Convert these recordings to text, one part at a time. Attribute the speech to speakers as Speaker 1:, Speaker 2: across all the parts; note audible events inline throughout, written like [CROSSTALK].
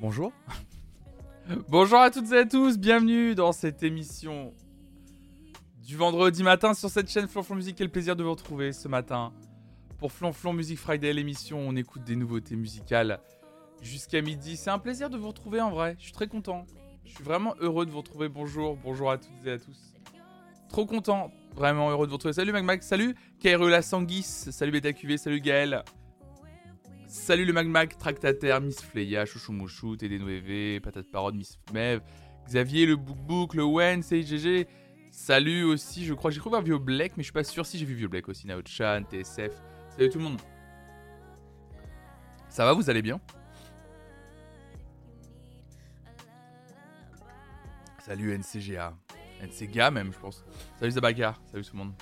Speaker 1: Bonjour. Bonjour à toutes et à tous, bienvenue dans cette émission du vendredi matin sur cette chaîne Flonflon Musique. Quel plaisir de vous retrouver ce matin pour Flonflon Music Friday, l'émission où on écoute des nouveautés musicales jusqu'à midi. C'est un plaisir de vous retrouver en vrai, je suis très content. Je suis vraiment heureux de vous retrouver. Bonjour, bonjour à toutes et à tous. Trop content, vraiment heureux de vous retrouver. Salut Magmac, salut KRE La Sanguis, salut BetaQV, salut Gaël. Salut le Magmac, Tractataire, Miss Fleya, Chouchou TD TD9EV, Patate Parode, Miss Mev, Xavier, le Book le Wen, CIGG. Salut aussi, je crois, j'ai cru voir Vio Black, mais je suis pas sûr si j'ai vu Vio Black aussi, Naochan, TSF. Salut tout le monde. Ça va, vous allez bien? Salut NCGA. NCGA même, je pense. Salut Zabaga, salut tout le monde.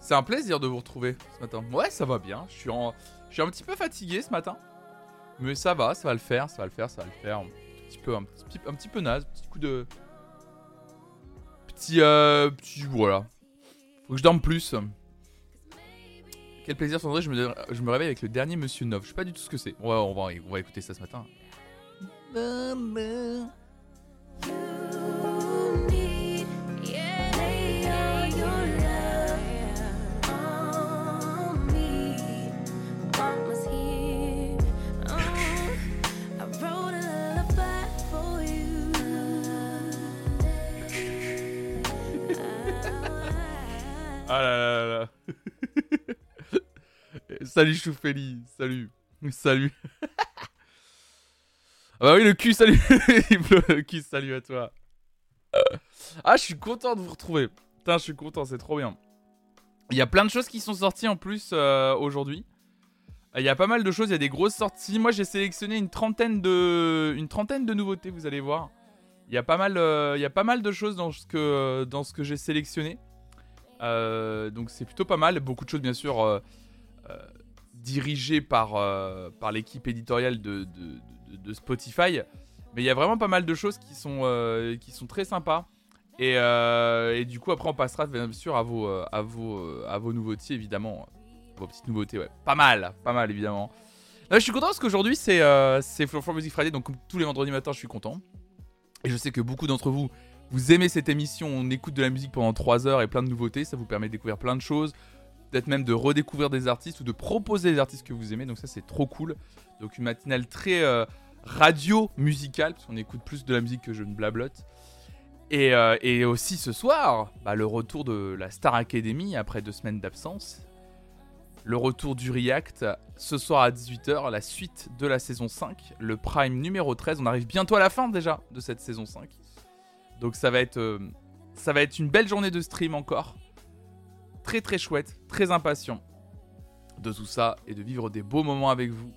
Speaker 1: C'est un plaisir de vous retrouver ce matin. Ouais, ça va bien. Je suis, en... je suis un petit peu fatigué ce matin. Mais ça va, ça va le faire, ça va le faire, ça va le faire. Un petit peu, un petit, peu naze, petit coup de. Petit, euh, petit. Voilà. Faut que je dorme plus. Quel plaisir, Sandré. Je me, je me réveille avec le dernier Monsieur Nov. Je sais pas du tout ce que c'est. Ouais, on va, on va écouter ça ce matin. Là. [LAUGHS] salut Choufeli, salut. Salut. [LAUGHS] ah bah oui, le cul, salut. [LAUGHS] le cul, salut à toi. Ah, je suis content de vous retrouver. Putain, je suis content, c'est trop bien. Il y a plein de choses qui sont sorties en plus euh, aujourd'hui. Il y a pas mal de choses, il y a des grosses sorties. Moi, j'ai sélectionné une trentaine de, une trentaine de nouveautés, vous allez voir. Il y a pas mal, euh, il y a pas mal de choses dans ce que, dans ce que j'ai sélectionné. Euh, donc c'est plutôt pas mal. Beaucoup de choses, bien sûr, euh, euh, dirigées par, par l'équipe éditoriale de, de, Spotify. Mais il y a vraiment pas mal de choses qui sont, qui sont très sympas. Et, et, du coup, après, on passera bien sûr à vos, à vos, à vos nouveautés, évidemment. Vos petites nouveautés, ouais. Pas mal, pas mal, évidemment. je suis content parce qu'aujourd'hui, c'est euh, Floor Music Friday. Donc, tous les vendredis matins, je suis content. Et je sais que beaucoup d'entre vous vous aimez cette émission, on écoute de la musique pendant 3 heures et plein de nouveautés, ça vous permet de découvrir plein de choses, peut-être même de redécouvrir des artistes ou de proposer des artistes que vous aimez, donc ça c'est trop cool. Donc une matinale très euh, radio musicale, parce qu'on écoute plus de la musique que je ne blablote. Et, euh, aussi ce soir, bah, le retour de la Star Academy après deux semaines d'absence. Le retour du React ce soir à 18h, la suite de la saison 5, le prime numéro 13. On arrive bientôt à la fin déjà de cette saison 5. Donc ça va être, euh, ça va être une belle journée de stream encore. Très très chouette, très impatient de tout ça et de vivre des beaux moments avec vous.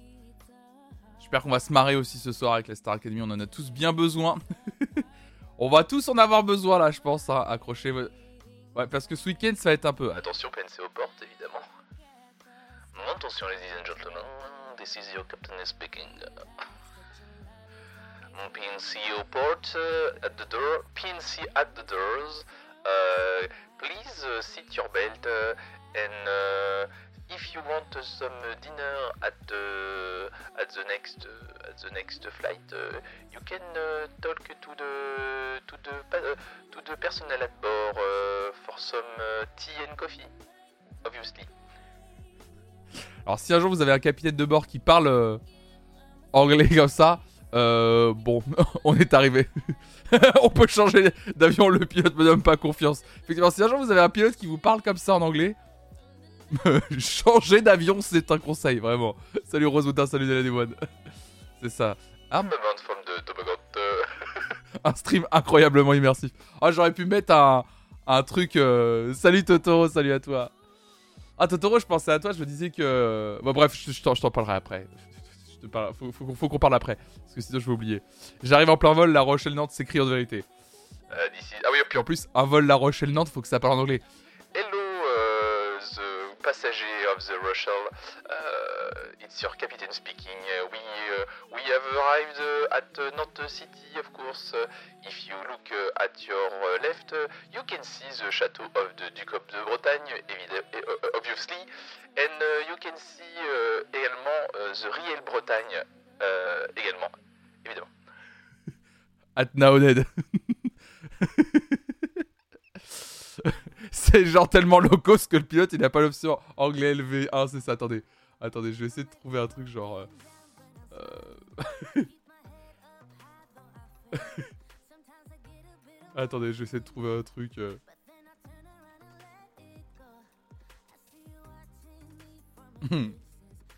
Speaker 1: J'espère qu'on va se marrer aussi ce soir avec la Star Academy, on en a tous bien besoin. [LAUGHS] on va tous en avoir besoin là, je pense. Hein. Accrochez. Ouais, parce que ce week-end ça va être un peu.
Speaker 2: Attention, PNC aux portes évidemment. attention, ladies and gentlemen, this is your captain speaking. PNC port uh, at the door. PNC at the doors. Uh, please uh, sit your belt and if you want some dinner at the at the next at the next flight, you can talk to the to the to the personnel at board for some tea and coffee, obviously.
Speaker 1: Alors si un jour vous avez un capitaine de bord qui parle euh, anglais comme ça, euh, bon, [LAUGHS] on est arrivé. [LAUGHS] on peut changer d'avion, le pilote me donne pas confiance. Effectivement, si un jour vous avez un pilote qui vous parle comme ça en anglais, [LAUGHS] changer d'avion, c'est un conseil, vraiment. Salut Rosewood, salut de la C'est ça.
Speaker 2: Ah.
Speaker 1: un stream incroyablement immersif. Ah, j'aurais pu mettre un, un truc. Euh, salut Totoro, salut à toi. Ah, Totoro, je pensais à toi, je me disais que. Bon, bref, je, je t'en parlerai après. Faut, qu'on parle après. Parce que sinon, je vais oublier. J'arrive en plein vol, La Rochelle-Nantes s'écrit en vérité.
Speaker 2: Euh, ah oui,
Speaker 1: puis en plus, un vol La Rochelle-Nantes, faut que ça parle en anglais.
Speaker 2: Hello, the passenger of the Rochelle. Uh, it's your captain speaking. We, uh, we have arrived at Nantes City, of course. if you look at your left, you can see the chateau of the Duke of the Bretagne, obviously. And uh, you can see uh, également uh, the real Bretagne également, évidemment. [LAUGHS]
Speaker 1: At now. [LAUGHS] [LAUGHS] c'est genre tellement low cost que le pilote il a pas l'option anglais élevé. Ah, c'est ça, attendez. Attendez, je vais essayer de trouver un truc genre. euh, euh, [LAUGHS] attendez, je vais essayer de trouver un truc. euh.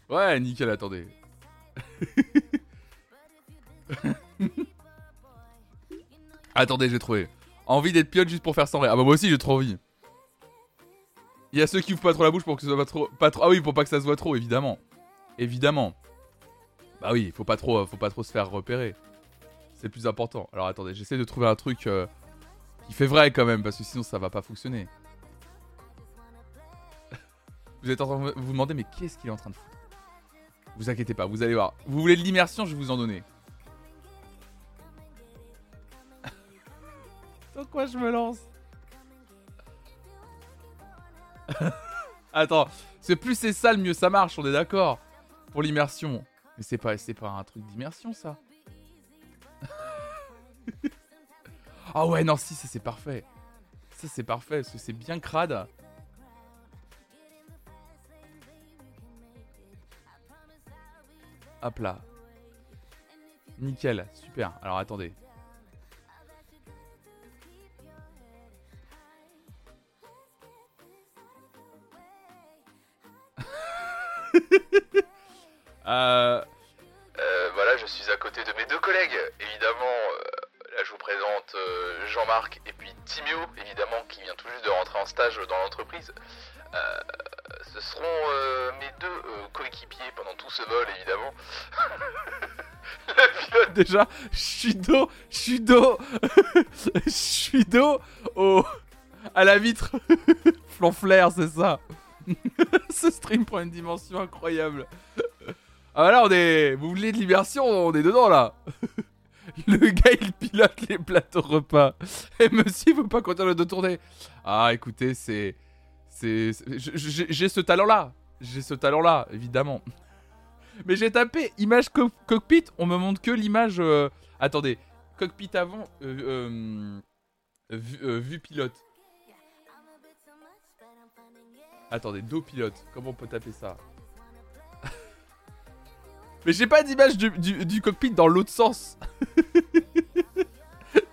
Speaker 1: ouais, nickel, attendez. [LAUGHS] attendez, j'ai trouvé. Envie d'être pilote juste pour faire sans rire. Ah bah moi aussi j'ai trop envie. Il y a ceux qui ouvrent pas trop la bouche pour que ce soit pas trop, pas trop. Ah oui, pour pas que ça se voit trop, évidemment. Évidemment. Bah oui, faut pas trop, faut pas trop se faire repérer. C'est plus important. Alors attendez, j'essaie de trouver un truc euh, qui fait vrai quand même, parce que sinon ça va pas fonctionner. [LAUGHS] Vous êtes en train de vous demander, mais qu'est-ce qu'il est en train de foutre? Vous inquiétez pas, vous allez voir. Vous voulez de l'immersion, je vais vous en donner. Dans quoi je me lance? Attends, c'est plus c'est sale, mieux ça marche, on est d'accord Pour l'immersion. Mais c'est pas, c'est pas un truc d'immersion, ça. [LAUGHS] ah ouais, non, si, ça c'est parfait. Ça c'est parfait, parce que c'est bien crade. Hop là. Nickel, super. Alors attendez. [LAUGHS] Euh,
Speaker 2: Euh, voilà, je suis à côté de mes deux collègues. Évidemment, euh, là je vous présente euh, Jean-Marc et puis Timéo, évidemment, qui vient tout juste de rentrer en stage dans l'entreprise. Ce seront mes deux coéquipiers pendant tout ce vol, évidemment. [LAUGHS] Le pilote
Speaker 1: déjà, je suis dos, je suis dos, [LAUGHS] je suis dos au, à la vitre. Flanflair, c'est ça. [LAUGHS] Ce stream prend une dimension incroyable. Ah là, on est. Vous voulez de l'immersion On est dedans là. [LAUGHS] Le gars, il pilote les plateaux repas. Et monsieur, il veut pas continuer de tourner. Ah, écoutez, c'est. C'est. J'ai ce talent-là. J'ai ce talent-là, évidemment. [LAUGHS] Mais j'ai tapé image co- cockpit, on me montre que l'image. euh, Attendez, cockpit avant, euh, euh, euh, vue pilote. Attendez, dos pilote, comment on peut taper ça? [LAUGHS] Mais j'ai pas d'image du, cockpit dans l'autre sens. [LAUGHS]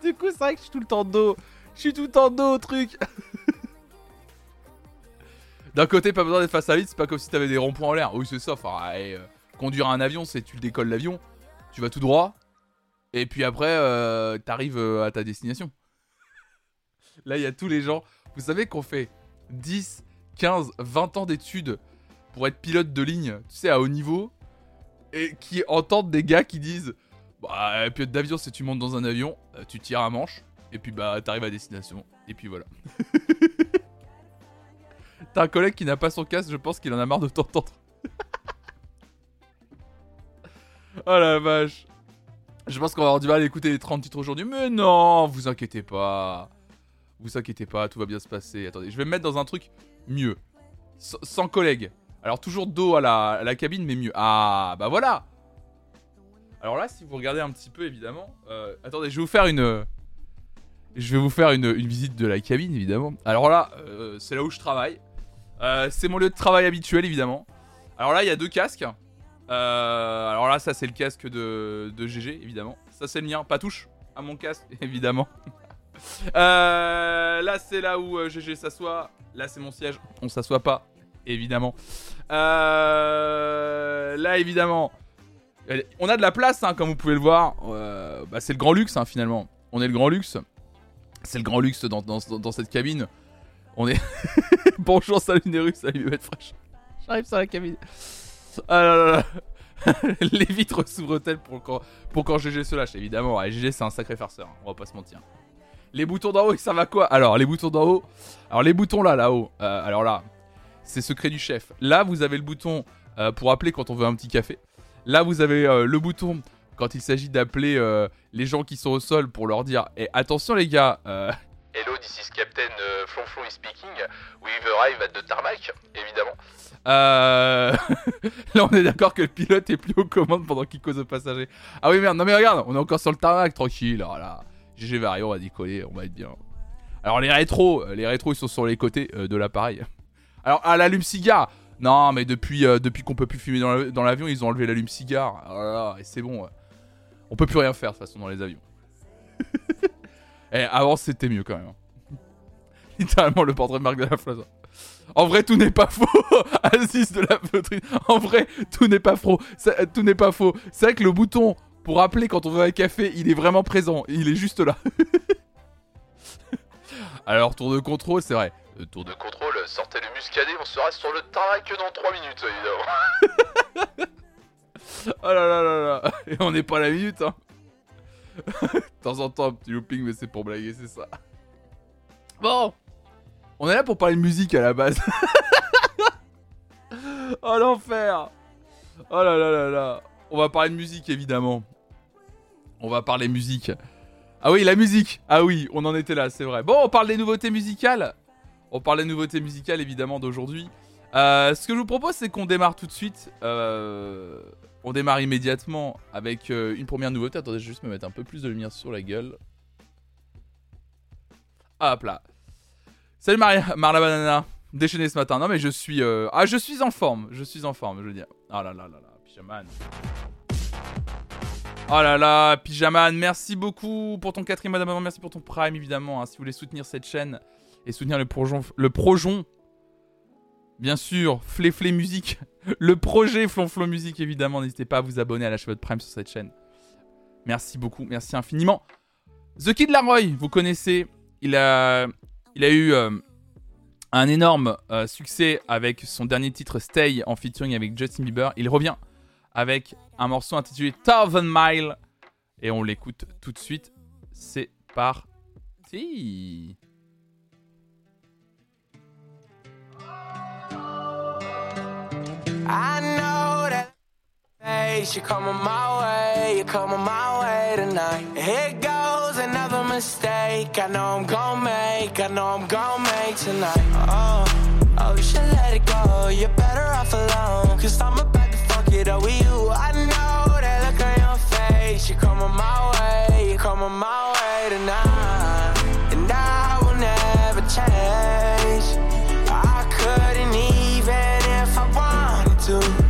Speaker 1: du coup, c'est vrai que je suis tout le temps dos. Je suis tout le temps dos au truc. [LAUGHS] D'un côté, pas besoin d'être face à vide, c'est pas comme si t'avais des ronds-points en l'air. Oui, c'est ça. Enfin, euh, conduire un avion, c'est tu le décolles l'avion, tu vas tout droit, et puis après, euh, t'arrives euh, à ta destination. Là, il y a tous les gens. Vous savez qu'on fait 10, 15, 20 ans d'études pour être pilote de ligne, tu sais, à haut niveau, et qui entendent des gars qui disent Bah, pilote d'avion, c'est tu montes dans un avion, euh, tu tires un manche, et puis bah, t'arrives à destination, et puis voilà. [LAUGHS] T'as un collègue qui n'a pas son casque, je pense qu'il en a marre de t'entendre. [LAUGHS] oh la vache. Je pense qu'on va avoir du mal à écouter les 30 titres aujourd'hui. Mais non, vous inquiétez pas. Vous inquiétez pas, tout va bien se passer. Attendez, je vais me mettre dans un truc mieux. Sans collègue. Alors toujours dos à la, cabine, mais mieux. Ah, bah voilà. Alors là, si vous regardez un petit peu, évidemment. euh, attendez, je vais vous faire une... Je vais vous faire une, visite de la cabine, évidemment. Alors là, euh, c'est là où je travaille. Euh, c'est mon lieu de travail habituel, évidemment. Alors là, il y a deux casques. Euh, alors là, ça, c'est le casque de, de GG, évidemment. Ça, c'est le mien. Pas touche à mon casque, [LAUGHS] évidemment. Euh, là, c'est là où euh, GG s'assoit. Là, c'est mon siège. On s'assoit pas, évidemment. Euh, là, évidemment. On a de la place, hein, comme vous pouvez le voir. Euh, bah, c'est le grand luxe, hein, finalement. On est le grand luxe. C'est le grand luxe dans, dans, dans cette cabine. On est. [LAUGHS] Bonjour, salut Neru, salut Bête Fraîche. J'arrive sur la cabine. Ah là là là. [LAUGHS] Les vitres s'ouvrent-elles pour quand, pour quand GG se lâche? Évidemment, ouais, GG c'est un sacré farceur, hein, on va pas se mentir. Les boutons d'en haut, ils servent à quoi Alors, les boutons d'en haut. Alors, les boutons là, là-haut. euh, alors là, c'est secret du chef. Là, vous avez le bouton euh, pour appeler quand on veut un petit café. Là, vous avez euh, le bouton quand il s'agit d'appeler les gens qui sont au sol pour leur dire Eh, attention les gars, [LAUGHS]
Speaker 2: Hello, this is Captain Flonflon is speaking. We've arrived at the tarmac, évidemment.
Speaker 1: Euh... [LAUGHS] Là, on est d'accord que le pilote est plus aux commandes pendant qu'il cause aux passagers. Ah oui, merde, non mais regarde, on est encore sur le tarmac, tranquille. Voilà. GG Vario, on va décoller, on va être bien. Alors, les rétros, euh, les rétros, ils sont sur les côtés euh, de l'appareil. [LAUGHS] Alors, à l'allume-cigare. Non, mais depuis, euh, depuis qu'on peut plus fumer dans la- dans l'avion, ils ont enlevé l'allume-cigare. Oh là là, et c'est bon. On peut plus rien faire de toute façon dans les avions. [LAUGHS] Et avant, c'était mieux quand même. hein. [LAUGHS] Littéralement le portrait de Marc de la Plaza. En vrai, tout n'est pas faux. Aziz de la poterie. En vrai, tout n'est pas faux. Tout n'est pas faux. C'est vrai que le bouton pour appeler quand on veut un café, il est vraiment présent. Il est juste là. [LAUGHS] Alors, tour de contrôle, c'est vrai. Tour de
Speaker 2: contrôle, sortez le muscadet, on sera sur le tarmac dans 3 minutes, évidemment. [LAUGHS]
Speaker 1: Oh là là là là. Et on n'est pas à la minute, hein. [LAUGHS] de temps en temps, un petit looping, mais c'est pour blaguer, c'est ça. Bon. On est là pour parler de musique à la base. oh l'enfer. Oh là là là là. On va parler de musique, évidemment. On va parler musique. Ah oui, la musique. Ah oui, on en était là, c'est vrai. Bon, on parle des nouveautés musicales. On parle des nouveautés musicales, évidemment, d'aujourd'hui. Euh, ce que je vous propose, c'est qu'on démarre tout de suite. Euh, on démarre immédiatement avec euh, une première nouveauté. Attendez, je vais juste me mettre un peu plus de lumière sur la gueule. Hop là. Salut Maria, Marla Banana. Déchaîné ce matin. Non mais je suis... Ah, je suis en forme. Je suis en forme, je veux dire. Ah là là là là, pyjaman. Oh là là, pyjaman, merci beaucoup pour ton quatrième abonnement. Merci pour ton prime, évidemment. hein. Si vous voulez soutenir cette chaîne et soutenir le projon... Le Bien sûr, Fléflé Musique, [LAUGHS] le projet Flonflon Musique, évidemment. N'hésitez pas à vous abonner, à lâcher votre prime sur cette chaîne. Merci beaucoup, merci infiniment. The Kid Laroi, vous connaissez, il a, il a eu euh, un énorme euh, succès avec son dernier titre Stay en featuring avec Justin Bieber. Il revient avec un morceau intitulé Thousand Mile et on l'écoute tout de suite. C'est parti.
Speaker 3: I know that face you're coming my way, you're coming my way tonight. Here goes another mistake. I know I'm gonna make, I know I'm gonna make tonight. Oh, oh, you should let it go. You're better off alone. Cause I'm about it up with you. I know that look on your face. You're coming my way, you're coming my way tonight. And I will never change. I couldn't even if I wanted to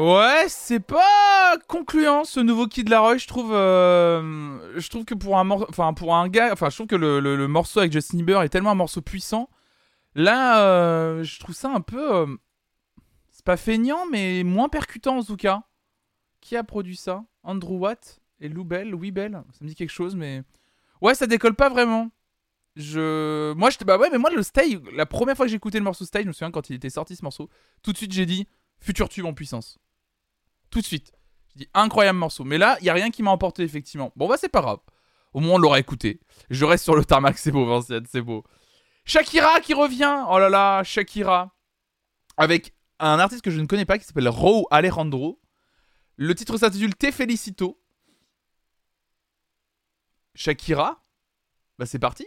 Speaker 1: Ouais c'est pas concluant ce nouveau Kid Laroi. Je trouve, euh, je que pour un enfin pour gars, je trouve que le, morceau avec Justin Bieber est tellement un morceau puissant. Là, euh, je trouve ça un peu, euh, c'est pas feignant, mais moins percutant en tout cas. Qui a produit ça? Andrew Watt et Lou Bell, Louis Bell. Ça me dit quelque chose, mais ouais, ça décolle pas vraiment. Je, moi, j'étais bah ouais, mais moi le stay, la première fois que j'ai écouté le morceau stay, je me souviens quand il était sorti ce morceau, tout de suite j'ai dit futur tube en puissance tout de suite. Je dis incroyable morceau. Mais là, il y a rien qui m'a emporté effectivement. Bon bah c'est pas grave. Au moins on l'aura écouté. Je reste sur le tarmac, c'est beau Vinciane, c'est beau. Shakira qui revient. Oh là là, Shakira avec un artiste que je ne connais pas qui s'appelle Ro Alejandro. Le titre s'intitule Te Felicito. Shakira Bah c'est parti.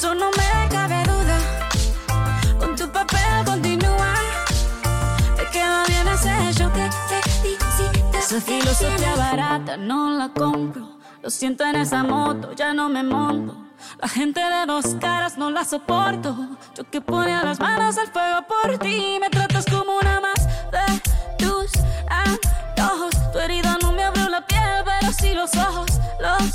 Speaker 4: eso no me cabe duda. Con tu papel continúa. Te queda bien ese show. Te felicito. Esa filosofía barata no la compro. Lo siento en esa moto, ya no me monto. La gente de dos caras no la soporto. Yo que ponía las manos al fuego por ti. Me tratas como una más de tus antojos. Tu herida no me abrió la piel, pero sí los ojos. Los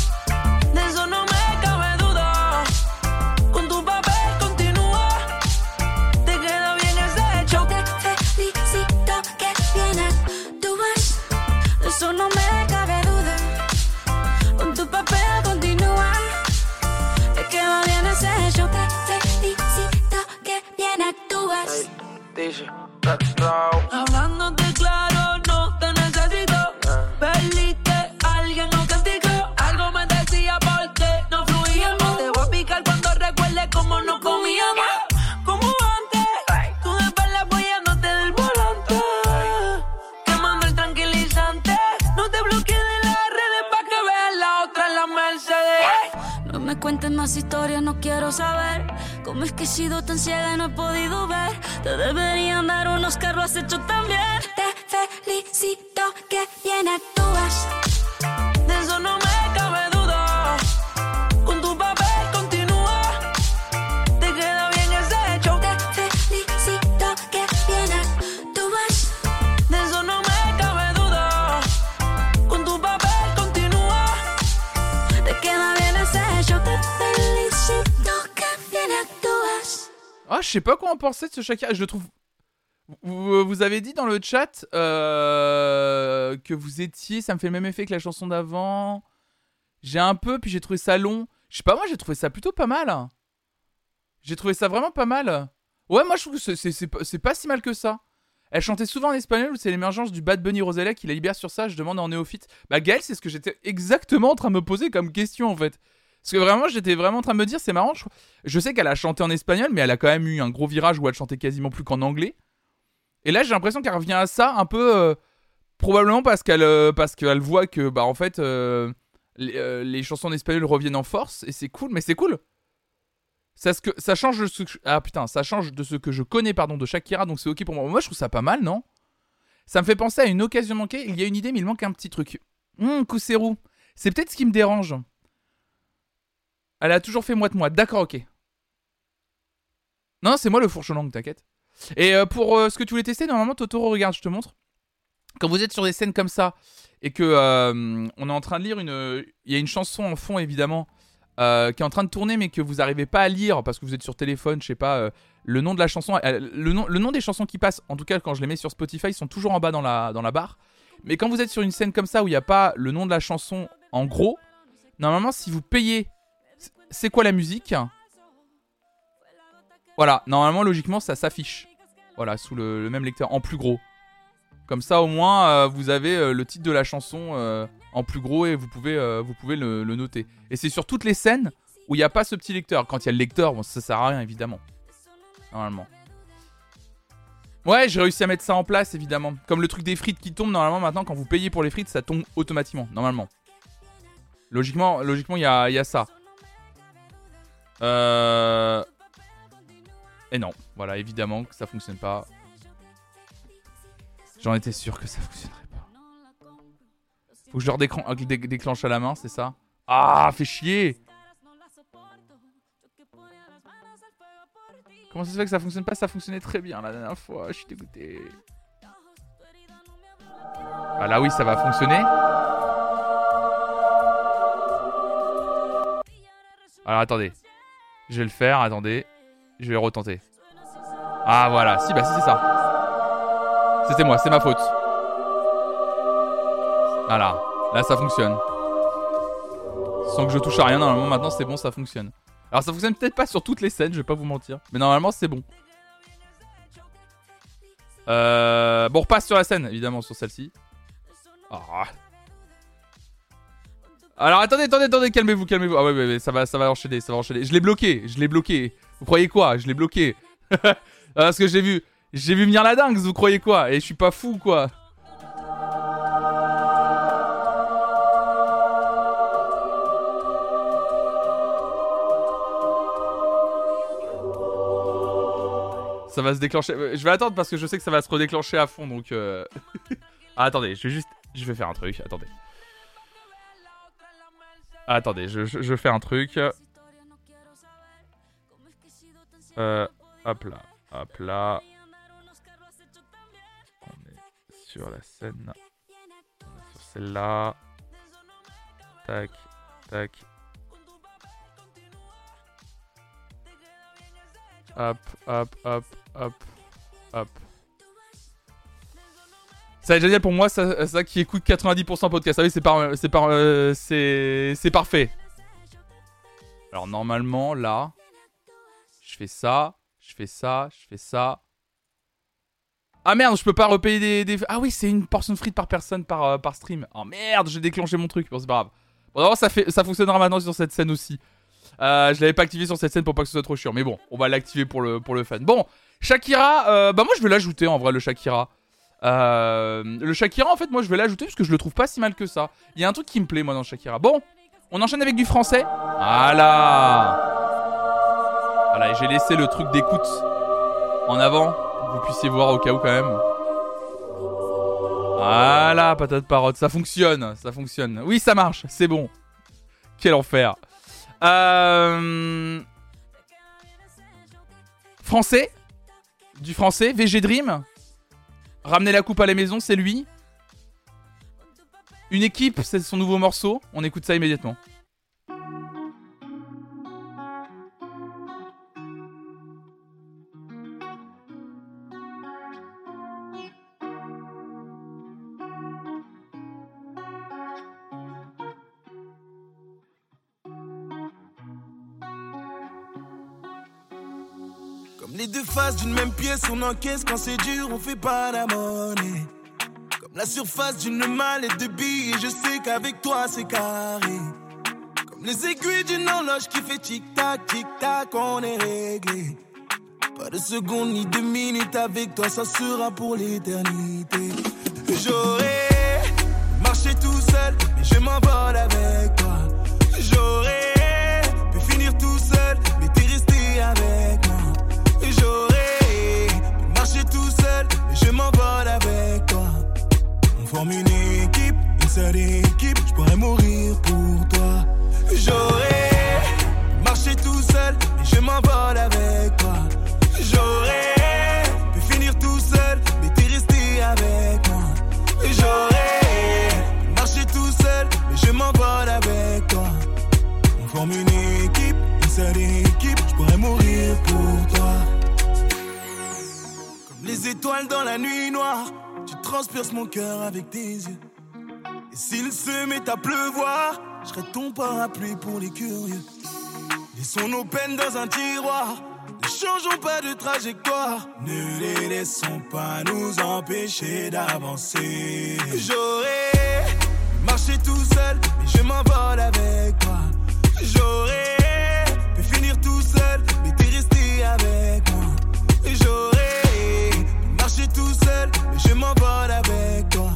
Speaker 3: Dice, let's go.
Speaker 4: Hablándote claro, es que he sido tan ciega y no he podido ver. Te deberían dar unos lo has hecho tan.
Speaker 1: Sais pas quoi en penser de ce Shakira. Je le trouve. Vous, avez dit dans le chat euh, que vous étiez. Ça me fait le même effet que la chanson d'avant. J'ai un peu, puis j'ai trouvé ça long. Je sais pas, moi j'ai trouvé ça plutôt pas mal. J'ai trouvé ça vraiment pas mal. Ouais, moi je trouve que c'est- pas- si mal que ça. Elle chantait souvent en espagnol, c'est l'émergence du Bad Bunny Rosalía qui la libère sur ça. Je demande en néophyte. Bah, Gaël, c'est ce que j'étais exactement en train de me poser comme question en fait. Parce que vraiment, j'étais vraiment en train de me dire, c'est marrant. Je, sais qu'elle a chanté en espagnol, mais elle a quand même eu un gros virage où elle chantait quasiment plus qu'en anglais. Et là, j'ai l'impression qu'elle revient à ça un peu. euh, probablement parce qu'elle euh, parce voit que, bah, en fait, euh, les, chansons en espagnol reviennent en force. Et c'est cool, mais c'est cool. Ça, change de ce que, ah putain, ça change de ce que je connais pardon de Shakira, donc c'est ok pour moi. Moi, je trouve ça pas mal, non? Ça me fait penser à une occasion manquée. Il y a une idée, mais il manque un petit truc. Hum, Kousserou. C'est peut-être ce qui me dérange. Elle a toujours fait moite-moite. D'accord, ok. Non, c'est moi le fourche langue, t'inquiète. Et euh, pour euh, ce que tu voulais tester, normalement, Totoro, regarde, je te montre. Quand vous êtes sur des scènes comme ça et que euh, on est en train de lire une, il y a une chanson en fond évidemment qui est en train de tourner mais que vous n'arrivez pas à lire parce que vous êtes sur téléphone, je sais pas, le nom de la chanson, le, nom, le nom des chansons qui passent, en tout cas quand je les mets sur Spotify, ils sont toujours en bas dans la, dans la barre. Mais quand vous êtes sur une scène comme ça où il n'y a pas le nom de la chanson en gros, normalement si vous payez, c'est quoi la musique Voilà, normalement logiquement ça s'affiche. Voilà, sous le, même lecteur, en plus gros. Comme ça, au moins, euh, vous avez euh, le titre de la chanson euh, en plus gros et vous pouvez, le, noter. Et c'est sur toutes les scènes où il n'y a pas ce petit lecteur. Quand il y a le lecteur, bon, ça sert à rien, évidemment. Normalement. Ouais, j'ai réussi à mettre ça en place, évidemment. Comme le truc des frites qui tombe, normalement, maintenant, quand vous payez pour les frites, ça tombe automatiquement, normalement. Logiquement, logiquement, il y a ça. Euh... Et non, voilà, évidemment que ça fonctionne pas. J'en étais sûr que ça fonctionnerait pas. Faut que je leur euh, dé- déclenche à la main, c'est ça? Ah, fait chier Comment ça se fait que ça fonctionne pas? Ça fonctionnait très bien la dernière fois, je suis dégoûté. Ah là oui, ça va fonctionner. Alors attendez. Je vais le faire, attendez. Je vais retenter. Ah voilà, si bah si c'est ça. C'était moi, c'est ma faute. Voilà, là ça fonctionne. Sans que je touche à rien, normalement maintenant c'est bon, ça fonctionne. Alors ça fonctionne peut-être pas sur toutes les scènes, je vais pas vous mentir. Mais normalement c'est bon. Euh... Bon, on repasse sur la scène, évidemment, sur celle-ci. Ah. Alors attendez, attendez, attendez, calmez-vous, calmez-vous. Ah ouais, ouais, ça va, ça va enchaîner, ça va enchaîner. Je l'ai bloqué, je l'ai bloqué. Vous croyez quoi? Je l'ai bloqué. [LAUGHS] Parce que j'ai vu, j'ai vu venir la dingue, vous croyez quoi? Et je suis pas fou, quoi. Ça va se déclencher. Euh, Je vais attendre parce que je sais que ça va se redéclencher à fond, donc. euh, [LAUGHS] ah, attendez, je vais juste, je vais faire un truc. Attendez. Ah, attendez, je, je, fais un truc. Euh, hop là, hop là. On est sur la scène. Sur celle-là. Tac, tac. Hop, hop, hop, hop, hop. Ça va être génial pour moi, ça, ça qui écoute 90% podcast. Ah oui, c'est par, c'est par, euh, c'est, parfait. Alors normalement, là, je fais ça, je fais ça, je fais ça. Ah merde, je peux pas repayer des, Ah oui, c'est une portion de frites par personne par, euh, par stream. Oh merde, j'ai déclenché mon truc. Bon, c'est pas grave. Bon, d'abord, ça, fait, ça fonctionnera maintenant sur cette scène aussi. Euh, je l'avais pas activé sur cette scène pour pas que ce soit trop chiant. Mais bon, on va l'activer pour le, pour le fun. Bon, Shakira, bah moi je vais l'ajouter en vrai, le Shakira. Euh, le Shakira, en fait, moi je vais l'ajouter parce que je le trouve pas si mal que ça. Il y a un truc qui me plaît, moi, dans Shakira. Bon, on enchaîne avec du français. Voilà. Voilà, j'ai laissé le truc d'écoute en avant. Vous puissiez voir au cas où quand même. Voilà, patate parotte, ça fonctionne, ça fonctionne. Oui, ça marche, c'est bon. Quel enfer. Euh... Français? Du français? VG Dream? Ramener la coupe à la maison, c'est lui? Une équipe, c'est son nouveau morceau? On écoute ça immédiatement.
Speaker 5: Les deux faces d'une même pièce, on encaisse quand c'est dur, on fait pas la monnaie. Comme la surface d'une mallette de billets, je sais qu'avec toi c'est carré. Comme les aiguilles d'une horloge qui fait tic-tac, tic-tac, on est réglé. Pas de seconde ni de minute avec toi, ça sera pour l'éternité. J'aurais marché tout seul, mais je m'envole avec toi. J'aurais pu finir tout seul, mais t'es resté avec je m'envole avec toi. On forme une équipe, une seule équipe, je pourrais mourir pour toi. J'aurais pu marcher tout seul, mais je m'envole avec toi. J'aurais pu finir tout seul, mais t'es resté avec moi. J'aurais pu marcher tout seul, mais je m'envole avec toi. On forme une Tu transperces mon cœur avec tes yeux. Et s'il se met à pleuvoir, je ton parapluie pour les curieux. Laissons nos peines dans un tiroir. Ne changeons pas de trajectoire. Ne les laissons pas nous empêcher d'avancer. J'aurais marché tout seul, mais je m'envole avec toi. J'aurais pu finir tout seul, mais t'es resté avec moi. Marcher tout seul, mais je m'envole avec toi.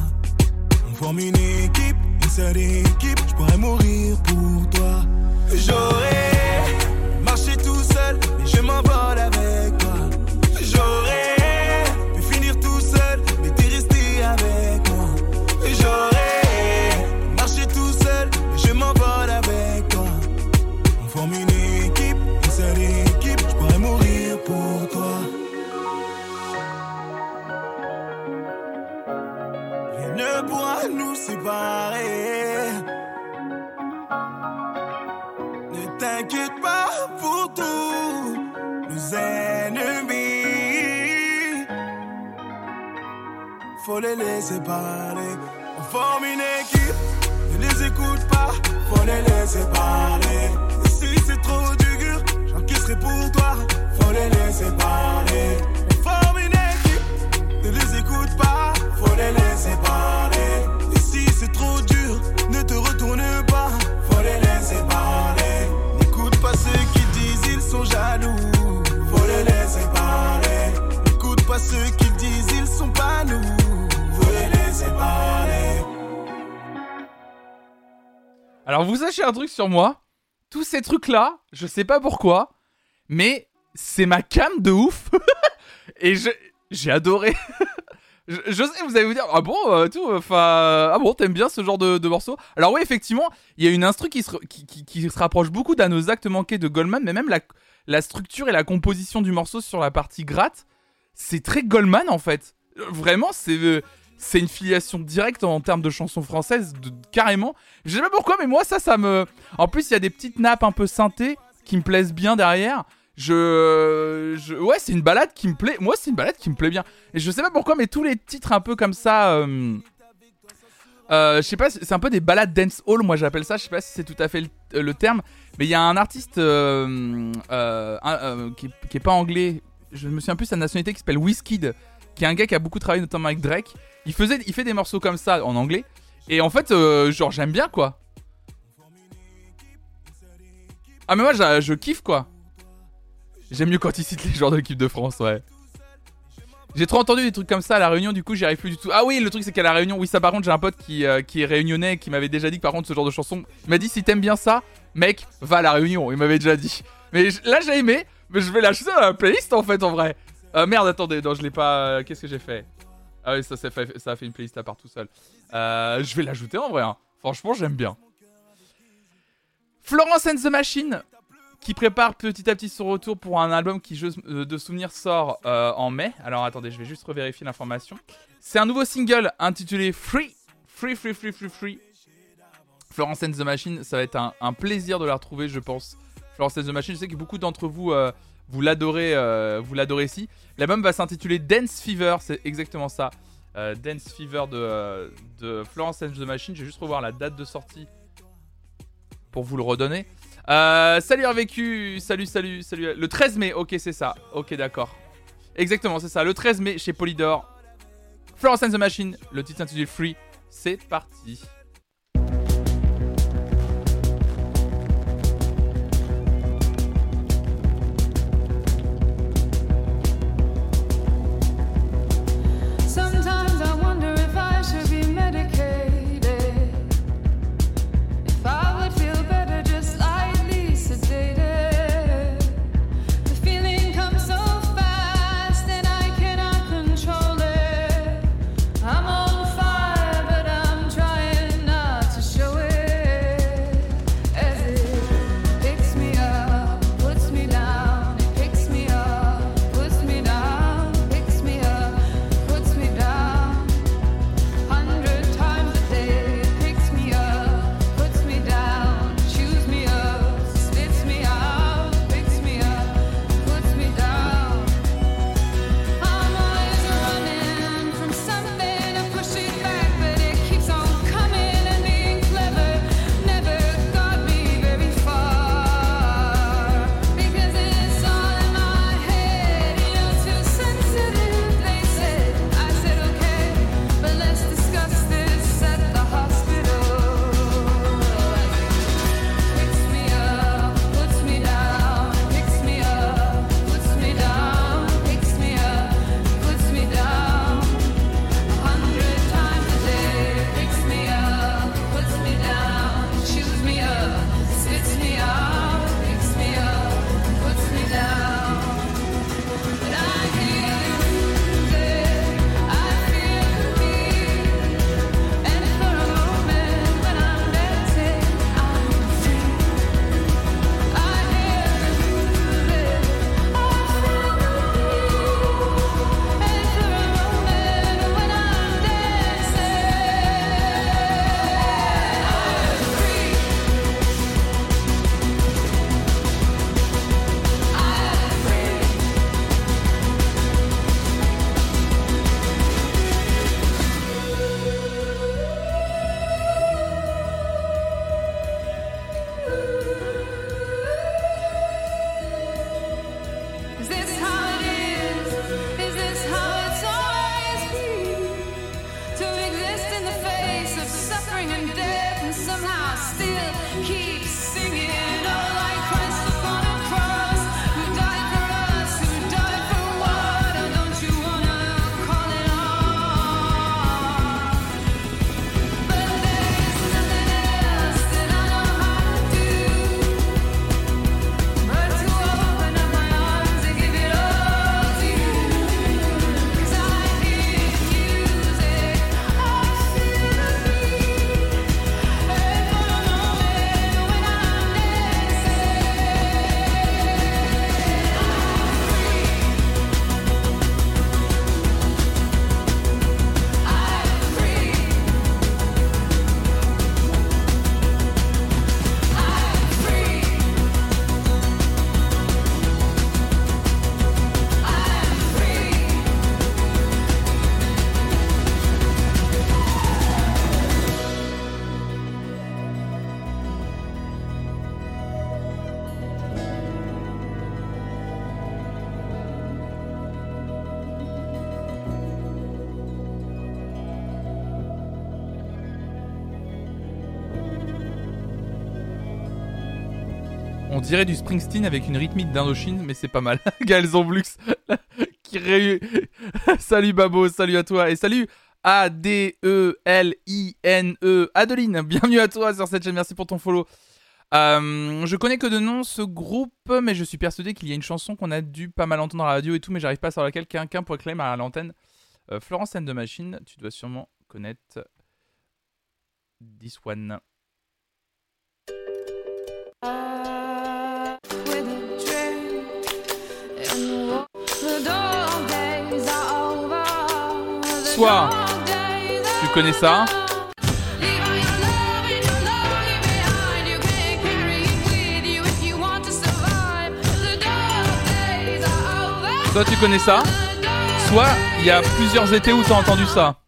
Speaker 5: On forme une équipe, une seule équipe. Je pourrais mourir pour toi. J'aurais marché tout seul, mais je m'envole ennemis. Faut les laisser parler. On forme une équipe. Ne les écoute pas. Faut les laisser parler. Et si c'est trop dur, j'encaisserai pour toi. Faut les laisser parler. On forme une équipe. Ne les écoute pas. Faut les laisser parler. Et si c'est trop dur, ne te retourne pas. Faut les laisser parler. N'écoute pas ceux qui disent ils sont jaloux.
Speaker 1: Alors vous sachez un truc sur moi, tous ces trucs là, je sais pas pourquoi, mais c'est ma cam de ouf [LAUGHS] et j'ai adoré. [LAUGHS] je, sais, vous allez vous dire ah bon euh, tout, enfin ah bon t'aimes bien ce genre de, morceau? Alors oui effectivement, il y a une instru qui se rapproche beaucoup d'à nos actes manqués de Goldman, mais même la la structure et la composition du morceau sur la partie gratte, c'est très Goldman en fait. Vraiment c'est euh, c'est une filiation directe en termes de chansons françaises, de- carrément. Je sais pas pourquoi, mais moi, ça, ça me. En plus, il y a des petites nappes un peu synthées qui me plaisent bien derrière. Je. je... Ouais, c'est une balade qui me plaît. Moi, c'est une balade qui me plaît bien. Et je sais pas pourquoi, mais tous les titres un peu comme ça. euh, euh, je sais pas, c'est un peu des balades dance hall, moi j'appelle ça. Je sais pas si c'est tout à fait le, terme, mais il y a un artiste qui, qui est pas anglais. Je me souviens plus sa nationalité qui s'appelle Wizkid, qui est un gars qui a beaucoup travaillé notamment avec Drake. Il faisait, il fait des morceaux comme ça en anglais. Et en fait, euh, genre j'aime bien quoi. Ah mais moi j'a- je kiffe quoi. J'aime mieux quand il cite les joueurs de l'équipe de France, ouais. J'ai trop entendu des trucs comme ça à la réunion, du coup j'y arrive plus du tout. Ah oui, le truc c'est qu'à la réunion, oui ça par contre j'ai un pote qui, euh, qui est réunionnais qui m'avait déjà dit que par contre ce genre de chanson, il m'a dit si t'aimes bien ça, mec, va à la réunion, il m'avait déjà dit. Mais je- là j'ai aimé, mais je vais l'ajouter dans la playlist en fait en vrai. Euh, merde, attendez, non je l'ai pas... euh, Qu'est-ce que j'ai fait? Ah oui, ça, s'est fait, ça a fait une playlist à part tout seul. Euh, je vais l'ajouter en vrai, hein. franchement j'aime bien. Florence and the Machine, qui prépare petit à petit son retour pour un album qui, euh, de souvenirs, sort en mai. Alors attendez, je vais juste revérifier l'information. C'est un nouveau single intitulé Free. Free, free, free, free, free. Florence and the Machine, ça va être un plaisir de la retrouver, je pense. Florence and the Machine, je sais que beaucoup d'entre vous, euh, vous l'adorez, euh, vous l'adorez ici. L'album va s'intituler Dance Fever, c'est exactement ça. Euh, Dance Fever de, Florence and the Machine. Je vais juste revoir la date de sortie pour vous le redonner. Salut RVQ, salut, salut, salut. Le 13 mai, ok, c'est ça. Ok, d'accord. Exactement, c'est ça. Le 13 mai chez Polydor. Florence and the Machine, le titre intitulé Free. C'est parti. Dirait du Springsteen avec une rythmique d'Indochine, mais c'est pas mal. [LAUGHS] Gaël Zomblux [LAUGHS] qui ré... [LAUGHS] salut Babo, salut à toi et salut A-D-E-L-I-N-E Adeline. Bienvenue à toi sur cette chaîne, merci pour ton follow. Euh, je connais que de nom ce groupe, mais je suis persuadé qu'il y a une chanson qu'on a dû pas mal entendre dans la radio et tout, mais j'arrive pas à savoir laquelle quelqu'un pourrait claim à l'antenne. Euh, Florence and the Machine, tu dois sûrement connaître this one. Soit. Tu connais ça, soit tu connais ça, soit il y a plusieurs étés où t'as entendu ça.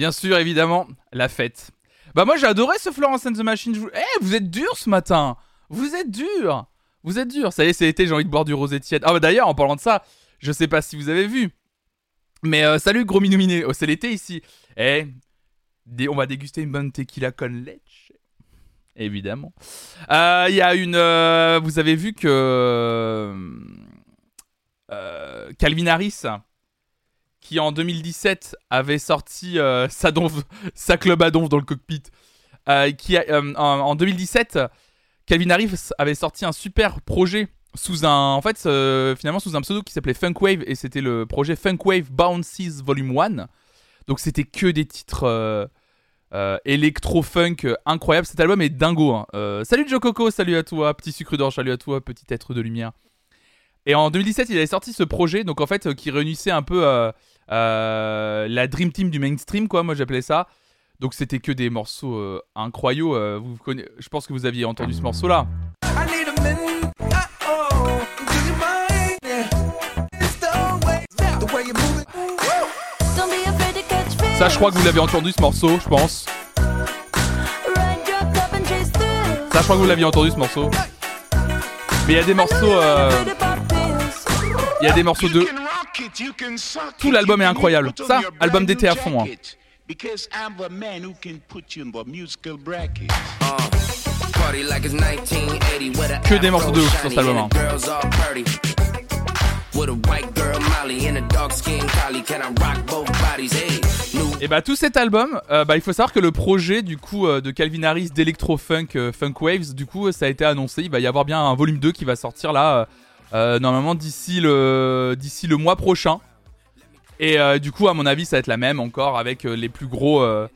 Speaker 1: Bien sûr, évidemment, la fête. Bah moi j'ai adoré ce Florence and the Machine. Eh, vous êtes dur ce matin. Vous êtes dur. Vous êtes dur. Ça y est, c'est été, j'ai envie de boire du rosé tiède. Ah bah d'ailleurs, en parlant de ça, je sais pas si vous avez vu. Mais euh, salut gros minou Oh, c'est l'été ici. Eh, on va déguster une bonne tequila con leche. Évidemment. Euh, Il y a une... euh, vous avez vu que... Calvin Harris qui en 2017 avait sorti euh, [LAUGHS] sa, club à donf dans le cockpit. Euh, qui euh, en, en 2017, Calvin Harris avait sorti un super projet sous un, en fait, euh, finalement sous un pseudo qui s'appelait Funkwave et c'était le projet Funkwave Bounces Volume 1. Donc c'était que des titres électro-funk incroyables. Cet album est dingo. hein. Salut Joe Coco, salut à toi, petit sucre d'orge, salut à toi, petit être de lumière. Et en 2017, il avait sorti ce projet, donc en fait, euh, qui réunissait un peu euh, euh, la Dream Team du mainstream, quoi, moi j'appelais ça. Donc c'était que des morceaux euh, incroyables. euh, vous conna- Je pense que vous aviez entendu ce morceau-là. Ça, je crois que vous l'avez entendu ce morceau, je pense. Ça, je crois que vous l'aviez entendu ce morceau. Mais il y a des morceaux, euh, il y a des morceaux de. Tout l'album est incroyable. Ça, album d'été à fond, hein.
Speaker 6: Because I'm the man who can put you in the musical bracket.
Speaker 3: Party like it's 1980 with a
Speaker 1: Que des
Speaker 3: afro
Speaker 1: morceaux de ouf sur cet
Speaker 3: shiny
Speaker 1: album,
Speaker 3: and
Speaker 1: hein.
Speaker 3: the girls all purty. With a white girl Molly and a dark skin collie, can I rock both bodies? Hey, new
Speaker 1: Et bah tout cet album, euh, bah il faut savoir que le projet du coup euh, de Calvin Harris d'électro-funk euh, Funk Waves, du coup ça a été annoncé, il va y avoir bien un volume 2 qui va sortir là normalement d'ici le d'ici le mois prochain. Et euh, du coup à mon avis ça va être la même encore avec euh, les plus gros euh,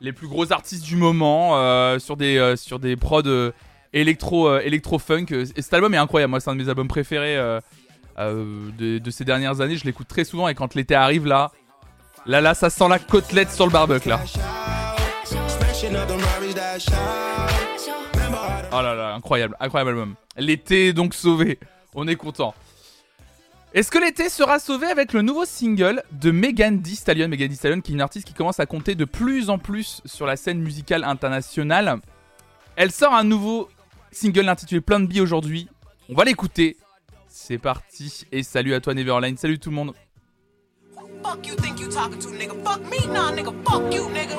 Speaker 1: les plus gros artistes du moment euh, sur des euh, sur des prods euh, électro euh, électro funk et cet album est incroyable, moi c'est un de mes albums préférés euh, euh, de, ces dernières années, je l'écoute très souvent et quand l'été arrive là Là, là, ça sent la côtelette sur le barbecue, là. Oh là là, incroyable, incroyable album. L'été est donc sauvé. On est content. Est-ce que l'été sera sauvé avec le nouveau single de Megan Thee Stallion? Megan Thee Stallion, qui est une artiste qui commence à compter de plus en plus sur la scène musicale internationale. Elle sort un nouveau single intitulé Plan B aujourd'hui. On va l'écouter. C'est parti. Et salut à toi Neverline. Salut tout le monde.
Speaker 7: Fuck you think you talking to, nigga? Fuck me, nah, nigga. Fuck you, nigga.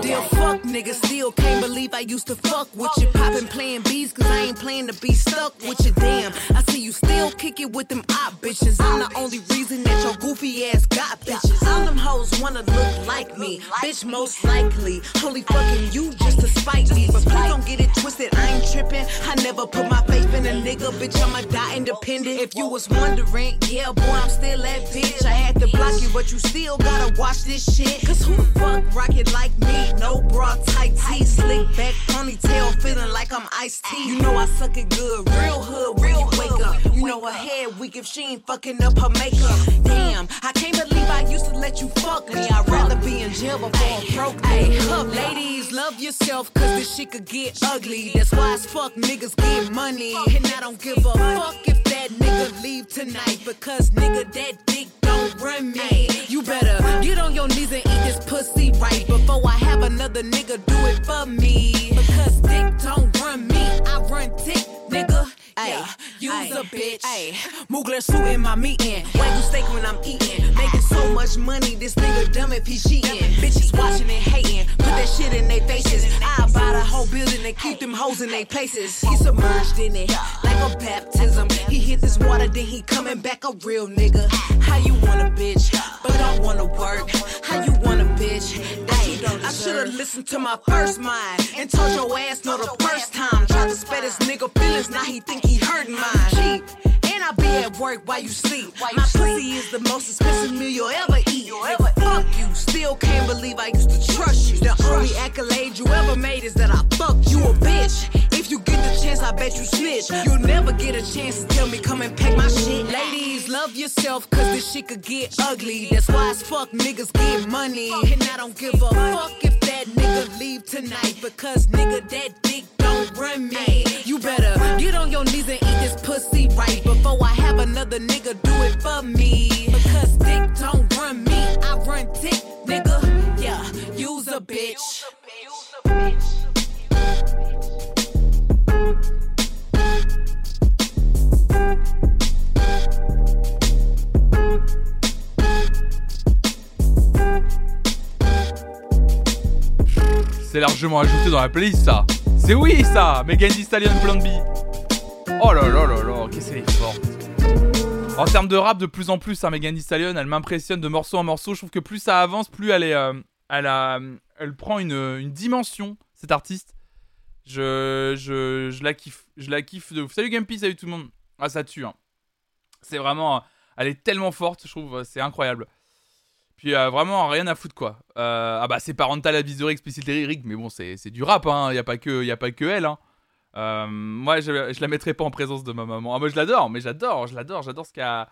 Speaker 7: Dear fuck, nigga. Still can't believe I used to fuck with you. Poppin' playing bees, cause I ain't playing to be stuck with you. Damn, I see you still kick it with them op bitches. I'm the only reason that your goofy ass got bitches. All them hoes wanna look like me. Bitch, most likely. Holy fucking you just to spite me. But please don't get it twisted, I ain't trippin'. I never put my faith in a nigga, bitch. I'ma die independent. If you was wondering, yeah, boy, I'm still that bitch. I had to block you, but you still gotta watch this shit. Cause who the fuck rocket like me? No bra, tight tee, slick back, ponytail, feeling like I'm iced tea. You know I suck it good, real hood, real you wake up. You know her head weak if she ain't fucking up her makeup. Damn, I can't believe I used to let you fuck me. I'd rather be in jail before I'm broke me. Up, ladies, love yourself, cause this shit could get ugly. That's why as fuck niggas get money. And I don't give a fuck if that nigga leave tonight, because nigga, that dick run me. You better get on your knees and eat this pussy right before I have another nigga do it for me. Because dick don't run me, I run dick, nigga. Ay, use a bitch. Ay, Mugler suit in my meeting. Wagyu steak when I'm eating. Making so much money, this nigga dumb if he cheating. Bitches watching and hating. Put that shit in their faces. I buy the whole building and keep them hoes in their places. He submerged in it like a baptism. He hit this water, then he coming back a real nigga. How you want a bitch, but don't wanna work? How you want a bitch? Ay, I should've listened to my first mind and told your ass no the first time. Tried to spare this nigga feelings, now he think he hurting mine. Cheap. And I be at work while you sleep. My pussy is the most expensive meal you'll ever eat. Nigga, fuck you. Still can't believe I used to trust you. The only accolade you ever made is that I fucked you a bitch. If you get the chance, I bet you snitch. You'll never get a chance to tell me come and pack my shit. Ladies, love yourself, cause this shit could get ugly. That's why as fuck niggas get money. And I don't give a fuck if that nigga leave tonight. Because nigga, that dick don't run me. You better get on your knees and eat this pussy right before I have another nigga do it for me. Because dick don't run me, I run dick, nigga. Yeah, use a bitch.
Speaker 1: C'est largement ajouté dans la playlist, ça. C'est oui, ça. Megan Thee Stallion Blonde Bee. Oh là là là là, qu'est-ce qu'elle est forte. En termes de rap, de plus en plus, hein, Megan Thee Stallion, elle m'impressionne de morceau en morceau. Je trouve que plus ça avance, plus elle est, euh, elle a, elle prend une, une dimension, cette artiste. Je, je, je la kiffe, je la kiffe de ouf. Salut Gumpy, salut tout le monde. Ah, ça tue. Hein. C'est vraiment, elle est tellement forte, je trouve, c'est incroyable. Puis euh, vraiment rien à foutre quoi. Euh, ah bah c'est parental advisory explicit lyrique, mais bon c'est du rap hein. Y a pas que y a pas que elle hein. Euh, moi je, la mettrai pas en présence de ma maman. Ah moi je l'adore, mais j'adore, je l'adore, j'adore ce qu'elle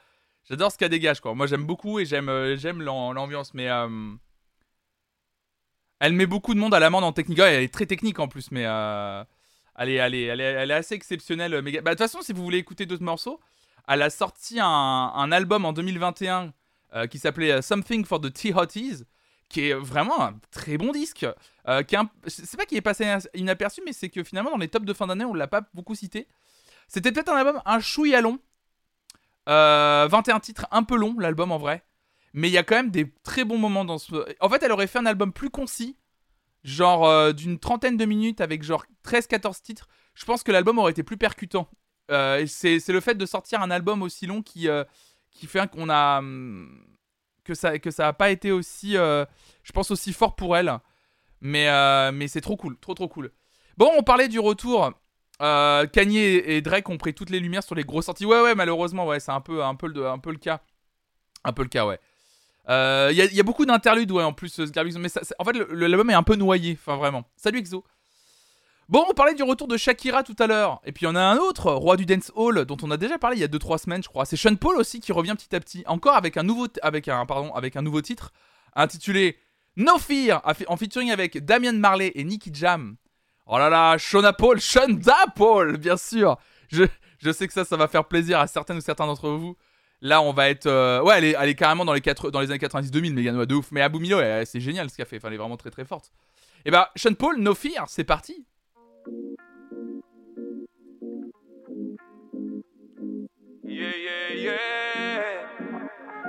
Speaker 1: j'adore ce qu'elle dégage quoi. Moi j'aime beaucoup et j'aime j'aime l'am- l'ambiance, mais elle met beaucoup de monde à l'amende en technique. Elle est très technique en plus, mais elle, est, elle, est, elle, est, assez exceptionnelle. Bah, de toute façon, si vous voulez écouter d'autres morceaux, elle a sorti un, un album en 2021 euh, qui s'appelait euh, Something for the Tea Hotties, qui est vraiment un très bon disque. Euh, C'est pas qu'il est passé inaperçu, mais c'est que finalement, dans les tops de fin d'année, on l'a pas beaucoup cité. C'était peut-être un album un chouïa long. Euh, 21 titres, un peu long, l'album en vrai. Mais il y a quand même des très bons moments dans ce. En fait, elle aurait fait un album plus concis, genre euh, d'une trentaine de minutes avec genre 13-14 titres. Je pense que l'album aurait été plus percutant. Euh, c'est le fait de sortir un album aussi long qui, euh, qui fait qu'on a. hum, que ça que ça a pas été aussi. euh, je pense aussi fort pour elle. Mais, euh, mais c'est trop cool, trop trop cool. Bon, on parlait du retour. Euh, Kanye et Drake ont pris toutes les lumières sur les grosses sorties. Ouais, ouais, malheureusement, ouais, c'est un peu, un, peu le, un peu le cas. Un peu le cas, ouais. Euh, Il il y a beaucoup d'interludes, ouais, en plus, euh, mais en fait, l'album est un peu noyé, enfin, vraiment. Salut, Exo. Bon, on parlait du retour de Shakira tout à l'heure. Et puis, il y en a un autre, roi du dance hall, dont on a déjà parlé il y a 2-3 semaines, je crois. C'est Sean Paul aussi qui revient petit à petit. Encore avec un nouveau, avec un, pardon, avec un nouveau titre intitulé No Fear, en featuring avec Damian Marley et Nicky Jam. Oh là là, Shona Paul, Shonda Paul, bien sûr. Je, je sais que ça, ça va faire plaisir à certaines ou certains d'entre vous. Là, on va être. euh, Ouais, elle est, carrément dans les, quatre- dans les années 90-2000, Megan, ouais, de ouf. Mais Abou Milo, elle- c'est génial ce qu'elle fait. Enfin, elle est vraiment très très forte. Et bah, Sean Paul, No Fear, c'est parti.
Speaker 8: Yeah, yeah, yeah.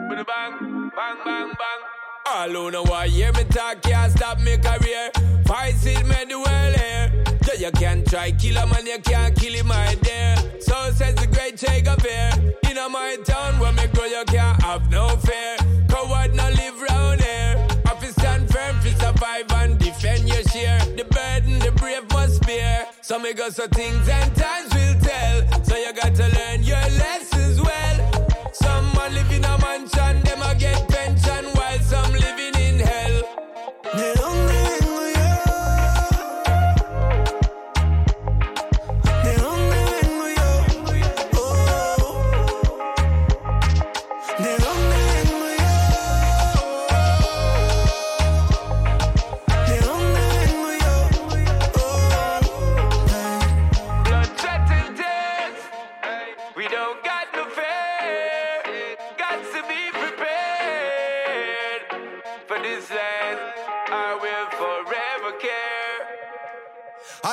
Speaker 8: With bang, bang, bang, bang. All who know why hear me talk can't stop me career. Fight it, made the world here. Yeah, you can try kill a man, you can't kill him right there. So says the great Che Guevara. In a my town where me grow, you can't have no fear. Coward no live round here. Have to stand firm to survive and defend your share. The burden the brave must bear. So me got some things and times got to learn your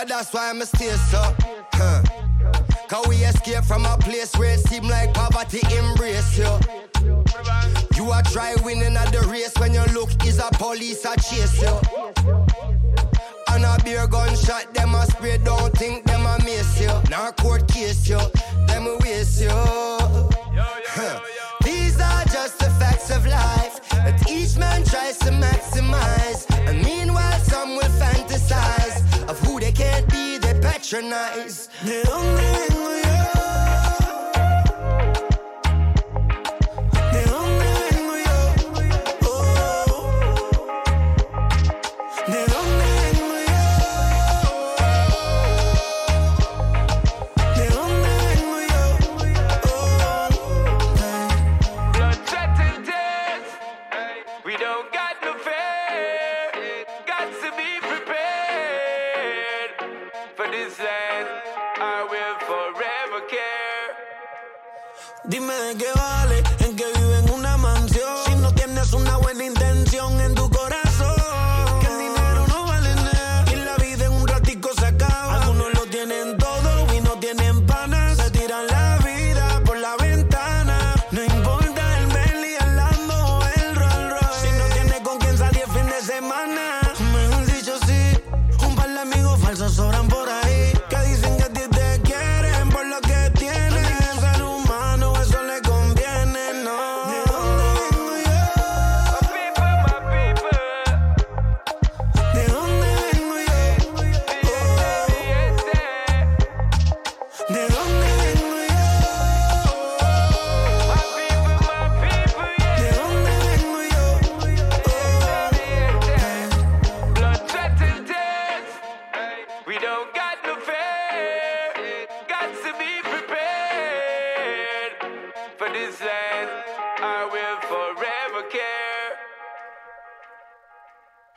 Speaker 5: but that's why I'm stay so. Huh. Cause we escape from a place where it seem like poverty embrace you. You are try winning at the race when you look is a police a chase you. And a beer gunshot, them a spray, don't think them a miss you. Now court case you, them a waste you. Huh. These are just the facts of life that each man tries to maximize. And meanwhile, patronize. ¿De dónde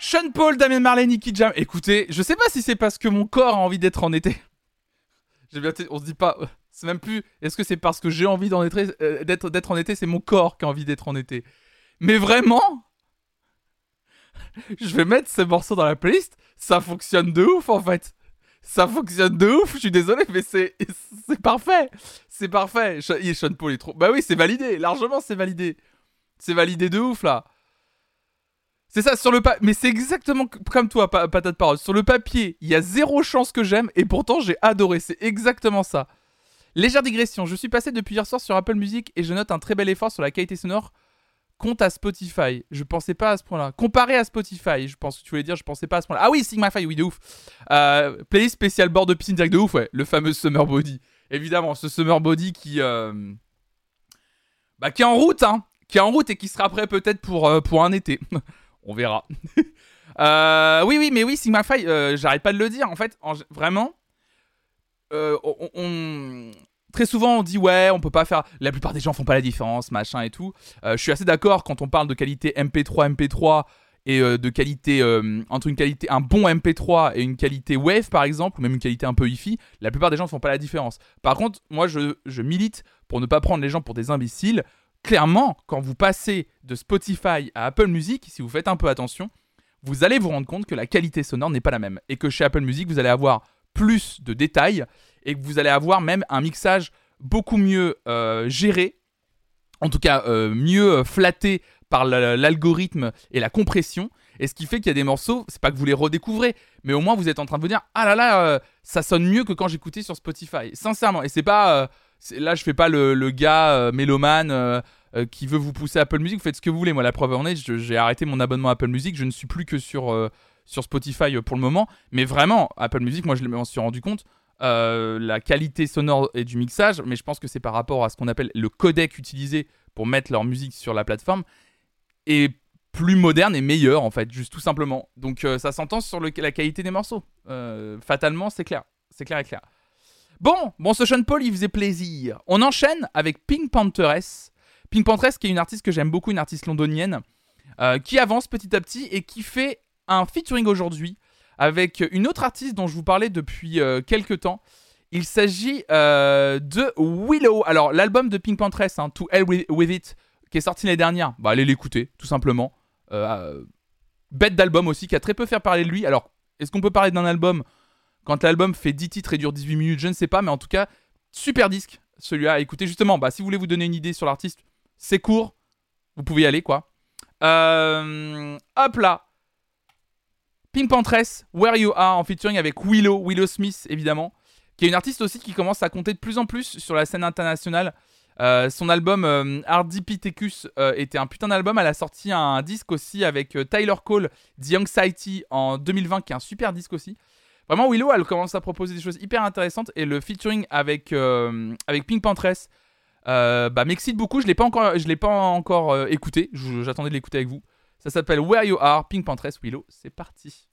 Speaker 1: Sean Paul, Damien Marley, Nicky Jam. Écoutez, je sais pas si c'est parce que mon corps a envie d'être en été. [LAUGHS] On se dit pas. C'est même plus. Est-ce que c'est parce que j'ai envie euh, d'être, en été C'est mon corps qui a envie d'être en été. Mais vraiment [LAUGHS] Je vais mettre ce morceau dans la playlist. Ça fonctionne de ouf en fait. Ça fonctionne de ouf. Je suis désolé, mais c'est, [LAUGHS] c'est parfait. C'est parfait. Sean Paul est trop. Bah oui, c'est validé. Largement, c'est validé. C'est validé de ouf là. C'est ça, sur le papier. Mais c'est exactement comme toi, pa- patate parole. Sur le papier, il y a zéro chance que j'aime et pourtant j'ai adoré. C'est exactement ça. Légère digression. Je suis passé depuis hier soir sur Apple Music et je note un très bel effort sur la qualité sonore compte à Spotify. Je pensais pas à ce point-là. Comparé à Spotify, je pense que tu voulais dire, je pensais pas à ce point-là. Ah oui, Sigma Fi, oui, de ouf. Euh, playlist spécial bord de piscine direct de ouf, ouais. Le fameux Summer Body. Évidemment, ce Summer Body qui. euh, Bah, qui est en route, hein. Qui est en route et qui sera prêt peut-être pour, euh, pour un été. [LAUGHS] On verra. [LAUGHS] Euh, oui, oui, mais oui, Sigma Phi, euh, j'arrête pas de le dire. En fait, en- vraiment, euh, on, on- très souvent on dit ouais, on peut pas faire. La plupart des gens font pas la différence, machin et tout. Je suis assez d'accord quand on parle de qualité MP3, MP3 et de qualité entre une qualité, un bon MP3 et une qualité Wave par exemple, ou même une qualité un peu hi-fi. La plupart des gens font pas la différence. Par contre, moi, je milite pour ne pas prendre les gens pour des imbéciles. Clairement, quand vous passez de Spotify à Apple Music, si vous faites un peu attention, vous allez vous rendre compte que la qualité sonore n'est pas la même. Et que chez Apple Music, vous allez avoir plus de détails et que vous allez avoir même un mixage beaucoup mieux euh, géré, en tout cas euh, mieux euh, flatté par la- l'algorithme et la compression. Et ce qui fait qu'il y a des morceaux, c'est pas que vous les redécouvrez, mais au moins vous êtes en train de vous dire ah là là, ça sonne mieux que quand j'écoutais sur Spotify. Sincèrement, et c'est pas là je fais pas le, gars euh, mélomane euh, euh, qui veut vous pousser Apple Music. Vous faites ce que vous voulez. Moi, la preuve en est, j'ai arrêté mon abonnement à Apple Music. Je ne suis plus que sur euh, Spotify pour le moment. Mais vraiment, Apple Music, moi je m'en suis rendu compte. la qualité sonore et du mixage, mais je pense que c'est par rapport à ce qu'on appelle le codec utilisé pour mettre leur musique sur la plateforme, est plus moderne et meilleur en fait, juste tout simplement. Donc ça s'entend sur la qualité des morceaux. Fatalement, c'est clair. C'est clair et clair. Bon, bon, ce Sean Paul, il faisait plaisir. On enchaîne avec Pink Pantheress. Pink Pantheress, qui est une artiste que j'aime beaucoup, une artiste londonienne, euh, qui avance petit à petit et qui fait un featuring aujourd'hui avec une autre artiste dont je vous parlais depuis euh, quelques temps. Il s'agit euh, de Willow. Alors, l'album de Pink Pantheress, hein, To Hell With, It, qui est sorti l'année dernière, bah, allez l'écouter, tout simplement. Euh, bête d'album aussi, qui a très peu fait parler de lui. Alors, est-ce qu'on peut parler d'un album Quand l'album fait 10 titres et dure 18 minutes, je ne sais pas, mais en tout cas, super disque celui-là à écouter. Justement, bah, si vous voulez vous donner une idée sur l'artiste, c'est court, vous pouvez y aller quoi. Euh, hop là, Pink Pantress, Where You Are en featuring avec Willow, Willow Smith évidemment, qui est une artiste aussi qui commence à compter de plus en plus sur la scène internationale. Euh, son album euh, Ardipithecus euh, était un putain d'album. Elle a sorti un disque aussi avec Tyler Cole, The Anxiety en 2020, qui est un super disque aussi. Vraiment, Willow, elle commence à proposer des choses hyper intéressantes et le featuring avec, euh, avec Pink Pantress euh, bah, m'excite beaucoup. Je l'ai pas encore, je l'ai pas encore euh, écouté. J'attendais de l'écouter avec vous. Ça s'appelle Where You Are, Pink Pantress, Willow. C'est parti.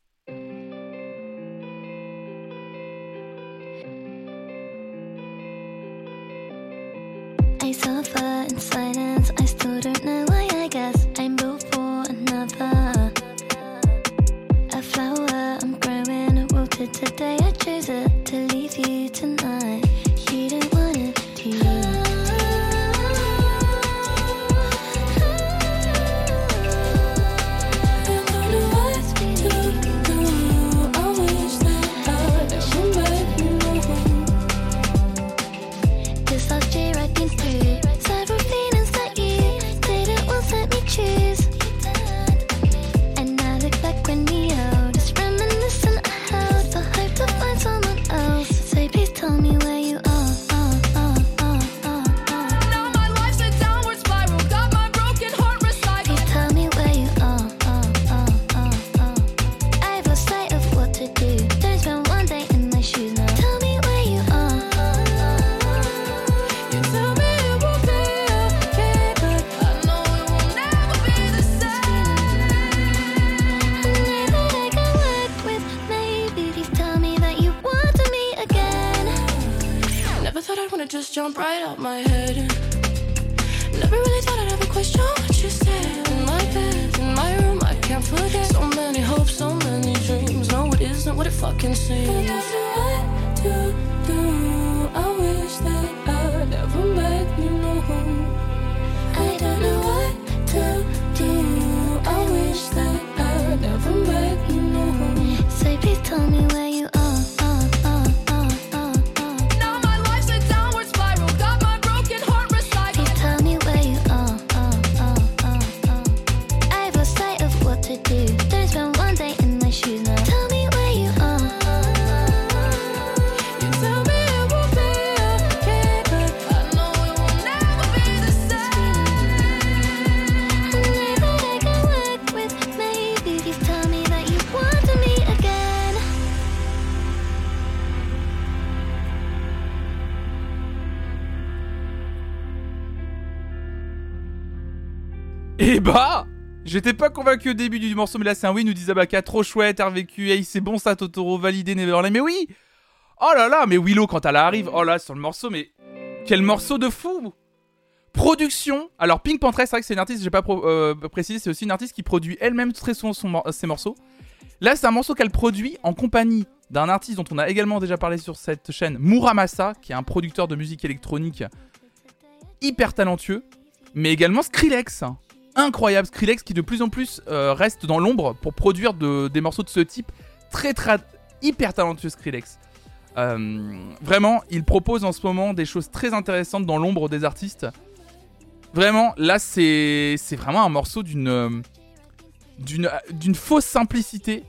Speaker 9: Jump right out my head. Never really thought I'd ever question what you said. In my bed, in my room, I can't forget. So many hopes, so many dreams. No, it isn't what it fucking seems. I don't know what to do. I wish that I never met you. No,
Speaker 10: I don't know what to do.
Speaker 9: I wish that I never met you. No.
Speaker 10: So please tell me where
Speaker 1: J'étais pas convaincu au début du morceau, mais là c'est un oui, nous dit Zabaka, trop chouette, RVQ, hey, c'est bon ça Totoro, validé Neverland, mais oui! Oh là là, mais Willow quand elle arrive, oh là sur le morceau, mais quel morceau de fou! Production, alors Pink Pantress, c'est vrai que c'est une artiste, j'ai pas euh, précisé, c'est aussi une artiste qui produit elle-même très souvent ses morceaux. Là c'est un morceau qu'elle produit en compagnie d'un artiste dont on a également déjà parlé sur cette chaîne, Muramasa, qui est un producteur de musique électronique hyper talentueux, mais également Skrillex incroyable. Skrillex qui de plus en plus euh, reste dans l'ombre pour produire de- des morceaux de ce type. Très très hyper talentueux Skrillex. Euh, vraiment il propose en ce moment des choses très intéressantes dans l'ombre des artistes. Vraiment là c'est vraiment un morceau d'une euh, d'une fausse simplicité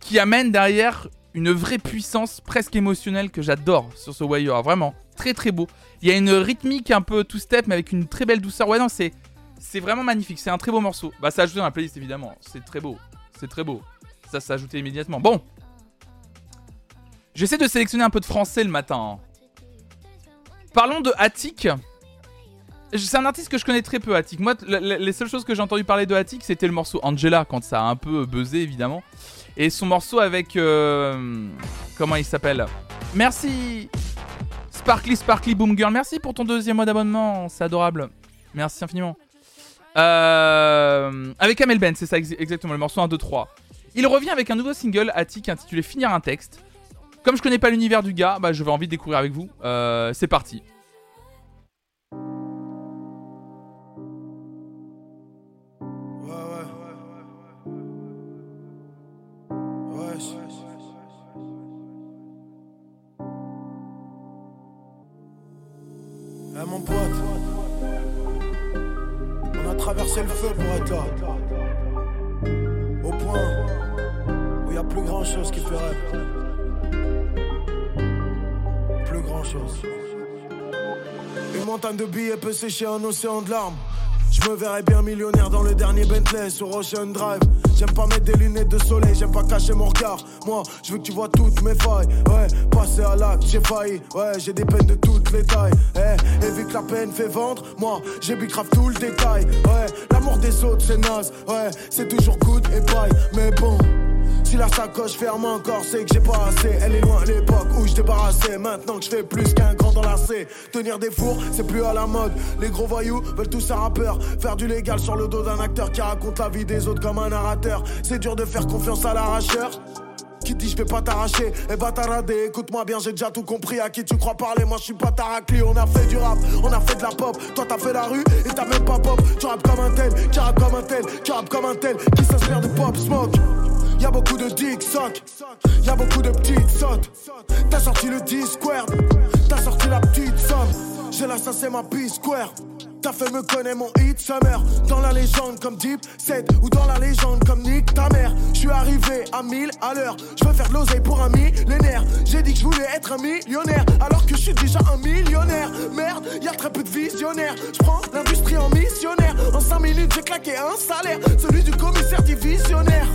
Speaker 1: qui amène derrière une vraie puissance presque émotionnelle que j'adore sur ce Wire vraiment très très beau il y a une rythmique un peu two-step, mais avec une très belle douceur. Ouais, non, c'est vraiment magnifique. C'est un très beau morceau. Bah, ça ajouté dans la playlist, évidemment. C'est très beau. C'est très beau. Ça s'est ajouté immédiatement. Bon. J'essaie de sélectionner un peu de français le matin. Parlons de Attic. C'est un artiste que je connais très peu, Attic. Moi, les seules choses que j'ai entendu parler de Attic, c'était le morceau Angela, quand ça a un peu buzzé, évidemment. Et son morceau avec... euh, comment il s'appelle? Merci Sparkly Sparkly Boom Girl, merci pour ton deuxième mois d'abonnement, c'est adorable. Merci infiniment. Euh, avec Amel Ben, c'est ça ex- exactement, le morceau 1, 2, 3. Il revient avec un nouveau single, Attic, intitulé Finir un texte. Comme je connais pas l'univers du gars, bah, je vais envie de découvrir avec vous. Euh, c'est parti.
Speaker 11: Mon pote, on a traversé le feu pour être là. Au point où il a plus grand chose qui ferait. Plus grand chose. Une montagne de billets peut sécher un océan de larmes. Je me verrais bien millionnaire dans le dernier Bentley sur Ocean Drive. J'aime pas mettre des lunettes de soleil, j'aime pas cacher mon regard. Moi, je veux que tu vois toutes mes failles. Ouais, passer à l'acte, j'ai failli. Ouais, j'ai des peines de toutes les tailles. Eh, et vu que la peine fait vendre, moi, j'ai grave tout le détail. Ouais, l'amour des autres, c'est naze. Ouais, c'est toujours good et bye. Mais bon. Si la sacoche ferme encore, c'est que j'ai pas assez. Elle est loin l'époque où je débarrassais. Maintenant que je fais plus qu'un grand dans la C. Tenir des fours, c'est plus à la mode. Les gros voyous veulent tous un rappeur. Faire du légal sur le dos d'un acteur qui raconte la vie des autres comme un narrateur. C'est dur de faire confiance à l'arracheur. Qui dit je vais pas t'arracher Eh bah taradé, écoute-moi bien j'ai déjà tout compris À qui tu crois parler, moi je suis pas taracli On a fait du rap, on a fait de la pop Toi t'as fait la rue et t'as même pas pop Tu rappes comme un tel, tu rappes comme un tel Tu rappes comme un tel, qui s'inspire de pop? Smoke Y'a beaucoup de dick sock, y'a beaucoup de petites sautes. T'as sorti le Discord, t'as sorti la petite somme. J'ai là, ça c'est ma P-Square. T'as fait me connaître mon hit summer Dans la légende comme Deep 7 Ou dans la légende comme Nick ta mère Je suis arrivé à 1000 à l'heure Je veux faire de l'oseille pour un millénaire J'ai dit que je voulais être un millionnaire Alors que je suis déjà un millionnaire Merde, y a très peu de visionnaires Je prends l'industrie en missionnaire En 5 minutes j'ai claqué un salaire Celui du commissaire divisionnaire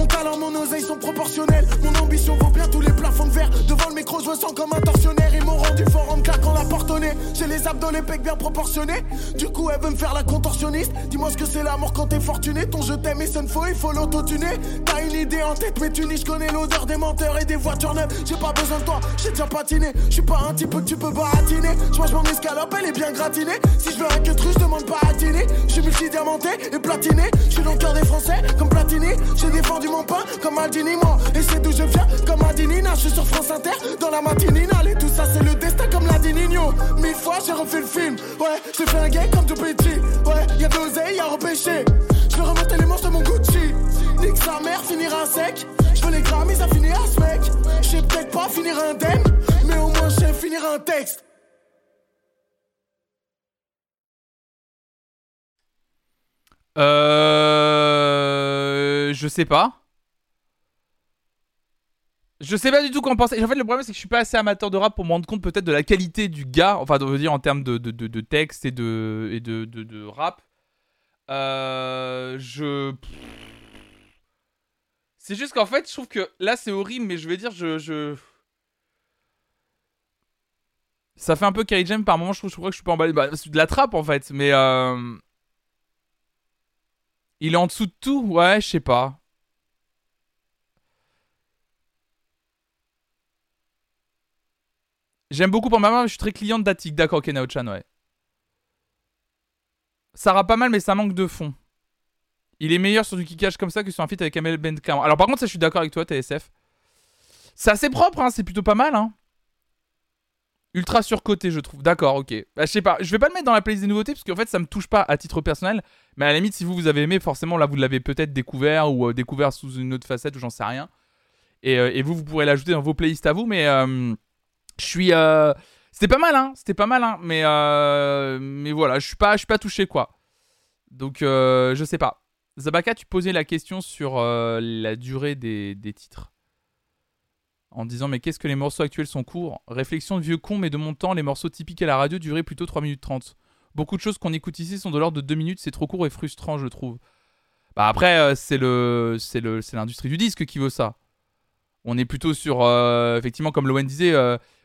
Speaker 11: mon talent, mon oseille sont proportionnels. Mon ambition vaut bien tous les plafonds de verre. Devant le micro, je me sens comme un tortionnaire. Ils m'ont rendu fort en claquant la porte au nez. J'ai les abdos, les pecs bien proportionnés. Du coup, elle veut me faire la contorsionniste. Dis-moi ce que c'est l'amour quand t'es fortuné. Ton je t'aime et ça ne faut, il faut l'autotuner. T'as une idée en tête, mais tu n'y je connais l'odeur des menteurs et des voitures neuves. J'ai pas besoin de toi, j'ai déjà patiné. Je suis pas un type que tu peux baratiner. Je mange mon escalope, elle est bien gratinée. Si je veux un que je demande pas à dîner. Je suis multidiamanté et platiné. Je suis dans le cœur des Français comme Platini. J'ai défendu mon pain comme Aldini, moi. Et c'est d'où je viens comme Adinina. Je suis sur France Inter dans la matinale. Et tout ça, c'est le destin comme la Dinino. Mille fois, j'ai refait le film. Ouais, j'ai fait un comme tout petit. Ouais, y'a de l'oseille, y'a repêché. Je veux remonter les manches de mon Gucci. Nique sa mère, finira sec. Je veux les Grammys, ça finira ce mec. Je sais peut-être pas finir indemne, mais au moins je sais finir un texte.
Speaker 1: Euh... Je sais pas. Je sais pas du tout quoi en penser. En fait, le problème, c'est que je suis pas assez amateur de rap pour me rendre compte peut-être de la qualité du gars. Enfin, de dire en termes de, de, de, texte et de, et de, de rap. Euh, je. C'est juste qu'en fait, je trouve que là, c'est horrible, mais je vais dire, je. je... Ça fait un peu Kerry Jam par moment, je trouve, je crois que je suis pas emballé. Bah, c'est de la trappe en fait, mais. Euh... Il est en dessous de tout Ouais, je sais pas. J'aime beaucoup pour ma main, je suis très cliente d'Attic. D'accord, Kenao-chan, ouais. Ça rappe pas mal, mais ça manque de fond. Il est meilleur sur du kickage comme ça que sur un feat avec Amel Benka. Alors par contre, ça, je suis d'accord avec toi, TSF. C'est assez propre, hein, c'est plutôt pas mal. Hein. Ultra surcoté, je trouve. D'accord, ok. Bah, je sais pas, je vais pas le mettre dans la playlist des nouveautés parce qu'en fait, ça me touche pas à titre personnel. Mais à la limite, si vous, vous avez aimé, forcément, là, vous l'avez peut-être découvert ou euh, découvert sous une autre facette ou j'en sais rien. Et, euh, et, vous, vous pourrez l'ajouter dans vos playlists à vous. Mais euh, je suis. euh, C'était pas mal, hein. C'était pas mal, hein. Mais, euh, mais voilà, je suis pas, je suis pas touché, quoi. Donc, euh, je sais pas. Zabaka, tu posais la question sur la durée des, des titres. En disant, mais qu'est-ce que les morceaux actuels sont courts? Réflexion de vieux con, mais de mon temps, les morceaux typiques à la radio duraient plutôt 3 minutes 30. Beaucoup de choses qu'on écoute ici sont de l'ordre de 2 minutes, c'est trop court et frustrant, je trouve. Bah après, c'est le, c'est le, c'est l'industrie du disque qui veut ça. On est plutôt sur, effectivement, comme Lowen disait,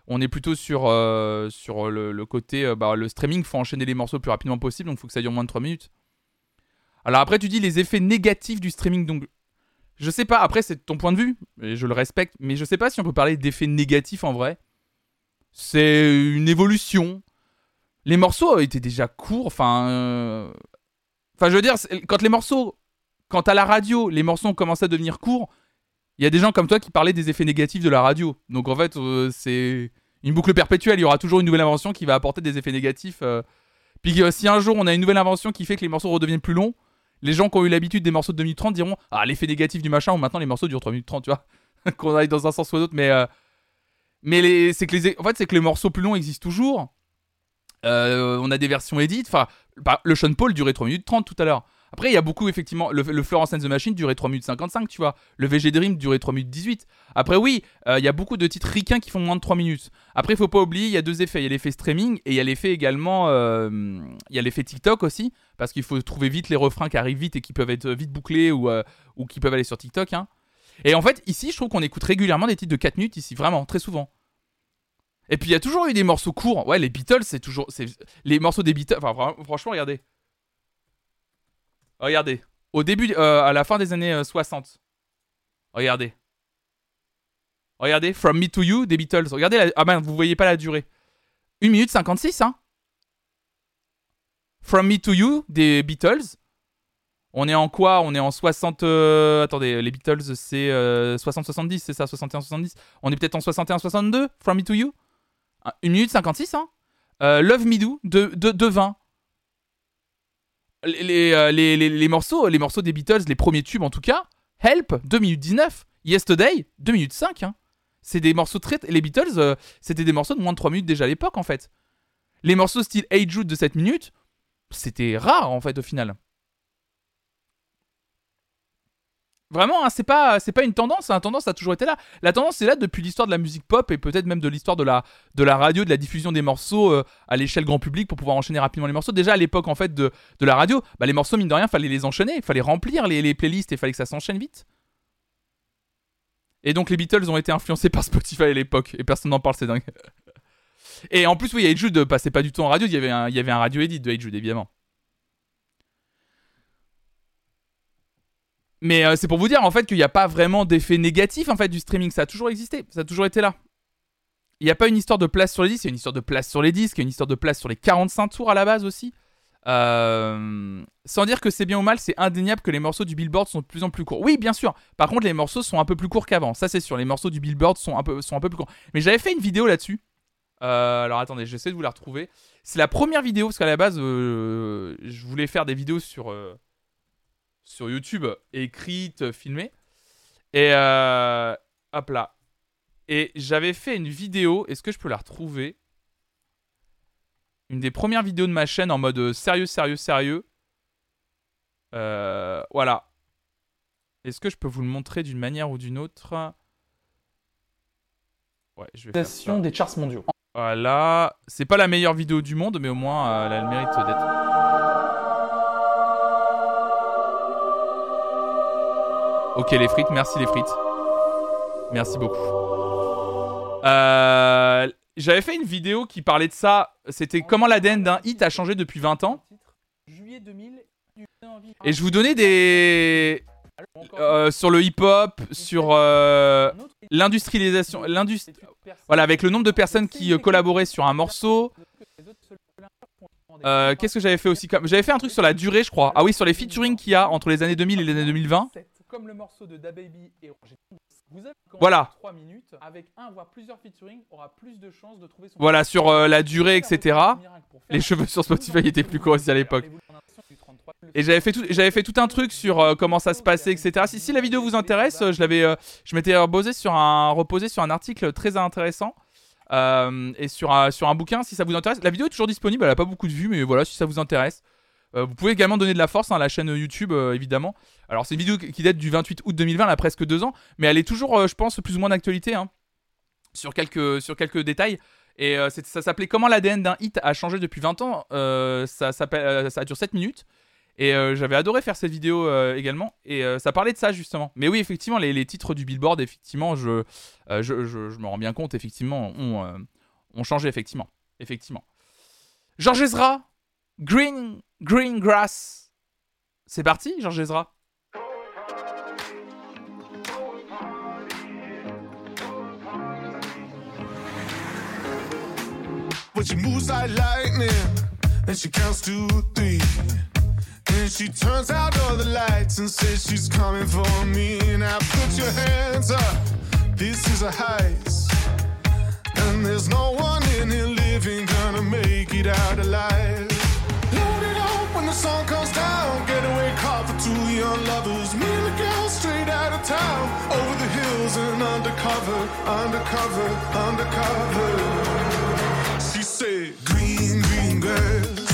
Speaker 1: on est plutôt sur, euh, sur le, côté, euh, bah, le streaming, faut enchaîner les morceaux le plus rapidement possible, donc faut que ça dure moins de 3 minutes. Alors après, tu dis les effets négatifs du streaming, donc je sais pas, après c'est ton point de vue, et je le respecte, mais je sais pas si on peut parler d'effets négatifs en vrai. C'est une évolution. Les morceaux étaient déjà courts, enfin... euh, Enfin, je veux dire, quand les morceaux... Quand à la radio, les morceaux commencé à devenir courts, il y a des gens comme toi qui parlaient des effets négatifs de la radio. Donc en fait, euh, c'est une boucle perpétuelle. Il y aura toujours une nouvelle invention qui va apporter des effets négatifs. euh. Puis euh, si un jour on a une nouvelle invention qui fait que les morceaux redeviennent plus longs, les gens qui ont eu l'habitude des morceaux de 2 minutes 30 diront Ah, l'effet négatif du machin, ou maintenant les morceaux durent 3 minutes 30, tu vois. [LAUGHS] Qu'on aille dans un sens ou l'autre. Mais, mais les... c'est que les... en fait, que les morceaux plus longs existent toujours. On a des versions edit. Enfin, bah, le Sean Paul durait 3 minutes 30 tout à l'heure. Après, il y a beaucoup, effectivement. Le, Florence and the Machine durait 3 minutes 55, tu vois. Le VG Dream durait 3 minutes 18. Après, oui, euh, il y a beaucoup de titres ricains qui font moins de 3 minutes. Après, il faut pas oublier, il y a deux effets. Il y a l'effet streaming et il y a l'effet également. euh, Il y a l'effet TikTok aussi. Parce qu'il faut trouver vite les refrains qui arrivent vite et qui peuvent être vite bouclés ou, euh, qui peuvent aller sur TikTok. hein. Et en fait, ici, je trouve qu'on écoute régulièrement des titres de 4 minutes ici, vraiment, très souvent. Et puis il y a toujours eu des morceaux courts. Ouais, les Beatles, c'est toujours. Les morceaux des Beatles. Enfin, franchement, regardez. Regardez. Au début. euh, à la fin des années euh, 60. Regardez. Regardez. From Me to You des Beatles. Regardez. La... Ah ben, vous voyez pas la durée. 1 minute 56, hein. From Me to You des Beatles. On est en quoi? On est en 60. euh, Attendez, les Beatles, c'est euh, 60-70, c'est ça 61-70. On est peut-être en 61-62 From Me to You? 1 minute 56, hein. Euh, Love Me Do de, de, de 20. Euh, les morceaux des Beatles, les premiers tubes en tout cas, Help 2 minutes 19. Yesterday 2 minutes 5. hein. C'est des morceaux très. Les Beatles, euh, c'était des morceaux de moins de 3 minutes déjà à l'époque en fait. Les morceaux style Hey Jude de 7 minutes, c'était rare en fait au final. Vraiment, hein, c'est pas, une tendance, hein, la tendance a toujours été là. La tendance est là depuis l'histoire de la musique pop et peut-être même de l'histoire de la, radio, de la diffusion des morceaux euh, à l'échelle grand public pour pouvoir enchaîner rapidement les morceaux. Déjà à l'époque de, la radio, bah, les morceaux mine de rien, fallait les enchaîner, fallait remplir les, playlists et fallait que ça s'enchaîne vite. Et donc les Beatles ont été influencés par Spotify à l'époque et personne n'en parle, c'est dingue. [LAUGHS] Et en plus, oui, Hey Jude passait pas du tout en radio, il y avait un, il y avait un radio edit de Hey Jude évidemment. Mais euh, c'est pour vous dire en fait qu'il n'y a pas vraiment d'effet négatif en fait du streaming, ça a toujours existé, ça a toujours été là. Il n'y a pas une histoire de place sur les disques, il y a une histoire de place sur les disques, il y a une histoire de place sur les 45 tours à la base aussi. Euh, sans dire que c'est bien ou mal, c'est indéniable que les morceaux du Billboard sont de plus en plus courts. Oui, bien sûr. Par contre, les morceaux sont un peu plus courts qu'avant. Ça, c'est sûr. Les morceaux du Billboard sont un peu, plus courts. Mais j'avais fait une vidéo là-dessus. Euh, alors attendez, j'essaie de vous la retrouver. C'est la première vidéo parce qu'à la base, je voulais faire des vidéos sur sur YouTube, écrites, filmées. Et euh, hop là. Et j'avais fait une vidéo. Est-ce que je peux la retrouver? Une des premières vidéos de ma chaîne en mode euh, sérieux, sérieux, sérieux. Euh, voilà. Est-ce que je peux vous le montrer d'une manière ou d'une autre? Ouais, je vais faire ça.
Speaker 12: des charts mondiaux.
Speaker 1: Voilà. C'est pas la meilleure vidéo du monde, mais au moins, euh, elle a le mérite d'être. Ok, les frites, merci les frites. Merci beaucoup. Euh, J'avais fait une vidéo qui parlait de ça. C'était comment l'ADN d'un hit a changé depuis 20 ans.
Speaker 12: Juillet 2000.
Speaker 1: Et je vous donnais des. euh, sur le hip-hop, sur euh, l'industrialisation. l'industri- Voilà, avec le nombre de personnes qui euh, collaboraient sur un morceau. Qu'est-ce que j'avais fait aussi comme... J'avais fait un truc sur la durée, je crois. Ah oui, sur les featuring qu'il y a entre les années 2000 et les années 2020.
Speaker 12: Comme le morceau de DaBaby et Orange. Vous avez
Speaker 1: Voilà.
Speaker 12: 3 minutes avec un voire plusieurs featuring aura plus de chances de trouver son
Speaker 1: Voilà, sur euh, la durée, etc. Les cheveux sur Spotify étaient plus courts aussi à l'époque. Et j'avais fait tout, j'avais fait tout un truc sur euh, comment ça se passait, etc. Si, si la vidéo vous intéresse, euh, je l'avais, euh, je m'étais reposé sur un, reposé sur un article très intéressant et sur un, sur un bouquin. Si ça vous intéresse, la vidéo est toujours disponible. Elle a pas beaucoup de vues, mais voilà, si ça vous intéresse, Euh, vous pouvez également donner de la force hein, à la chaîne YouTube, euh, évidemment. Alors c'est une vidéo qui date du 28 août 2020, elle a presque deux ans, mais elle est toujours, euh, je pense, plus ou moins d'actualité. hein, sur quelques, détails. Et ça s'appelait Comment l'ADN d'un hit a changé depuis 20 ans. Ça, ça dure 7 minutes. Et j'avais adoré faire cette vidéo également. Et ça parlait de ça justement. Mais oui, effectivement, les, titres du Billboard, effectivement, je, me rends bien compte, effectivement, ont, ont changé, effectivement. Effectivement. Georges Ezra, Green, Green Grass. C'est parti, Georges Ezra
Speaker 13: But she moves like lightning, and she counts to three. And she turns out all the lights and says she's coming for me. Now put your hands up, this is a heist. And there's no one in here living gonna make it out alive. When the sun comes down. Getaway car for two young lovers. Me and the girl straight out of town. Over the hills and undercover, undercover, undercover. She said, Green, green undercover,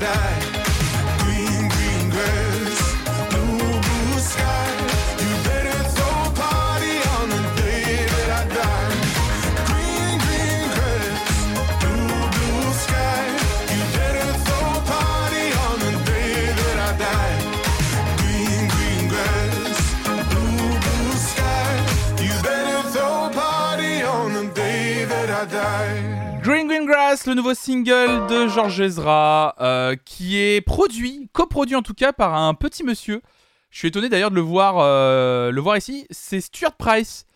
Speaker 13: die.
Speaker 1: Le nouveau single de George Ezra, euh, qui est produit, coproduit en tout cas par un petit monsieur. Je suis étonné d'ailleurs de le voir, euh, le voir ici. C'est Stuart Price.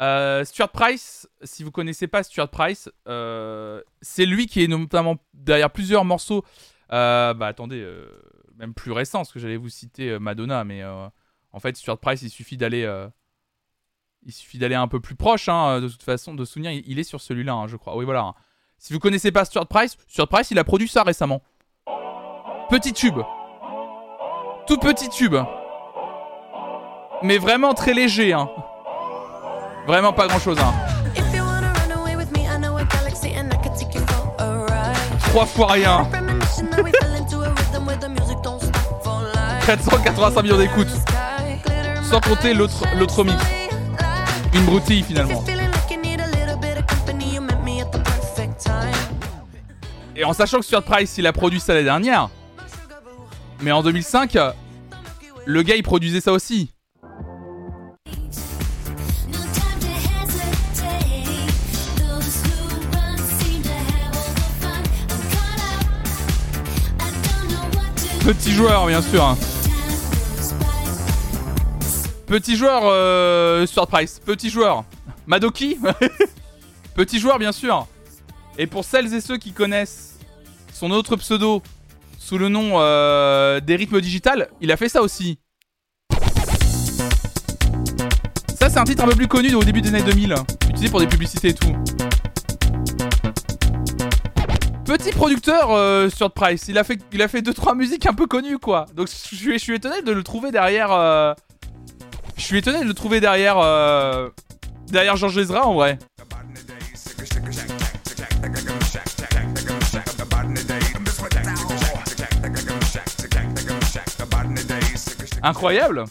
Speaker 1: Euh, Stuart Price, si vous connaissez pas Stuart Price, c'est lui qui est notamment derrière plusieurs morceaux. bah attendez, même plus récents, parce que j'allais vous citer Madonna, mais en fait Stuart Price, il suffit d'aller, il suffit d'aller un peu plus proche, hein, de toute façon, de souvenir. Il, est sur celui-là, hein, je crois. Oui voilà. Si vous connaissez pas Stuart Price, Stuart Price, il a produit ça récemment. Petit tube, tout petit tube, mais vraiment très léger, hein. Vraiment pas grand chose, hein. Trois fois rien.
Speaker 4: Premonition that we fell into a rhythm where the music don't stop for life.
Speaker 1: 485 millions d'écoutes. Sans compter l'autre l'autre mix. Une broutille finalement. Et en sachant que Stuart Price, il a produit ça l'année dernière. Mais en 2005, le gars il produisait ça aussi. Petit joueur, bien sûr. hein. Petit joueur, euh, Stuart Price. Petit joueur. Madoki [LAUGHS] Petit joueur, bien sûr. Et pour celles et ceux qui connaissent son autre pseudo sous le nom euh, des rythmes digital, il a fait ça aussi. Ça, c'est un titre un peu plus connu au début des années 2000, utilisé pour des publicités et tout. Petit producteur euh, Stuart Price, il a fait il a fait deux trois musiques un peu connues quoi. Donc je suis étonné de le trouver derrière euh, je suis étonné de le trouver derrière euh, derrière Georges Ezra en vrai. Incroyable.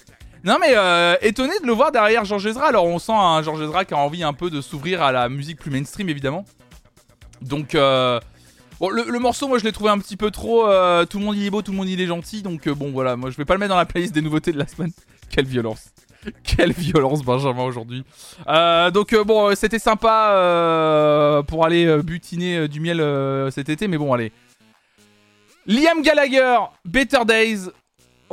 Speaker 1: Non mais euh, étonné de le voir derrière Georges Ezra. Alors on sent un Georges Ezra qui a envie un peu de s'ouvrir à la musique plus mainstream évidemment. Donc euh, bon, le, morceau moi je l'ai trouvé un petit peu trop. euh, tout le monde il est beau, tout le monde il est gentil. Donc bon voilà, moi je vais pas le mettre dans la playlist des nouveautés de la semaine. [LAUGHS] Quelle violence. Quelle violence Benjamin aujourd'hui. Donc bon c'était sympa pour aller butiner du miel cet été. Mais bon allez. Liam Gallagher, Better Days.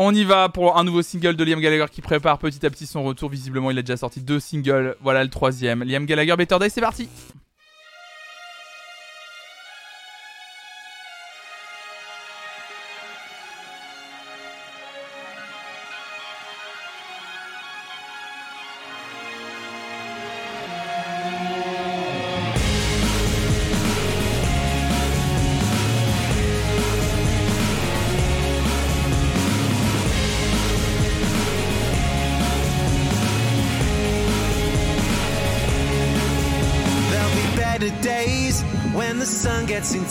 Speaker 1: On y va pour un nouveau single de Liam Gallagher qui prépare petit à petit son retour. Visiblement, il a déjà sorti deux singles. Voilà le troisième. Liam Gallagher, Better Days, c'est parti.
Speaker 14: Sun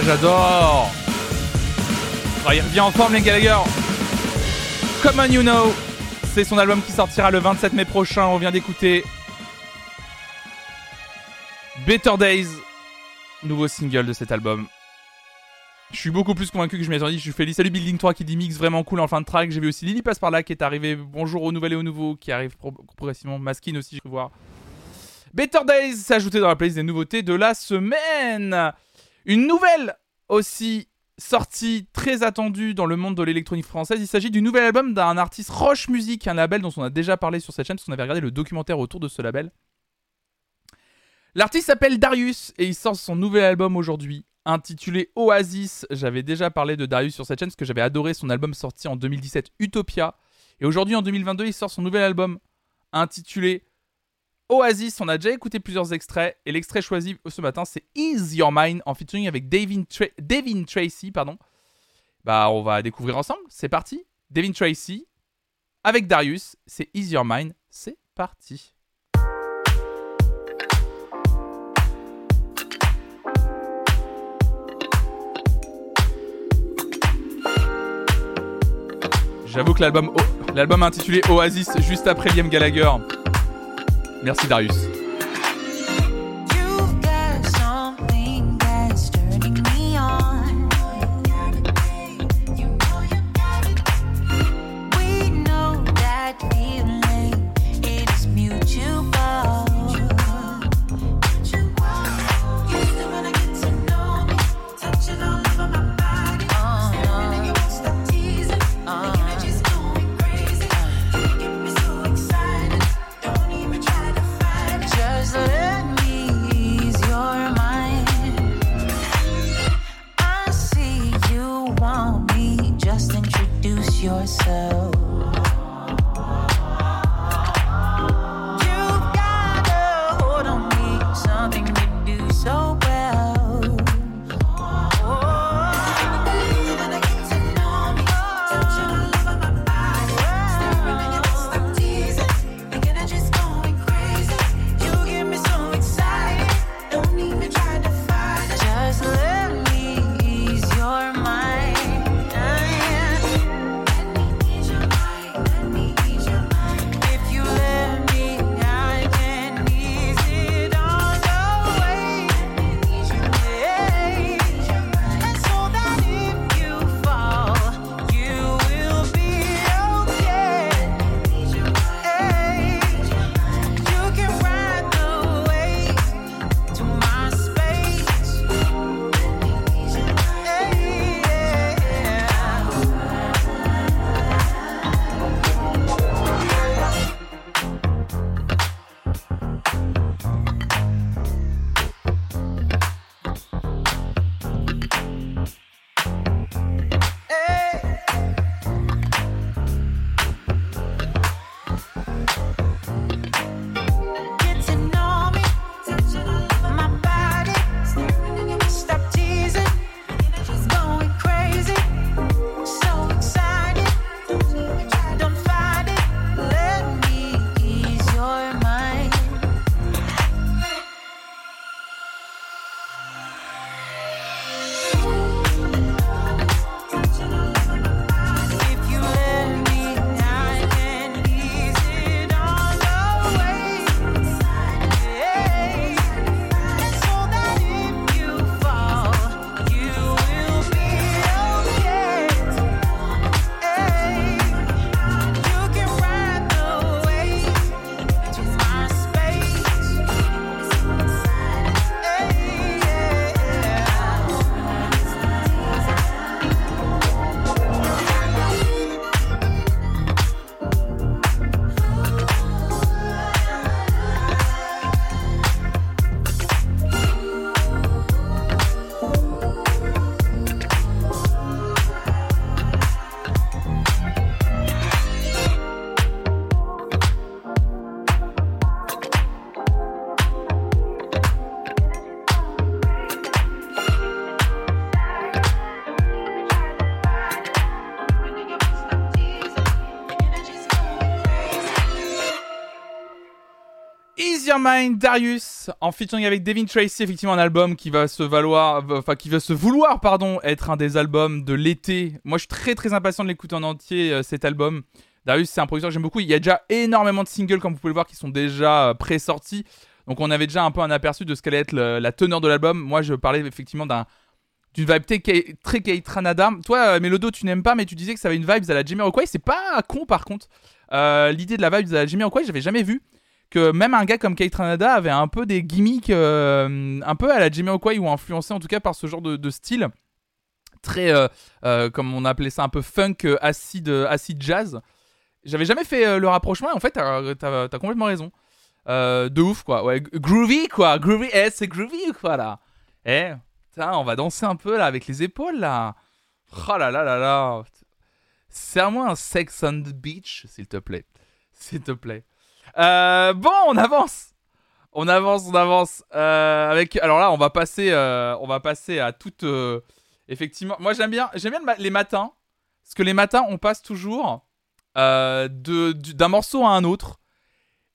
Speaker 1: Là, j'adore Ah, Il revient en forme, les Gallagher Come on, you know C'est son album qui sortira le 27 mai prochain. On vient d'écouter Better Days, nouveau single de cet album. Je suis beaucoup plus convaincu que je m'y attendais. Je fais salut Building 3 qui dit mix vraiment cool en fin de track. J'ai vu aussi Lily passe par là qui est arrivé. Bonjour au nouvel et au nouveau qui arrive pro- progressivement. Maskin aussi, je peux voir. Better Days s'est ajouté dans la playlist des nouveautés de la semaine. Une nouvelle aussi sortie très attendue dans le monde de l'électronique française. Il s'agit du nouvel album d'un artiste Roche Music, un label dont on a déjà parlé sur cette chaîne parce qu'on avait regardé le documentaire autour de ce label. L'artiste s'appelle Darius et il sort son nouvel album aujourd'hui intitulé Oasis. J'avais déjà parlé de Darius sur cette chaîne parce que j'avais adoré son album sorti en 2017 Utopia. Et aujourd'hui en 2022 il sort son nouvel album intitulé Oasis, on a déjà écouté plusieurs extraits et l'extrait choisi ce matin c'est Ease Your Mind en featuring avec Devin, Tra- Devin Tracy. Pardon. Bah on va découvrir ensemble, c'est parti. Devin Tracy avec Darius, c'est Ease Your Mind, c'est parti. J'avoue que l'album l'album intitulé Oasis juste après Liam Gallagher. Merci Darius. myself. Mind, Darius, en featuring avec Devin Tracy, effectivement un album qui va se valoir, enfin qui va se vouloir, pardon, être un des albums de l'été. Moi, je suis très très impatient de l'écouter en entier euh, cet album. Darius, c'est un producteur que j'aime beaucoup. Il y a déjà énormément de singles, comme vous pouvez le voir, qui sont déjà euh, pré-sortis. Donc, on avait déjà un peu un aperçu de ce qu'allait être la teneur de l'album. Moi, je parlais effectivement d'un d'une vibe très Kei- très Keitranada. Toi, euh, Mélodo, tu n'aimes pas, mais tu disais que ça avait une vibe à la Jamiroquai. C'est pas con, par contre. L'idée de la vibe à la Jamiroquai, j'avais jamais vu que même un gars comme Keitranada avait un peu des gimmicks euh, un peu à la Jamiroquai ou influencé en tout cas par ce genre de, style. Très euh, euh, comme on appelait ça un peu funk euh, acid euh, acid jazz. J'avais jamais fait le rapprochement et en fait t'as complètement raison. De ouf quoi. Ouais groovy quoi. Groovy eh c'est groovy quoi là. Eh putain on va danser un peu là avec les épaules là. Oh là là là là. Serre-moi un sex on the beach s'il te plaît. S'il te plaît euh, bon, on avance. On avance, on avance. Euh, avec, alors là, on va passer, euh, on va passer à toute. effectivement, moi j'aime bien, j'aime bien les matins, parce que les matins, on passe toujours d'un morceau à un autre.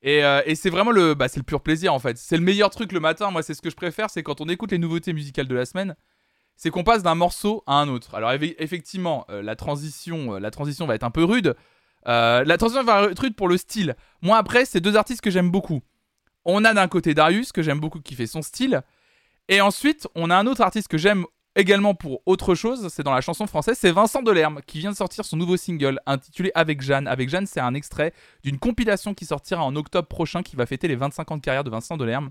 Speaker 1: Et, et c'est vraiment le, bah, c'est le pur plaisir en fait. C'est le meilleur truc le matin. Moi, c'est ce que je préfère, c'est quand on écoute les nouveautés musicales de la semaine, c'est qu'on passe d'un morceau à un autre. Alors eff- effectivement, la transition, la transition va être un peu rude. Euh, la transition va être rude pour le style. Moi après, c'est deux artistes que j'aime beaucoup. On a d'un côté Darius que j'aime beaucoup qui fait son style, et ensuite on a un autre artiste que j'aime également pour autre chose. C'est dans la chanson française, c'est Vincent Delerme qui vient de sortir son nouveau single intitulé Avec Jeanne. Avec Jeanne, c'est un extrait d'une compilation qui sortira en octobre prochain qui va fêter les 25 ans de carrière de Vincent Delerme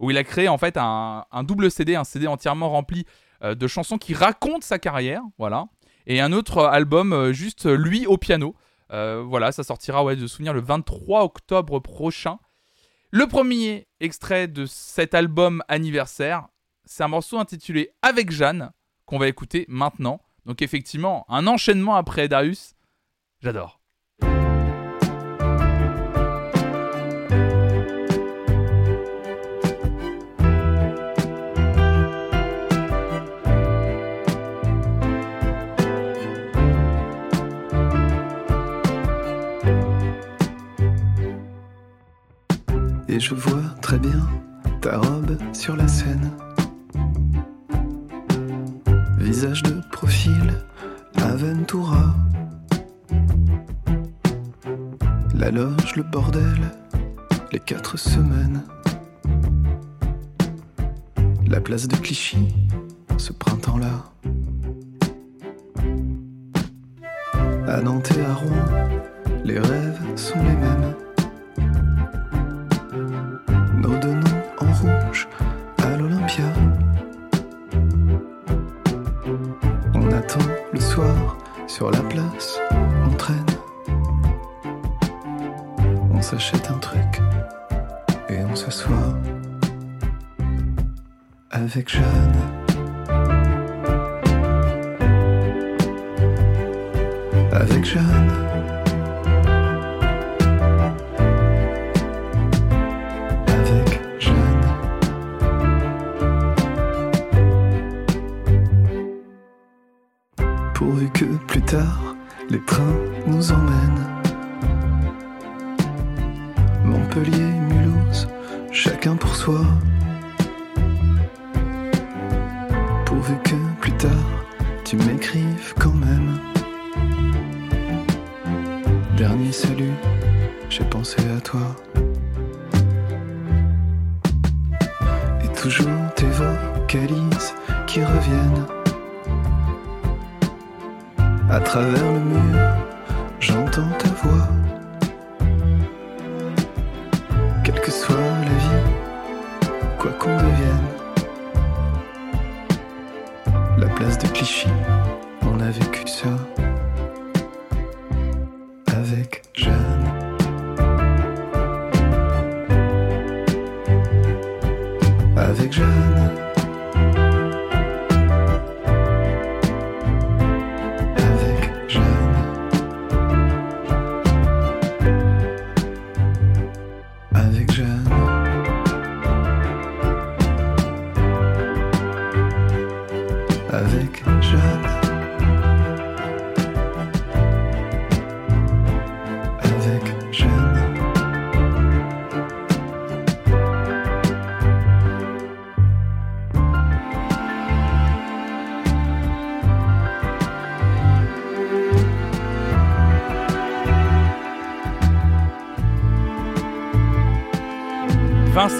Speaker 1: où il a créé en fait un, double CD, un CD entièrement rempli euh, de chansons qui racontent sa carrière, voilà, et un autre album euh, juste lui au piano. Euh, voilà, ça sortira ouais, de souvenir le 23 octobre prochain. Le premier extrait de cet album anniversaire, c'est un morceau intitulé Avec Jeanne qu'on va écouter maintenant. Donc effectivement, un enchaînement après Darius, j'adore.
Speaker 15: Et je vois très bien ta robe sur la scène. Visage de profil, Aventura. La loge, le bordel, les quatre semaines. La place de Clichy, ce printemps-là. À Nantes et à Rouen, les rêves sont les mêmes. En rouge à l'Olympia. On attend le soir sur la place, on traîne. On s'achète un truc et on s'assoit avec Jeanne.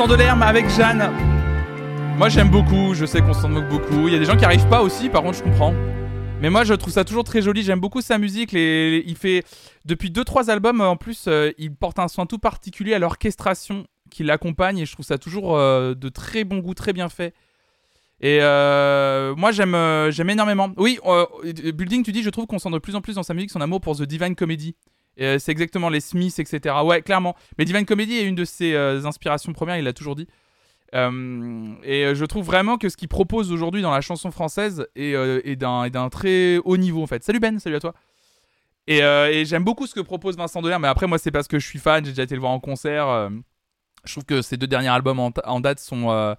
Speaker 1: Vincent Delerme avec Jeanne. Moi j'aime beaucoup, je sais qu'on s'en moque beaucoup. Il y a des gens qui arrivent pas aussi, par contre je comprends. Mais moi je trouve ça toujours très joli, j'aime beaucoup sa musique. Les, les- il fait depuis 2-3 albums en plus, euh, il porte un soin tout particulier à l'orchestration qui l'accompagne et je trouve ça toujours euh, de très bon goût, très bien fait. Et euh, moi j'aime j'aime énormément. Oui, Building, tu dis, je trouve qu'on sent de plus en plus dans sa musique son amour pour The Divine Comedy. Euh, c'est exactement les Smiths, etc. Ouais, clairement. Mais Divine Comedy est une de ses euh, inspirations premières, il l'a toujours dit. Euh, et je trouve vraiment que ce qu'il propose aujourd'hui dans la chanson française est, d'un très haut niveau en fait. Salut Ben, salut à toi. Et, j'aime beaucoup ce que propose Vincent Delerme. Mais après, moi, c'est parce que je suis fan, j'ai déjà été le voir en concert. je trouve que ces deux derniers albums en, date sont,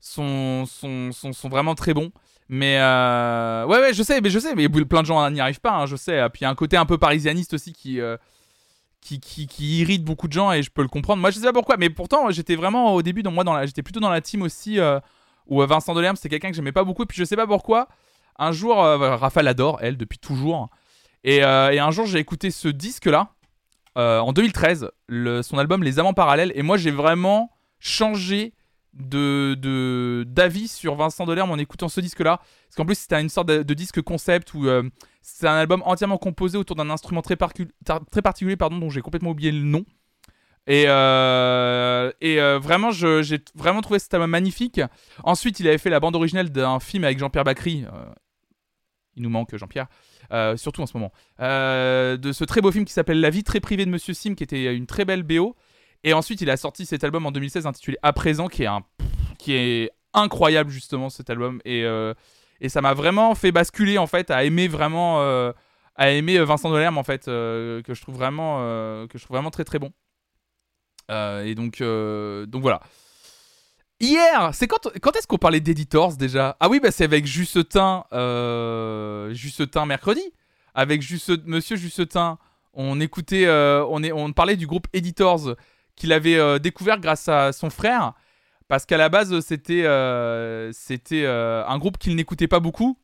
Speaker 1: sont, sont, sont vraiment très bons. Mais euh, ouais, ouais, je sais, mais je sais, mais plein de gens n'y arrivent pas, hein, je sais. Puis il y a un côté un peu parisianiste aussi qui, euh, qui, qui, qui irrite beaucoup de gens et je peux le comprendre. Moi, je sais pas pourquoi, mais pourtant, j'étais vraiment au début, dans, moi, j'étais plutôt dans la team aussi euh, où Vincent Delerme, c'était quelqu'un que j'aimais pas beaucoup. Et puis je sais pas pourquoi, un jour, euh, Raphaël adore, elle, depuis toujours. Et, et un jour, j'ai écouté ce disque-là, en 2013, le, son album Les Amants Parallèles, et moi, j'ai vraiment changé de d'avis sur Vincent Delerme en écoutant ce disque-là. Parce qu'en plus, c'était une sorte de, disque concept où euh, c'est un album entièrement composé autour d'un instrument très, particulier pardon, dont j'ai complètement oublié le nom. Et, euh, et euh, vraiment, j'ai vraiment trouvé cet album magnifique. Ensuite, il avait fait la bande originale d'un film avec Jean-Pierre Bacry. il nous manque Jean-Pierre, surtout en ce moment. De ce très beau film qui s'appelle La vie très privée de Monsieur Sim, qui était une très belle BO. Et ensuite, il a sorti cet album en 2016 intitulé À présent, qui est, un, qui est incroyable justement cet album. Et, euh, et ça m'a vraiment fait basculer en fait à aimer vraiment, euh, à aimer Vincent Delerme en fait, euh, que je trouve vraiment, euh, que je trouve vraiment très très bon. Euh, et donc, euh, donc voilà. Hier, c'est quand, quand est-ce qu'on parlait d'Editors déjà? Ah oui, bah c'est avec Jussetin, euh, mercredi. Avec Juste, Monsieur Jussetin, on écoutait, euh, on, est, on parlait du groupe Editors qu'il avait euh, découvert grâce à son frère. Parce qu'à la base, c'était euh, euh, un groupe qu'il n'écoutait pas beaucoup.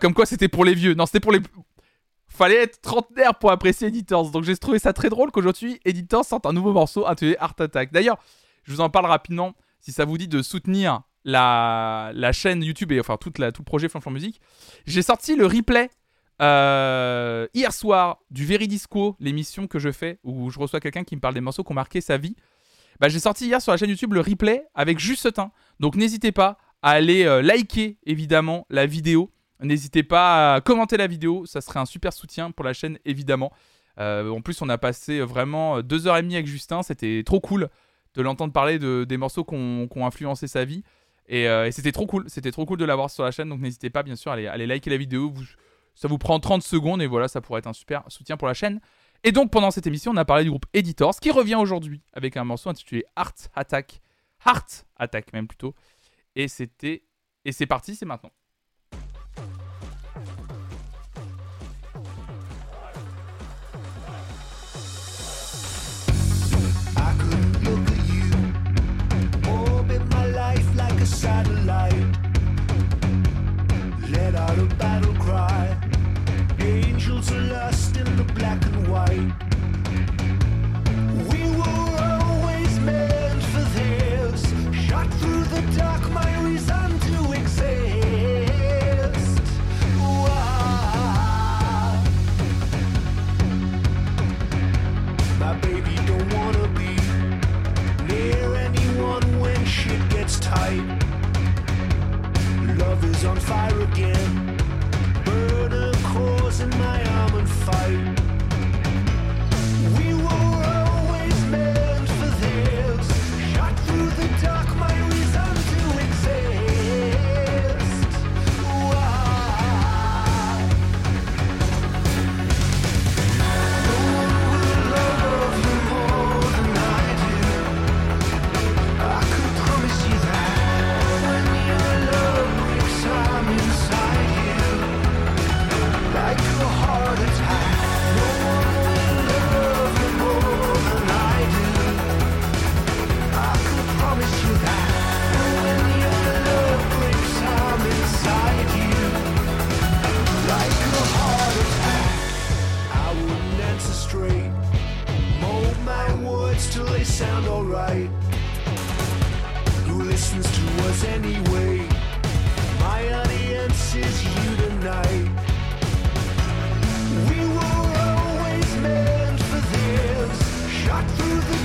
Speaker 1: Comme quoi, c'était pour les vieux. Non, c'était pour les. [LAUGHS] Fallait être trentenaire pour apprécier Editors. Donc j'ai trouvé ça très drôle qu'aujourd'hui, Editors sorte un nouveau morceau intitulé Art Attack. D'ailleurs, je vous en parle rapidement. Si ça vous dit de soutenir la, la chaîne YouTube et enfin tout le projet Flanflan Musique, j'ai sorti le replay euh, hier soir du Veridisco, l'émission que je fais où je reçois quelqu'un qui me parle des morceaux qui ont marqué sa vie. Bah, j'ai sorti hier sur la chaîne YouTube le replay avec Justin. Donc n'hésitez pas à aller euh, liker évidemment la vidéo. N'hésitez pas à commenter la vidéo, ça serait un super soutien pour la chaîne évidemment. Euh, en plus, on a passé vraiment deux heures et demie avec Justin, c'était trop cool de l'entendre parler de, des morceaux qui ont influencé sa vie. Et, c'était trop cool, c'était trop cool de l'avoir sur la chaîne. Donc n'hésitez pas bien sûr à aller, liker la vidéo. Ça vous prend 30 secondes et voilà, ça pourrait être un super soutien pour la chaîne. Et donc pendant cette émission, on a parlé du groupe Editors qui revient aujourd'hui avec un morceau intitulé Heart Attack. Heart Attack même plutôt. Et c'était et c'est parti, c'est maintenant.
Speaker 16: Let battle cry. Angels are lost in the black and white. We were always meant for this. Shot through the dark, my reason to exist. Why? My baby don't wanna be near anyone when shit gets tight. Love is on fire again. In my arm and fight.
Speaker 5: sound alright? Who listens to us anyway? My audience is you tonight. We were always meant for this. Shot through the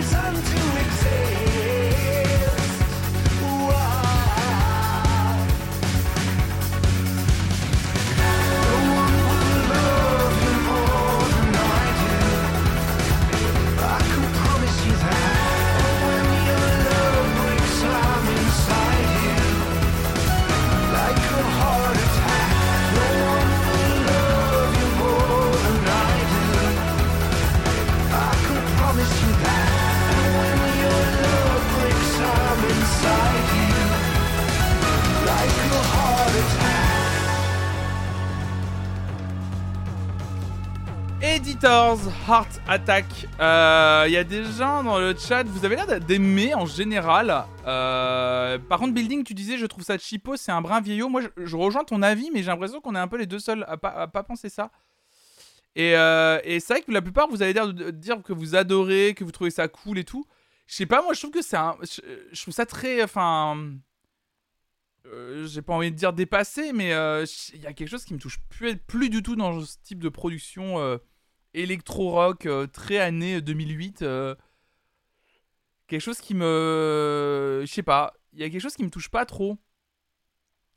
Speaker 5: reason to Attack.
Speaker 1: Euh, Il y a des gens dans le chat. Vous avez l'air d'aimer en général. Euh, par contre, Building, tu disais, je trouve ça cheapo, c'est un brin vieillot. Moi, je, rejoins ton avis, mais j'ai l'impression qu'on est un peu les deux seuls à pas, pas penser ça. Et, euh, et c'est vrai que la plupart, vous avez l'air de dire que vous adorez, que vous trouvez ça cool et tout. Je sais pas, moi, je trouve que c'est un. Je, je trouve ça très. Enfin. j'ai pas envie de dire dépassé, mais il y a quelque chose qui me touche plus, plus du tout dans ce type de production électro-rock euh, très année 2008. euh, quelque chose qui me. Je sais pas, il y a quelque chose qui me touche pas trop.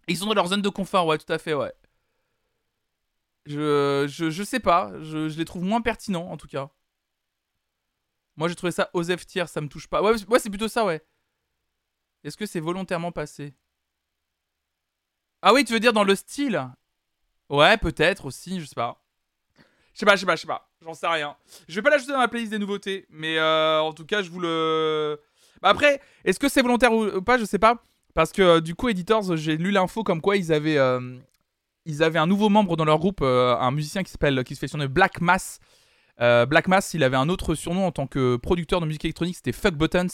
Speaker 1: Ils sont dans leur zone de confort, ouais, tout à fait, ouais. Je, je, je sais pas, je, je les trouve moins pertinents en tout cas. Moi j'ai trouvé ça Osef Tier, ça me touche pas. Ouais c'est plutôt ça, ouais. Est-ce que c'est volontairement passé? Ah oui, tu veux dire dans le style? Ouais, peut-être aussi, je sais pas. Je sais pas, je sais pas, je sais pas. J'en sais rien. Je vais pas l'ajouter dans la playlist des nouveautés, mais euh, en tout cas, je vous le. Bah après, est-ce que c'est volontaire ou pas? Je sais pas. Parce que euh, du coup, Editors, j'ai lu l'info comme quoi ils avaient, euh, ils avaient un nouveau membre dans leur groupe, un musicien qui s'appelle, qui se fait surnommer Black Mass. Black Mass, il avait un autre surnom en tant que producteur de musique électronique, c'était Fuck Buttons.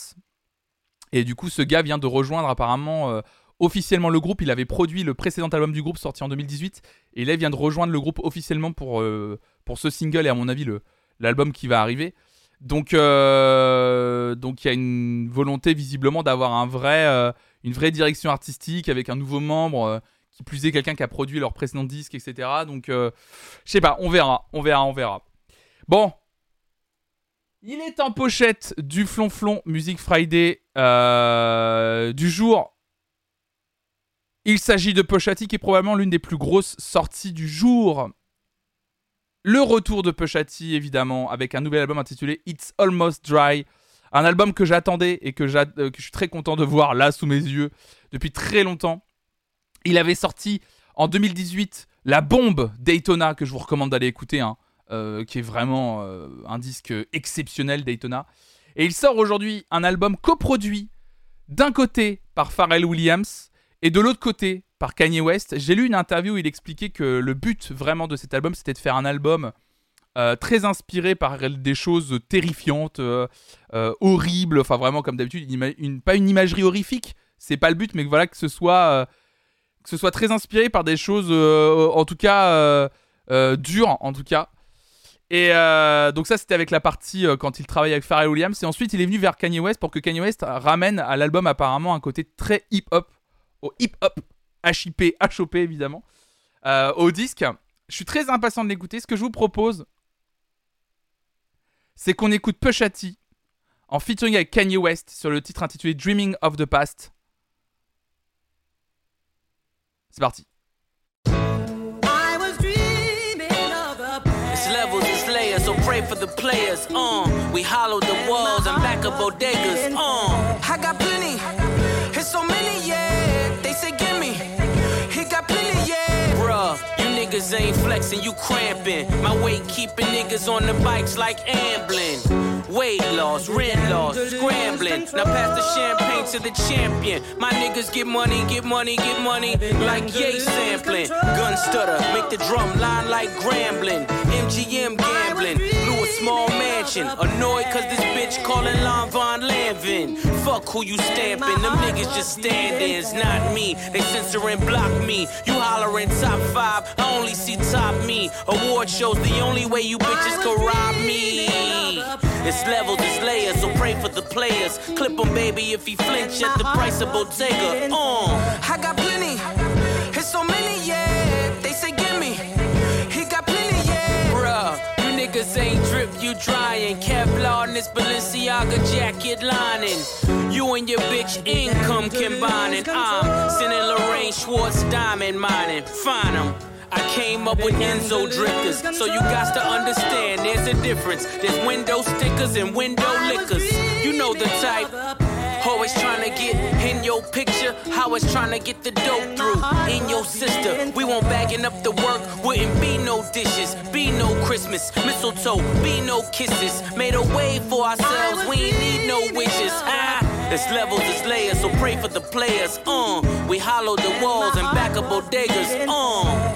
Speaker 1: Et du coup, ce gars vient de rejoindre apparemment officiellement le groupe. Il avait produit le précédent album du groupe sorti en 2018. Et là, il vient de rejoindre le groupe officiellement pour, pour ce single et à mon avis l'album qui va arriver. Donc, euh, donc il y a une volonté visiblement d'avoir un vrai, euh, une vraie direction artistique avec un nouveau membre, euh, qui plus est quelqu'un qui a produit leur précédent disque, etc. Donc, je sais pas, on verra, on verra, on verra. Bon, il est en pochette du Flonflon Music Friday du jour. Il s'agit de Pochati qui est probablement l'une des plus grosses sorties du jour. Le retour de Pochati évidemment avec un nouvel album intitulé It's Almost Dry. Un album que j'attendais et euh, que je suis très content de voir là sous mes yeux depuis très longtemps. Il avait sorti en 2018 la bombe Daytona que je vous recommande d'aller écouter, hein, euh, qui est vraiment euh, un disque exceptionnel Daytona. Et il sort aujourd'hui un album coproduit d'un côté par Pharrell Williams et de l'autre côté par Kanye West. J'ai lu une interview où il expliquait que le but vraiment de cet album c'était de faire un album euh, très inspiré par des choses terrifiantes, euh, euh, horribles, enfin vraiment comme d'habitude, pas une imagerie horrifique, c'est pas le but, mais que voilà que ce soit que ce soit très inspiré par des choses, en tout cas dures, en tout cas. Et donc ça c'était avec la partie quand il travaillait avec Pharrell Williams et ensuite il est venu vers Kanye West pour que Kanye West ramène à l'album apparemment un côté très hip hop, au hip hop, HIP, HOP évidemment, euh, au disque. Je suis très impatient de l'écouter. Ce que je vous propose, c'est qu'on écoute Pusha T en featuring avec Kanye West sur le titre intitulé Dreaming of the Past. C'est parti.
Speaker 8: I was dreaming of the past. It's levels, it's layers, so pray for the players. Uh, we hollowed the walls and back up bodegas. Uh, I got plenty. It's so many, yeah. Say gimme. He got plenty, yeah. Bruh, you niggas ain't flexing, you cramping. My weight keeping niggas on the bikes like ambling. Weight loss, rent loss, scrambling. Now pass the champagne to the champion. My niggas get money, get money, get money. Like yay sampling. Gun stutter, make the drum line like grambling. MGM gambling. Louis
Speaker 7: small mansion. Annoyed cause this bitch calling Lon Von Lanvin. Fuck who you stamping, them niggas just stand-ins, not me. They censor and block me. You hollering top five, I only see top me. Award shows the only way you bitches can rob me. It's levels, it's layers, so pray for the players. Clip him, baby, if he flinch at the price of Bottega. Uh. I got ain't drip, you drying. Kevlar in this Balenciaga jacket lining. You and your bitch income combining. I'm sending Lorraine Schwartz diamond mining. Find 'em. I came up with Enzo drifters, so you got to understand there's a difference. There's window stickers and window liquors. You know the type. Always trying to get in your picture, always trying to get the dope through in your sister. We won't bagging up the work, wouldn't be no dishes, be no Christmas, mistletoe, be no kisses. Made a way for ourselves, we ain't need no wishes. Ah. It's levels, it's layers, so pray for the players. Uh, we hollow the walls and back up bodegas. Uh,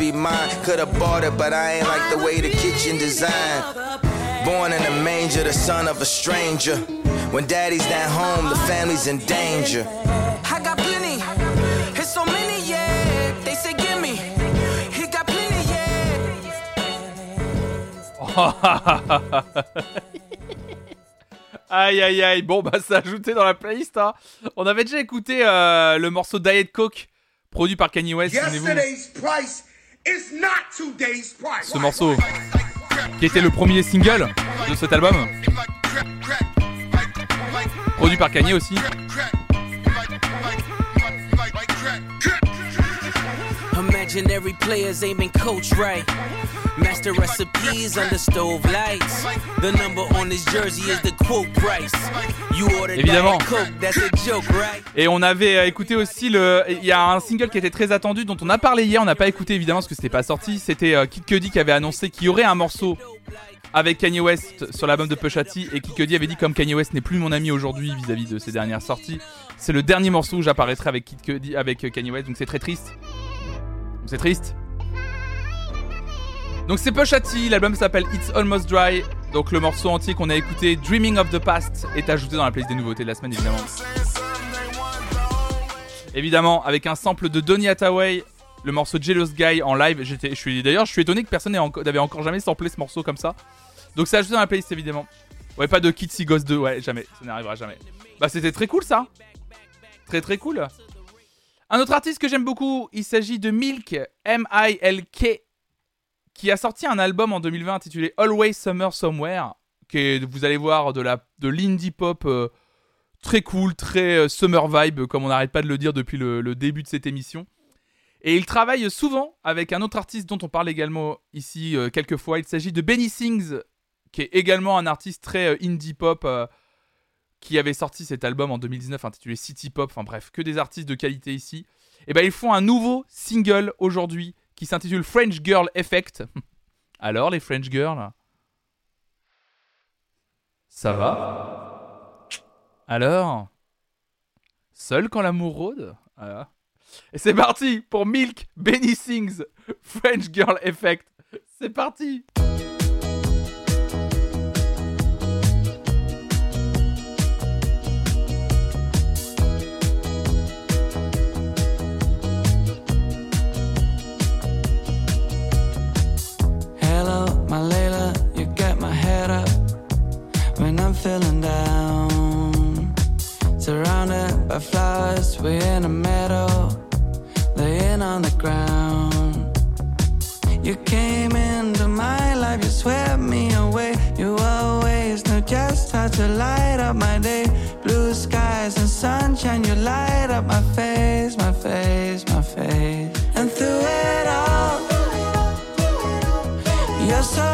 Speaker 17: be mine. Could've bought it, but I ain't like the way the kitchen designed. Born in a manger, the son of a stranger. When daddy's not home, the family's in danger.
Speaker 7: I got plenty, it's so many, yeah. They say gimme, he got plenty, [LAUGHS]
Speaker 1: aïe aïe aïe, bon bah c'est ajouté dans la playlist. Hein. On avait déjà écouté euh, le morceau Diet Coke produit par Kanye West, souvenez-vous
Speaker 18: Yesterday's price
Speaker 1: Ce morceau qui était le premier single de cet album. Produit par Kanye aussi.
Speaker 7: Players aiming coach right. Master recipes under stove lights. The number on his jersey is the quote price. You ordered
Speaker 1: Évidemment.
Speaker 7: Diet Coke, that's a joke, right?
Speaker 1: Et on avait euh, écouté aussi le. Il y a un single qui était très attendu dont on a parlé hier. On n'a pas écouté évidemment parce que c'était pas sorti. C'était euh, Kid Cudi qui avait annoncé qu'il y aurait un morceau avec Kanye West sur l'album de Pusha T. Et Kid Cudi avait dit comme Kanye West n'est plus mon ami aujourd'hui vis-à-vis de ses dernières sorties, c'est le dernier morceau où j'apparaîtrai avec Kid Cudi, avec euh, Kanye West. Donc c'est très triste. C'est triste. Donc c'est Pusha T, l'album s'appelle It's Almost Dry. Donc le morceau entier qu'on a écouté, Dreaming of the Past, est ajouté dans la playlist des nouveautés de la semaine évidemment. Évidemment, avec un sample de Donny Hathaway, le morceau Jealous Guy en live. Je suis d'ailleurs, je suis étonné que personne n'avait encore jamais samplé ce morceau comme ça. Donc c'est ajouté dans la playlist évidemment. Ouais, pas de Kid See Ghost 2, ouais, jamais, ça n'arrivera jamais. Bah c'était très cool ça. Très très cool. Un autre artiste que j'aime beaucoup, il s'agit de Milk, M-I-L-K, qui a sorti un album en 2020 intitulé Always Summer Somewhere, qui est, vous allez voir, de la de l'indie pop euh, très cool, très euh, summer vibe, comme on n'arrête pas de le dire depuis le, début de cette émission. Et il travaille souvent avec un autre artiste dont on parle également ici euh, quelques fois. Il s'agit de Benny Sings, qui est également un artiste très euh, indie pop, qui avait sorti cet album en 2019 intitulé City Pop. Enfin bref, que des artistes de qualité ici. Et ben ils font un nouveau single aujourd'hui qui s'intitule French Girl Effect. [LAUGHS] Alors les French Girls? Ça va? Alors? Seul quand l'amour rôde? Voilà. Et c'est parti pour Milk, Benny Sings, French Girl Effect. C'est parti
Speaker 3: By flowers, we're in a meadow, laying on the ground. You came into my life, you swept me away. You always knew just how to light up my day. Blue
Speaker 19: skies and sunshine, you light up my face, my face, my face. And through it all, you're so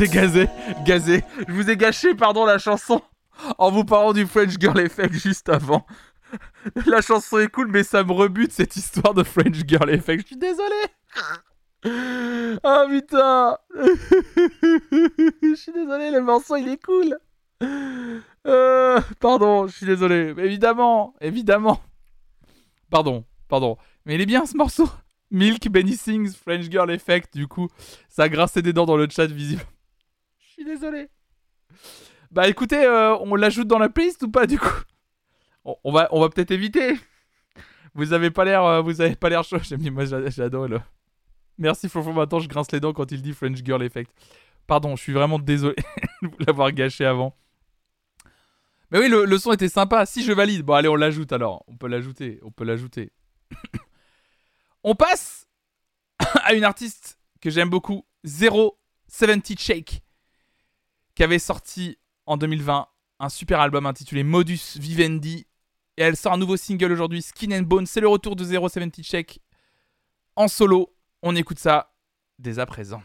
Speaker 1: vous [LAUGHS] ai gazé, gazé. Je vous ai gâché, pardon, la chanson en vous parlant du French Girl Effect juste avant. La chanson est cool, mais ça me rebute cette histoire de French Girl Effect. Je suis désolé. Ah putain. [LAUGHS] Je suis désolé, le morceau il est cool. Euh, pardon, je suis désolé. Évidemment, évidemment. Pardon, pardon. Mais il est bien ce morceau. Milk, Benny Sings, French Girl Effect, du coup, ça a grincé des dents dans le chat visible. Désolé. Bah écoutez, euh, on l'ajoute dans la playlist ou pas du coup? On, va, on va peut-être éviter. Vous avez pas l'air, euh, vous avez pas l'air chaud. [LAUGHS] J'aime moi j'a- j'adore le. Merci Flonflon, maintenant je grince les dents quand il dit French Girl Effect. Pardon, je suis vraiment désolé [LAUGHS] de l'avoir gâché avant. Mais oui, le, le son était sympa. Si je valide, bon allez, on l'ajoute alors. On peut l'ajouter, on peut l'ajouter. [COUGHS] on passe [COUGHS] à une artiste que j'aime beaucoup, Zero 70 Shake, qui avait sorti en 2020 un super album intitulé Modus Vivendi. Et elle sort un nouveau single aujourd'hui, Skin and Bone. C'est le retour de Zero 70 Shake en solo. On écoute ça dès à présent.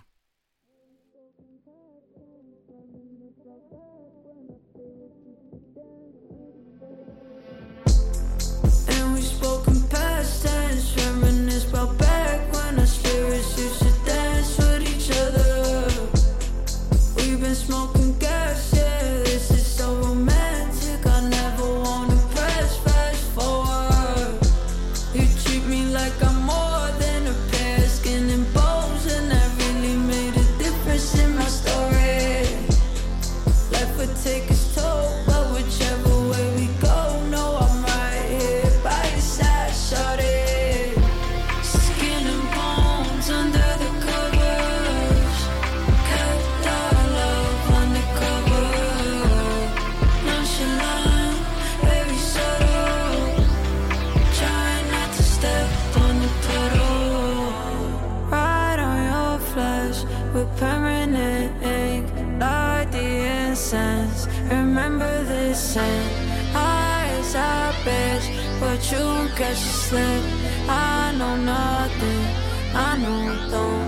Speaker 19: Catch a slip. I know nothing, I know don't.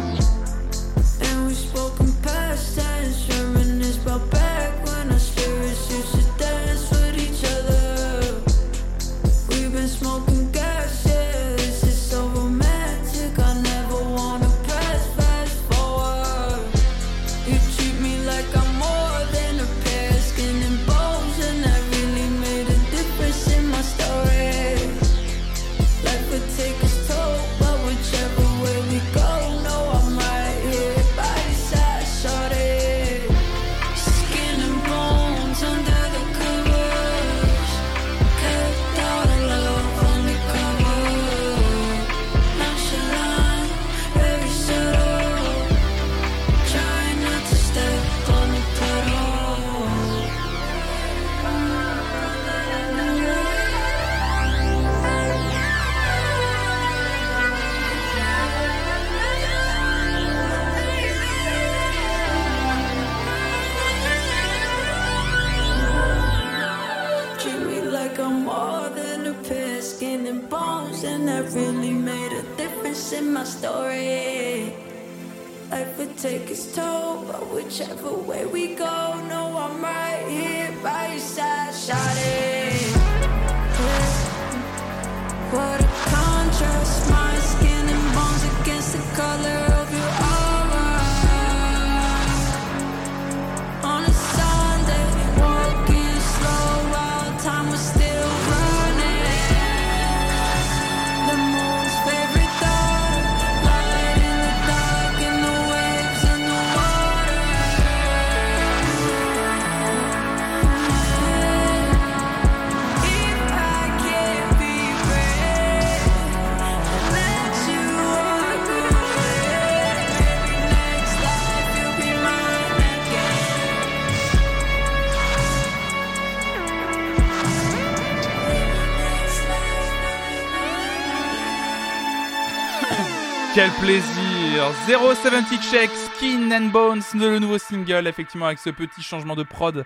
Speaker 1: Plaisir 070 Check, Skin and Bones, le nouveau single, effectivement, avec ce petit changement de prod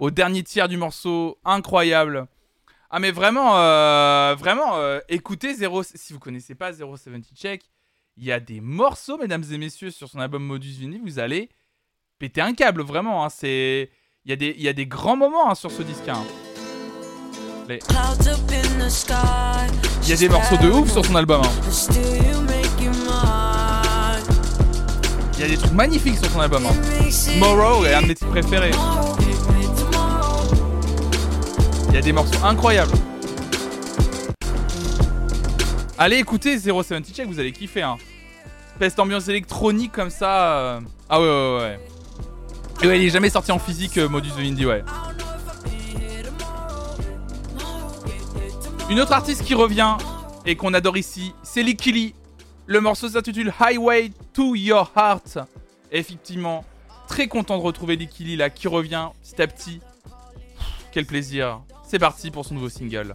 Speaker 1: au dernier tiers du morceau, incroyable. Ah mais vraiment, euh, vraiment, euh, écoutez 0... Si vous connaissez pas 070 Check, il y a des morceaux, mesdames et messieurs, sur son album Modus Vini, vous allez péter un câble, vraiment. hein, c'est... Il y, a des- il y a des grands moments hein, sur ce disque. hein. Les-. Il y a des morceaux de ouf sur son album. hein. Il y a des trucs magnifiques sur son album. hein. Tomorrow est un de mes titres préférés. Il y a des morceaux incroyables. Allez écoutez 070 Check, vous allez kiffer. Hein. Peste ambiance électronique comme ça. euh. Ah ouais, ouais, ouais. Et ouais, il est jamais sorti en physique, euh, Modus Indie, ouais. Une autre artiste qui revient et qu'on adore ici, c'est Likili. Le morceau s'intitule Highway to Your Heart. Effectivement, très content de retrouver Likili là qui revient petit à petit. Quel plaisir. C'est parti pour son nouveau single.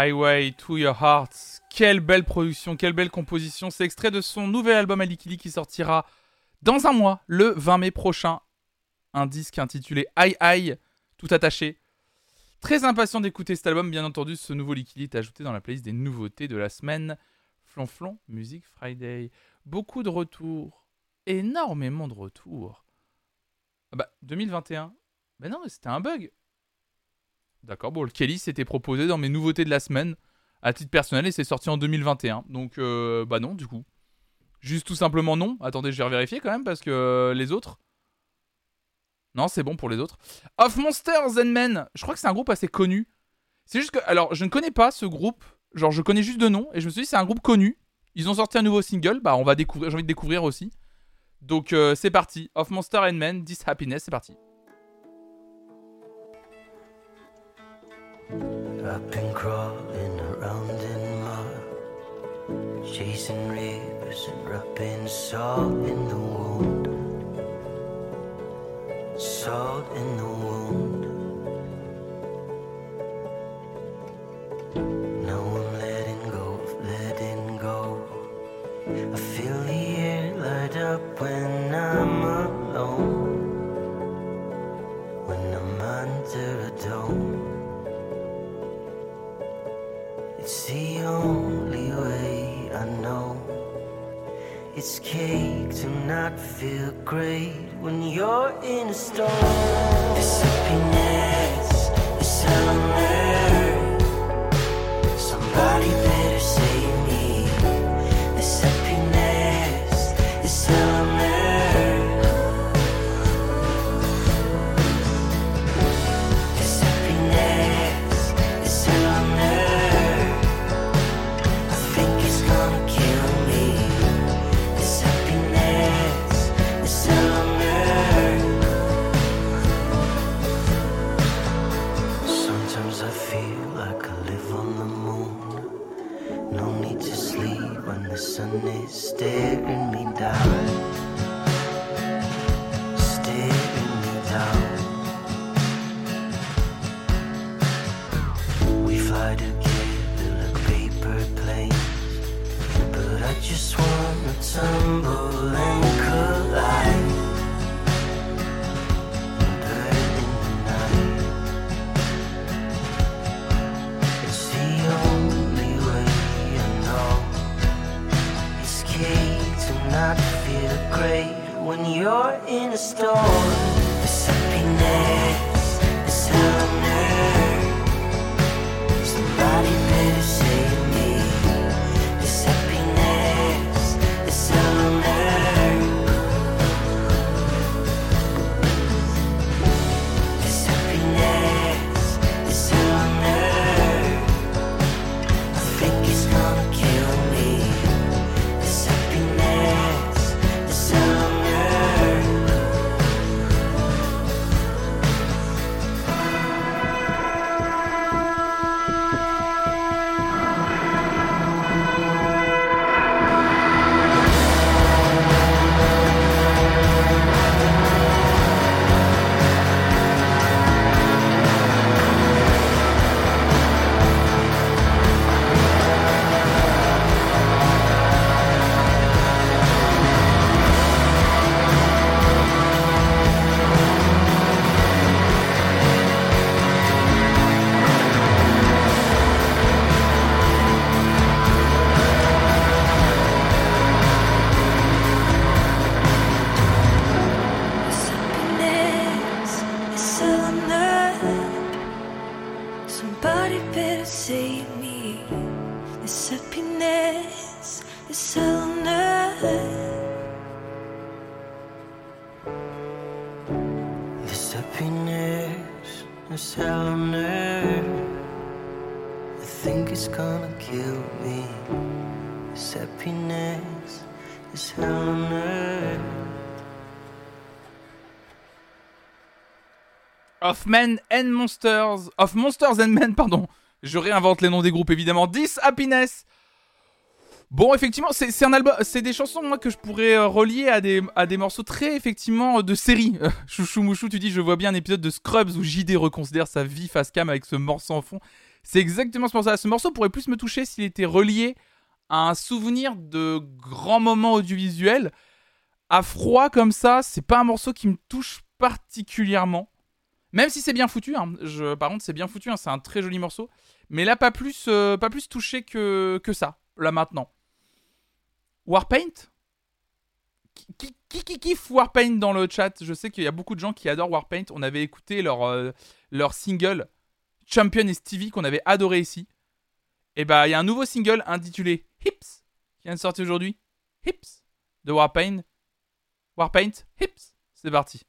Speaker 4: Highway to Your
Speaker 1: Heart. Quelle belle production, quelle belle composition. C'est extrait de son nouvel album à qui sortira dans un mois, le 20 mai prochain. Un disque intitulé Aïe Aïe, tout attaché. Très impatient d'écouter cet album, bien entendu. Ce nouveau Likili est ajouté dans la playlist des nouveautés de la semaine. Flonflon Music Friday. Beaucoup de retours, énormément de retours. Ah bah, 2021. Bah non, c'était un bug. D'accord, bon, le Kelly s'était proposé dans mes nouveautés de la semaine à titre personnel et c'est sorti en 2021. Donc, euh, bah non, du coup. Juste tout simplement non. Attendez, je vais revérifier quand même parce que euh, les autres. Non, c'est bon pour les autres. Of Monsters and Men. Je crois que c'est un groupe assez connu. C'est juste que. Alors, je ne connais pas ce groupe. Genre, je connais juste de nom et je me suis dit, c'est un groupe connu. Ils ont sorti un nouveau single. Bah, on va découvrir. J'ai envie de découvrir aussi. Donc, euh, c'est parti. Of Monsters and Men, This Happiness, c'est parti.
Speaker 14: I've been crawling around in mud, chasing rivers and rubbing salt in the wound. Salt in the wound. It's cake to not feel great when you're in a storm.
Speaker 1: Of Men and Monsters. Of Monsters and Men, pardon. Je réinvente les noms des groupes évidemment. 10 Happiness.
Speaker 10: Bon, effectivement, c'est un album, c'est des chansons que je pourrais euh, relier à des morceaux très effectivement de série. Euh, [LAUGHS] Chouchou Mouchou, tu dis, je vois bien un épisode de Scrubs où JD reconsidère sa vie face cam avec ce morceau en fond. C'est exactement ce morceau. Ce morceau pourrait plus me toucher s'il était relié à un souvenir de grands moments audiovisuels. À froid comme ça, c'est pas un morceau qui me touche particulièrement. Même si c'est bien foutu, hein. par contre c'est bien foutu, hein, c'est un très joli morceau. Mais là, pas plus, euh, pas plus touché que, que ça, là maintenant. Warpaint? Qui, qui, qui, kiffe Warpaint dans le chat? Je sais qu'il y a beaucoup de gens qui adorent Warpaint. On avait écouté leur, euh, leur single Champion et Stevie qu'on avait adoré ici. Et bah, il y a un nouveau single intitulé Hips qui vient de sortir aujourd'hui. Hips de Warpaint. Warpaint, Hips. C'est parti.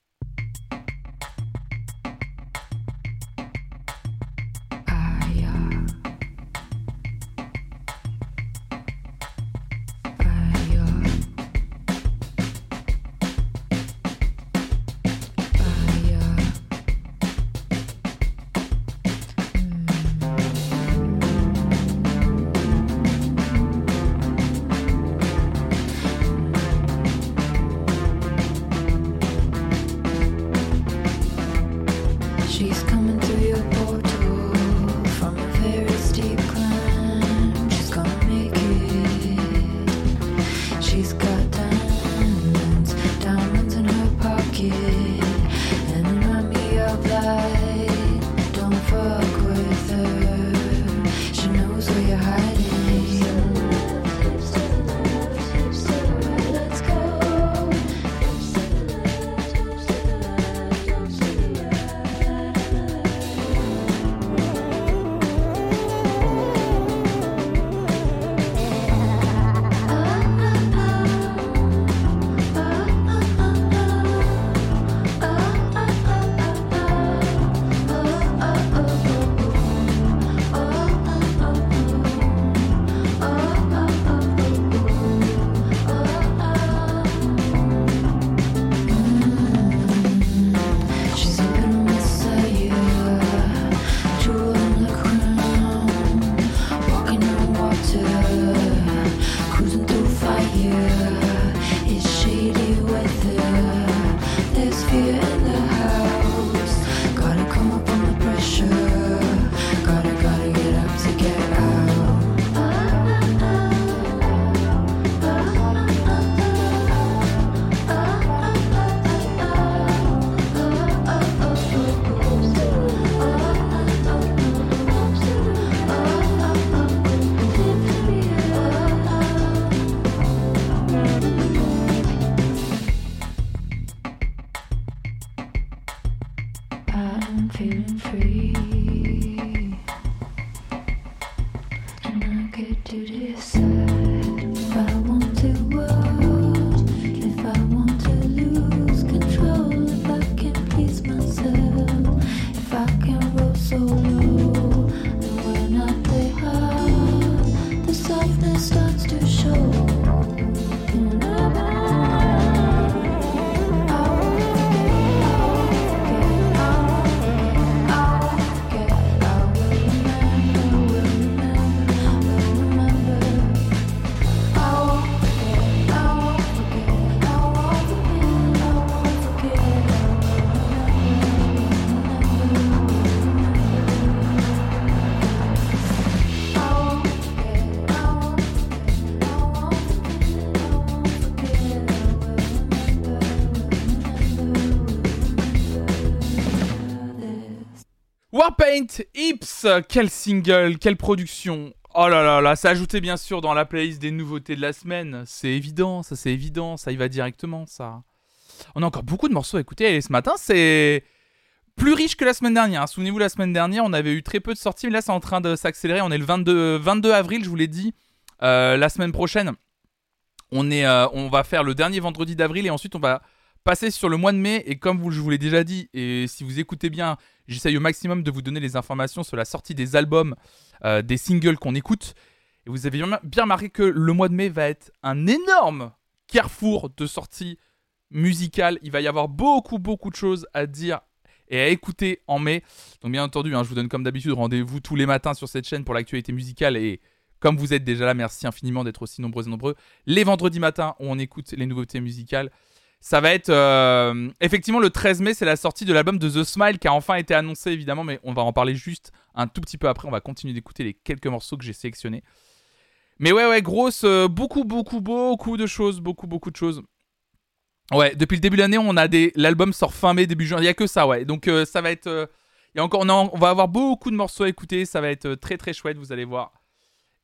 Speaker 10: Hips, quel single, quelle production. Oh là là là, ça ajouté bien sûr dans la playlist des nouveautés de la semaine. C'est évident, ça c'est évident, ça y va directement ça. On a encore beaucoup de morceaux à écouter et ce matin c'est plus riche que la semaine dernière. Souvenez-vous la semaine dernière on avait eu très peu de sorties mais là c'est en train de s'accélérer. On est le 22, 22 avril, je vous l'ai dit. Euh, la semaine prochaine, on, est, euh, on va faire le dernier vendredi d'avril et ensuite on va passer sur le mois de mai. Et comme je vous l'ai déjà dit, et si vous écoutez bien, j'essaye au maximum de vous donner les informations sur la sortie des albums, euh, des singles qu'on écoute. Et vous avez bien remarqué que le mois de mai va être un énorme carrefour de sorties musicales. Il va y avoir beaucoup, beaucoup de choses à dire et à écouter en mai. Donc bien entendu, hein, je vous donne comme d'habitude rendez-vous tous les matins sur cette chaîne pour l'actualité musicale et
Speaker 1: Comme vous êtes déjà là, merci infiniment d'être aussi nombreux et nombreux. Les vendredis matins on écoute les nouveautés musicales. Ça va être euh, effectivement le 13 mai, c'est la sortie de l'album de The Smile qui a enfin été annoncé évidemment, mais on va en parler juste un tout petit peu après. On va continuer d'écouter les quelques morceaux que j'ai sélectionnés. Mais ouais, ouais, grosse, euh, beaucoup, beaucoup, beaucoup de choses, beaucoup, beaucoup de choses. Ouais, depuis le début de l'année, on a des, l'album sort fin mai, début juin. Il y a que ça, ouais. Donc euh, ça va être, encore, on, va avoir beaucoup de morceaux à écouter. Ça va être très, très chouette, vous allez voir.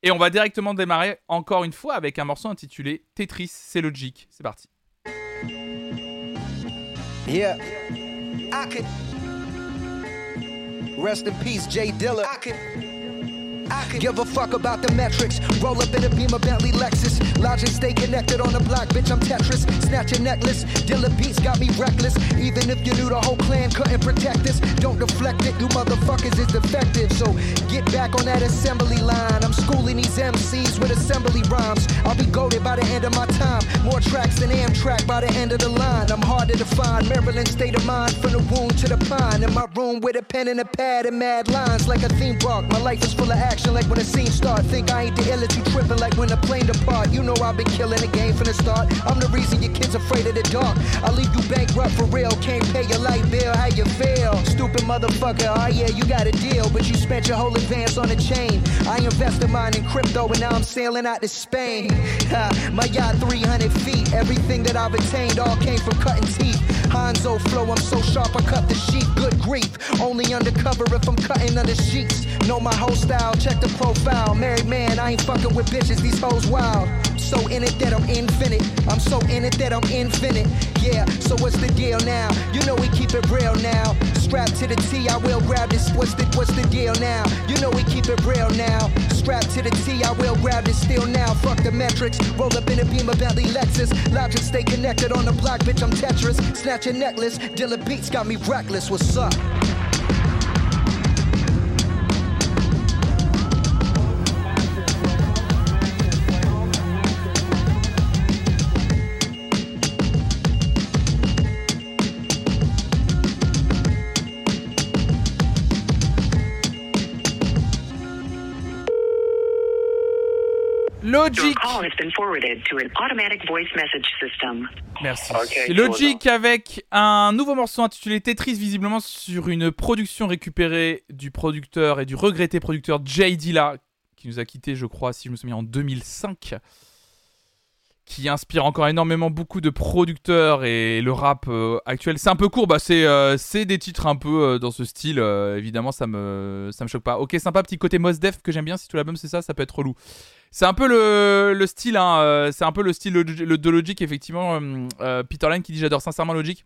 Speaker 1: Et on va directement démarrer encore une fois avec un morceau intitulé Tetris, c'est logique. C'est parti.
Speaker 20: Yeah. I could. Rest in peace, Jay Dilla. I could. I could give a fuck about the metrics. Roll up in a beam of Bentley Lexus. Logic stay connected on the block, bitch. I'm Tetris. Snatch a necklace. Dilla beats got me reckless. Even if you knew the whole clan couldn't protect us, don't deflect it. You motherfuckers is defective. So get back on that assembly line. I'm schooling these MCs with assembly rhymes. I'll be goaded by the end of my time. More tracks than Amtrak by the end of the line. I'm harder to find. Maryland state of mind from the wound to the pine. In my room with a pen and a pad and mad lines like a theme park. My life is full of action like when the scene start. Think I ain't the ill you tripping like when the plane depart. You know I've been killing the game from the start. I'm the reason your kids afraid of the dark. I leave you bankrupt for real. Can't pay your light bill. How you feel? Stupid motherfucker. Oh yeah, you got a deal, but you spent your whole advance on a chain. I invested mine in crypto and now I'm sailing out to Spain. [LAUGHS] My yacht 300 feet. Everything that I've attained all came from cutting teeth. Hanzo flow, I'm so sharp I cut the sheet. Good grief. Only undercover if I'm cutting under sheets. Know my whole style, check the profile. Married man, I ain't fucking with bitches, these hoes wild. So in it that I'm infinite. I'm so in it that I'm infinite. Yeah, so what's the deal now? You know we keep it real now. Strapped to the T, I will grab this. What's the what's the deal now? You know we keep it real now. Strapped to the T, I will grab this still now. Fuck the metrics. Roll up in a beam of Bentley Lexus. Logic stay connected on the block, bitch. I'm Tetris. Snatch a necklace. Dilla Beats got me reckless. What's up?
Speaker 21: System.
Speaker 1: Merci.
Speaker 21: Ok,
Speaker 1: C'est
Speaker 21: cool.
Speaker 1: Logic avec un nouveau morceau intitulé Tetris, visiblement sur une production récupérée du producteur et du regretté producteur Jay Dilla, qui nous a quitté, je crois, si je me souviens, en 2005. Qui inspire encore énormément beaucoup de producteurs et le rap euh, actuel. C'est un peu court, bah c'est euh, des titres un peu euh, dans ce style. évidemment, ça me me choque pas. Ok, sympa, petit côté Mos Def que j'aime bien. Si tout l'album c'est ça, ça peut être relou. C'est un peu le, le style, hein, c'est un peu le style le- le- de Logic, effectivement. Peter Lane qui dit J'adore sincèrement Logic,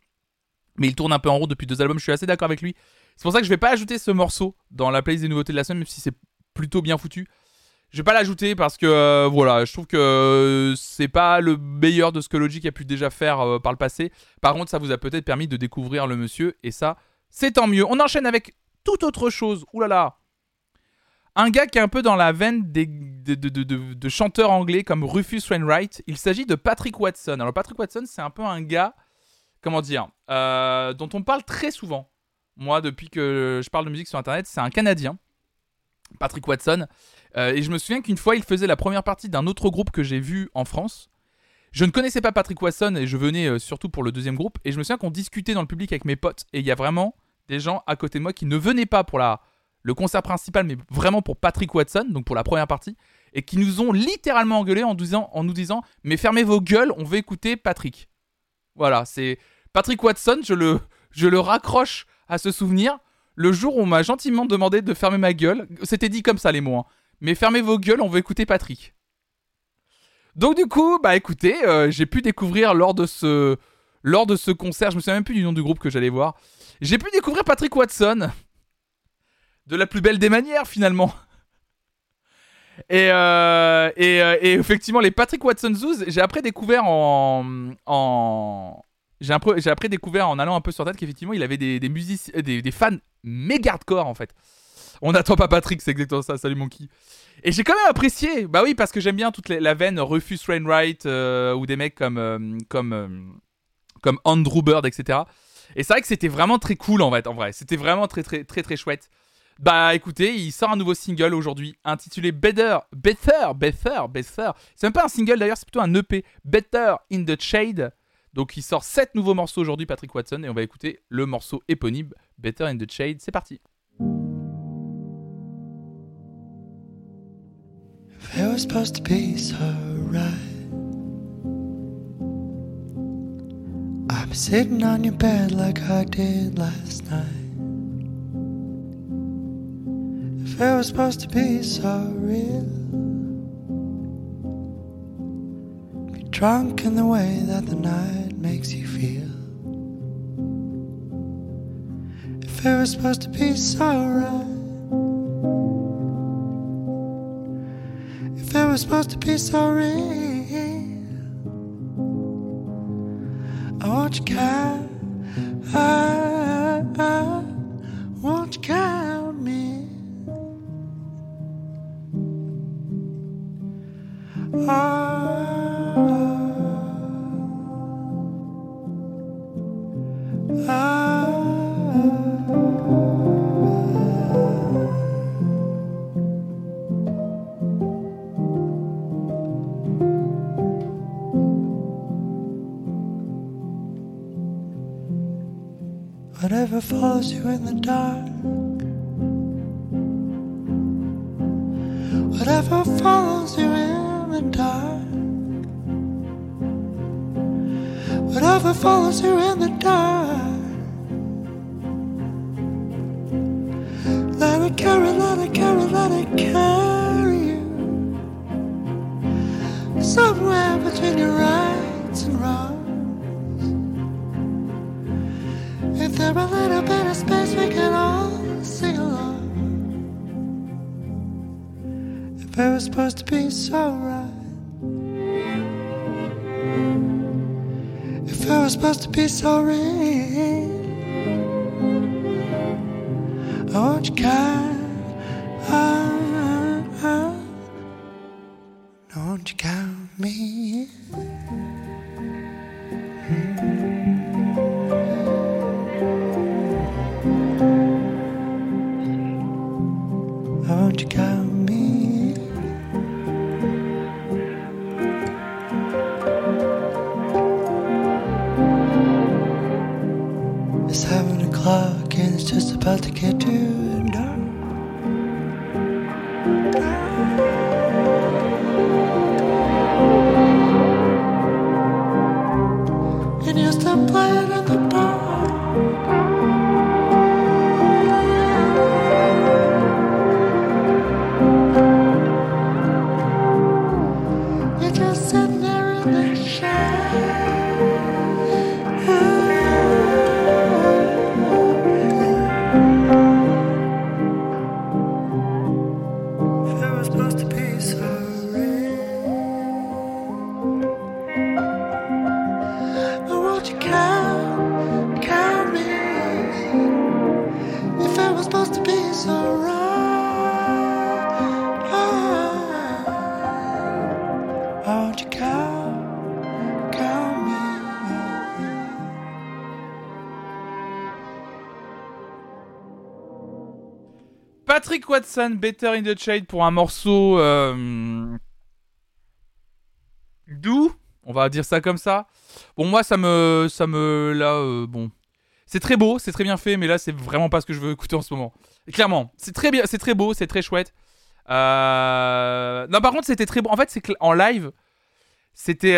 Speaker 1: mais il tourne un peu en route depuis deux albums. Je suis assez d'accord avec lui. C'est pour ça que je vais pas ajouter ce morceau dans la playlist des nouveautés de la semaine, même si c'est plutôt bien foutu. Je vais pas l'ajouter parce que euh, voilà, je trouve que euh, c'est pas le meilleur de ce que Logic a pu déjà faire euh, par le passé. Par contre, ça vous a peut-être permis de découvrir le monsieur et ça, c'est tant mieux. On enchaîne avec toute autre chose. Ouh là là. Un gars qui est un peu dans la veine de- de chanteurs anglais comme Rufus Wainwright. Il s'agit de Patrick Watson. Alors Patrick Watson, c'est un peu un gars, comment dire, euh, dont on parle très souvent. Moi, depuis que je parle de musique sur Internet, c'est un Canadien, Patrick Watson. Euh, et je me souviens qu'une fois, il faisait la première partie d'un autre groupe que j'ai vu en France. Je ne connaissais pas Patrick Watson et je venais euh, surtout pour le deuxième groupe. Et je me souviens qu'on discutait dans le public avec mes potes. Et il y a vraiment des gens à côté de moi qui ne venaient pas pour la, le concert principal, mais vraiment pour Patrick Watson, donc pour la première partie. Et qui nous ont littéralement engueulé en, disant, en nous disant Mais fermez vos gueules, on veut écouter Patrick. Voilà, c'est Patrick Watson, je le, je le raccroche à ce souvenir. Le jour où on m'a gentiment demandé de fermer ma gueule, c'était dit comme ça les mots, hein. Mais fermez vos gueules, on veut écouter Patrick. Donc du coup, bah écoutez, euh, j'ai pu découvrir lors de ce lors de ce concert, je me souviens même plus du nom du groupe que j'allais voir, j'ai pu découvrir Patrick Watson de la plus belle des manières finalement. Et, euh, et, euh, et effectivement, les Patrick Watson Zoos, j'ai après découvert en. en j'ai après, découvert en allant un peu sur tête qu'effectivement, il avait des, des, des fans méga hardcore en fait. On n'attend pas Patrick, c'est exactement ça. Salut Monkey. Et j'ai quand même apprécié. Bah oui, parce que j'aime bien toute la veine Rufus Wainwright euh, ou des mecs comme, euh, comme, euh, comme Andrew Bird, etc. Et c'est vrai que c'était vraiment très cool en fait, en vrai. C'était vraiment très très très très chouette. Bah écoutez, il sort un nouveau single aujourd'hui intitulé Better, Better, Better, Better. C'est même pas un single d'ailleurs, c'est plutôt un EP, Better in the Shade. Donc il sort 7 nouveaux morceaux aujourd'hui, Patrick Watson, et on va écouter le morceau éponyme, Better in the Shade. C'est parti.
Speaker 16: If it was supposed to be so right, be sitting on your bed like I did last night. If it was supposed to be so real, be drunk in the way that the night makes you feel. If it was supposed to be so right. If it was supposed to be so real, oh, I want you count, I, I want you count me. Whatever follows you in the dark. Whatever follows you in the dark. Whatever follows you in the dark. Let it carry, let it carry, let it carry you. Somewhere between your rights there a little bit of space, we can all sing along. If it was supposed to be so right. If it was supposed to be so real. I want you kind. I, I, I want you count me.
Speaker 1: Better in the Shade pour un morceau euh, doux, on va dire ça comme ça. Bon, moi, ça me, ça me, là, euh, bon, c'est très beau, c'est très bien fait, mais là, c'est vraiment pas ce que je veux écouter en ce moment. Clairement, c'est très bien, c'est très beau, c'est très chouette. Euh, Non, par contre, c'était très bon. En fait, c'est en live, c'était,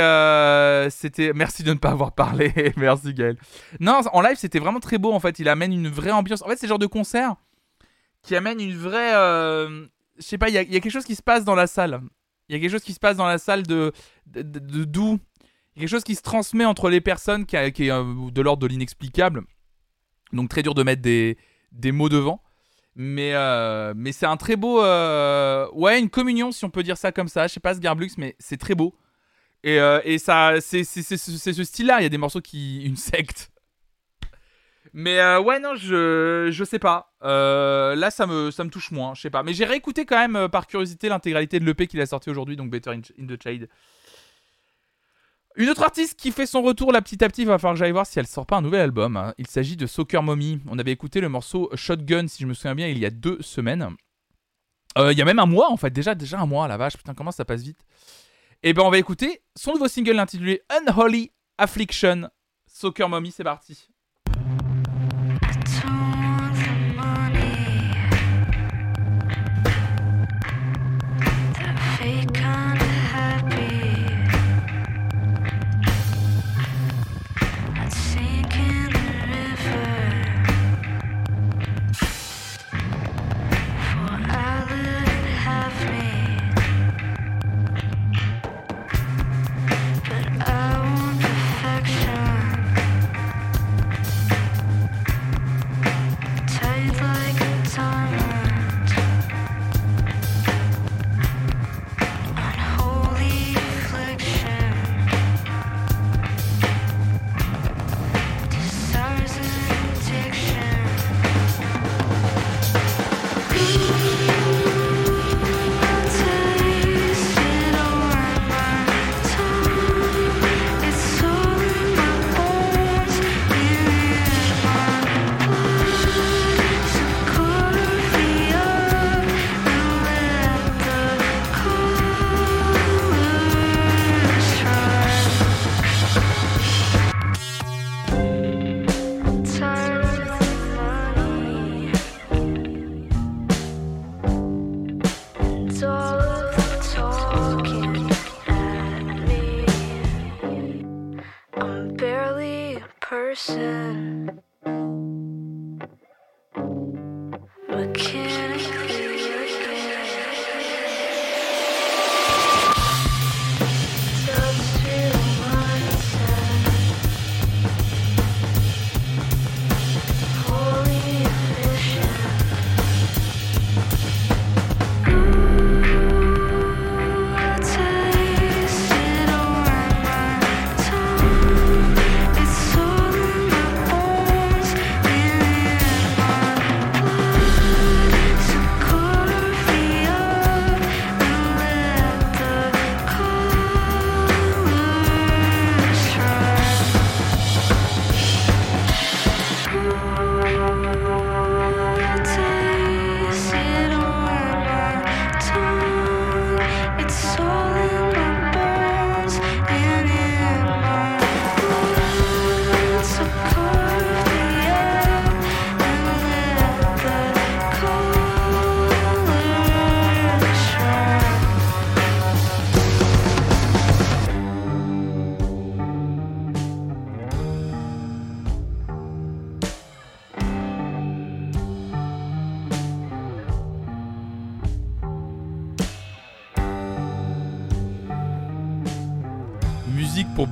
Speaker 1: c'était. Merci de ne pas avoir parlé. [LAUGHS] Merci Gaël. Non, en live, c'était vraiment très beau. En fait, il amène une vraie ambiance. En fait, c'est le genre de concert qui amène une vraie. euh, Je sais pas, il y, a- quelque chose qui se passe dans la salle. Il y a quelque chose qui se passe dans la salle de, de, doux. Y a quelque chose qui se transmet entre les personnes qui, est euh, de l'ordre de l'inexplicable. Donc très dur de mettre des, des mots devant. Mais, euh, mais c'est un très beau. Ouais, une communion, si on peut dire ça comme ça. Je sais pas, Sgarblux, mais c'est très beau. Et, et ça, c'est ce style-là. Il y a des morceaux qui. Une secte. Mais euh, ouais, non, je, je sais pas. Euh, là, ça me, touche moins, je sais pas. Mais j'ai réécouté quand même, euh, par curiosité, l'intégralité de l'EP qu'il a sorti aujourd'hui, donc Better in, the Shade.
Speaker 10: Une autre artiste qui fait son retour là petit à petit, va falloir que j'aille voir si elle sort pas un nouvel album. hein. Il s'agit de Soccer Mommy. On avait écouté le morceau Shotgun, si je me souviens bien, il y a deux semaines. Il y a même un mois en fait, déjà, déjà un mois, la vache, putain, comment ça passe vite? Et ben on va écouter son nouveau single intitulé Unholy Affliction. Soccer Mommy, c'est parti.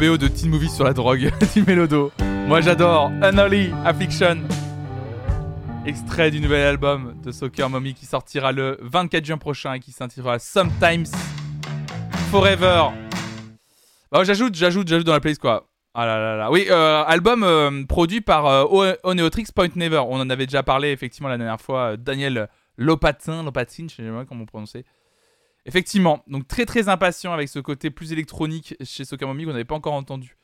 Speaker 10: BO de teen movie sur la drogue, [LAUGHS] dit Mélodo. Moi j'adore Unholy Affliction. Extrait du nouvel album de Soccer Mommy qui sortira le 24 juin prochain et qui s'intitulera Sometimes Forever. Bah, j'ajoute, j'ajoute, j'ajoute dans la playlist quoi. Ah là là là. Oui, euh, album euh, produit par euh, Oneotrix Point Never. On en avait déjà parlé effectivement la dernière fois. euh, Daniel Lopatin, Lopatin, je sais pas comment prononcer. Effectivement, donc très très impatient avec ce côté plus électronique chez Mommy qu'on n'avait pas encore entendu.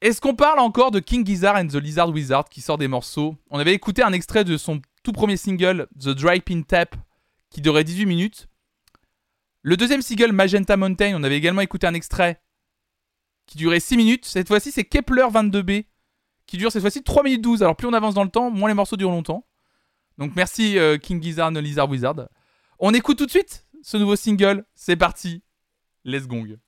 Speaker 10: Est-ce qu'on parle encore de King Gizzard and the Lizard Wizard qui sort des morceaux? On avait écouté un extrait de son tout premier single, The Dry Pin Tap, qui durait 18 minutes. Le deuxième single, Magenta Mountain, on avait également écouté un extrait qui durait 6 minutes. Cette fois-ci, c'est Kepler 22B, qui dure cette fois-ci 3 minutes 12. Alors plus on avance dans le temps, moins les morceaux durent longtemps. Donc merci euh, King Gizzard and the Lizard Wizard. On écoute tout de suite ce nouveau single. C'est parti. Let's gong.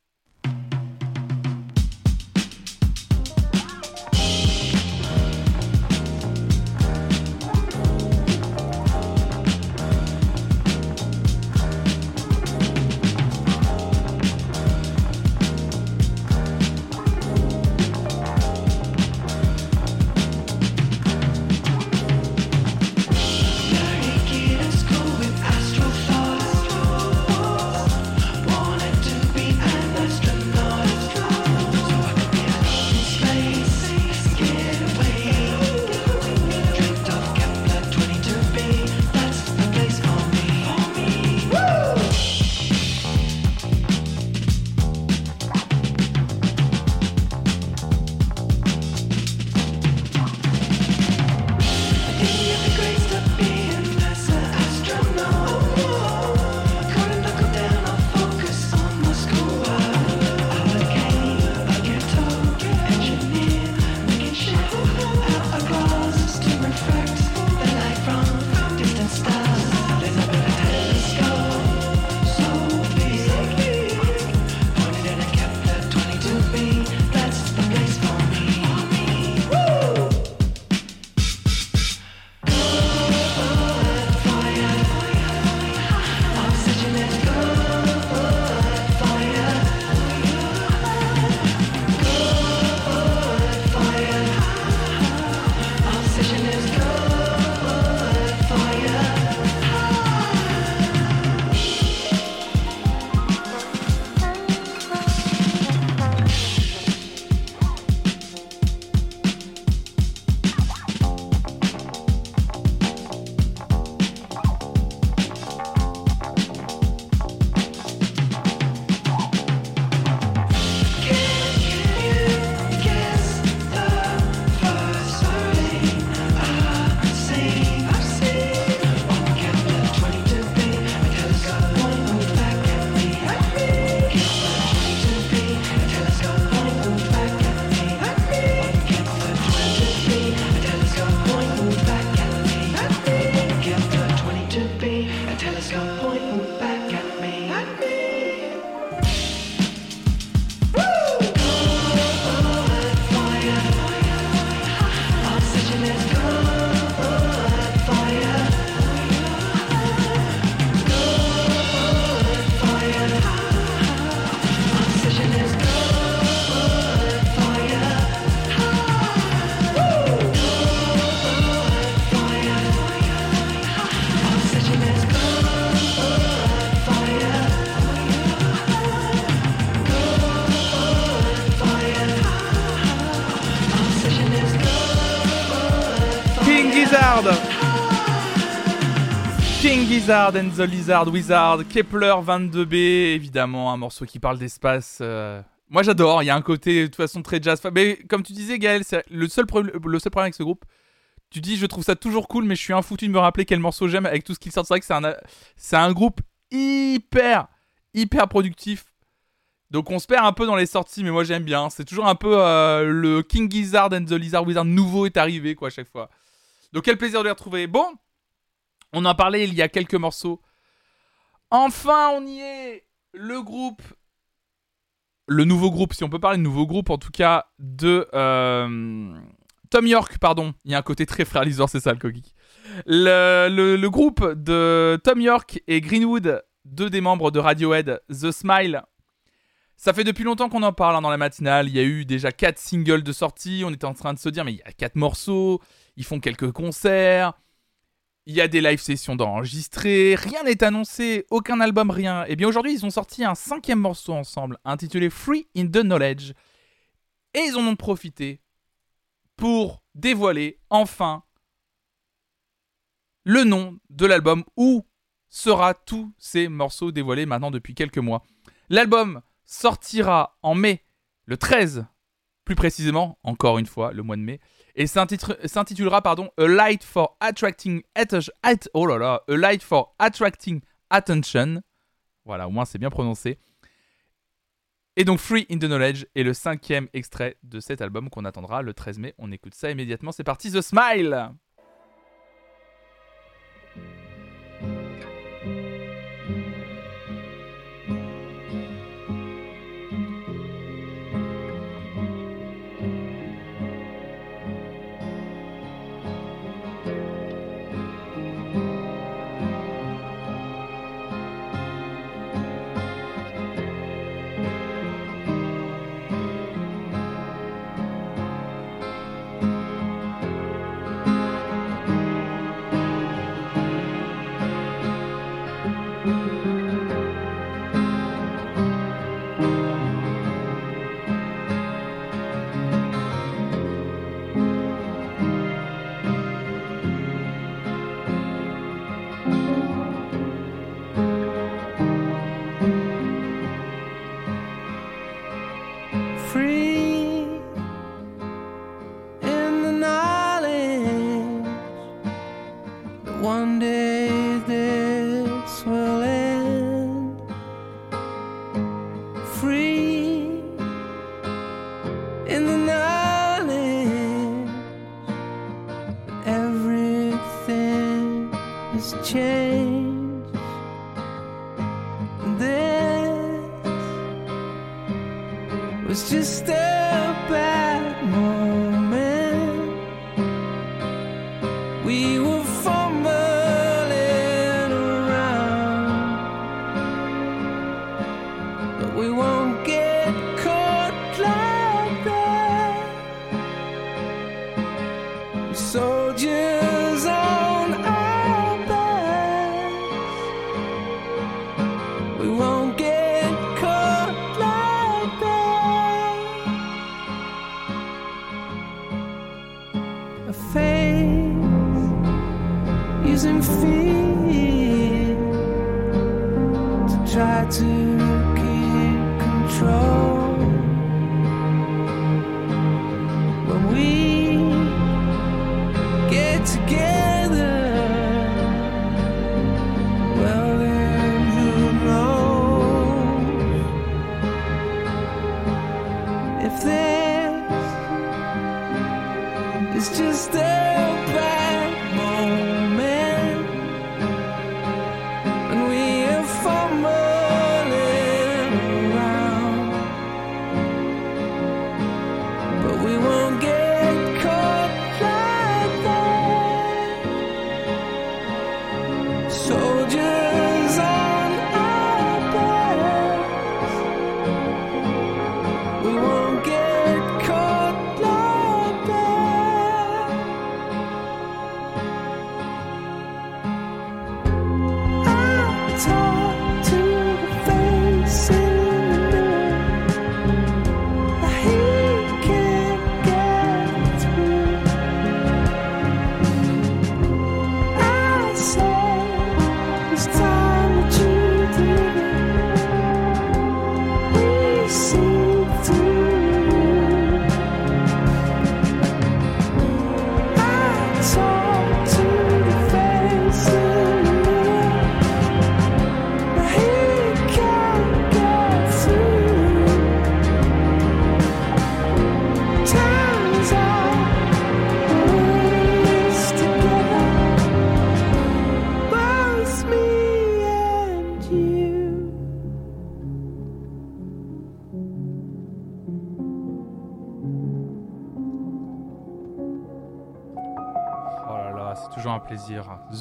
Speaker 1: Gizzard and the Lizard Wizard, Kepler 22b, évidemment, un morceau qui parle d'espace. euh, Moi j'adore, il y a un côté de toute façon très jazz. Mais comme tu disais, Gaël, le seul, problème- le seul problème avec ce groupe, tu dis je trouve ça toujours cool, mais je suis infoutu de me rappeler quel morceau j'aime avec tout ce qu'ils sortent. C'est vrai que c'est un, un groupe hyper, hyper productif. Donc on se perd un peu dans les sorties, mais moi j'aime bien. C'est toujours un peu euh, le King Gizzard and the Lizard Wizard nouveau est arrivé quoi à chaque fois. Donc quel plaisir de les retrouver. Bon, on en parlait il y a quelques morceaux. Enfin on y est. Le groupe, le nouveau groupe, si on peut parler de nouveau groupe en tout cas de euh, Tom York, pardon. Il y a un côté très frère c'est ça le coquille. Le, groupe de Tom York et Greenwood, deux des membres de Radiohead, The Smile. Ça fait depuis longtemps qu'on en parle hein, dans la matinale. Il y a eu déjà 4 singles de sortie. On était en train de se dire, mais il y a 4 morceaux. Ils font quelques concerts. Il y a des live sessions d'enregistrer. Rien n'est annoncé. Aucun album, rien. Et bien aujourd'hui, ils ont sorti un cinquième morceau ensemble, intitulé Free in the Knowledge. Et ils en ont profité pour dévoiler enfin le nom de l'album où sera tous ces morceaux dévoilés maintenant depuis quelques mois. L'album sortira en mai, le 13, plus précisément, encore une fois, le mois de mai, et s'intitulera pardon A Light for Attracting Atten- At- oh là là, A Light for Attracting Attention. Voilà, au moins c'est bien prononcé. Et donc Free in the Knowledge est le cinquième extrait de cet album qu'on attendra le 13 mai. On écoute ça immédiatement. C'est parti, The Smile.
Speaker 16: Deus.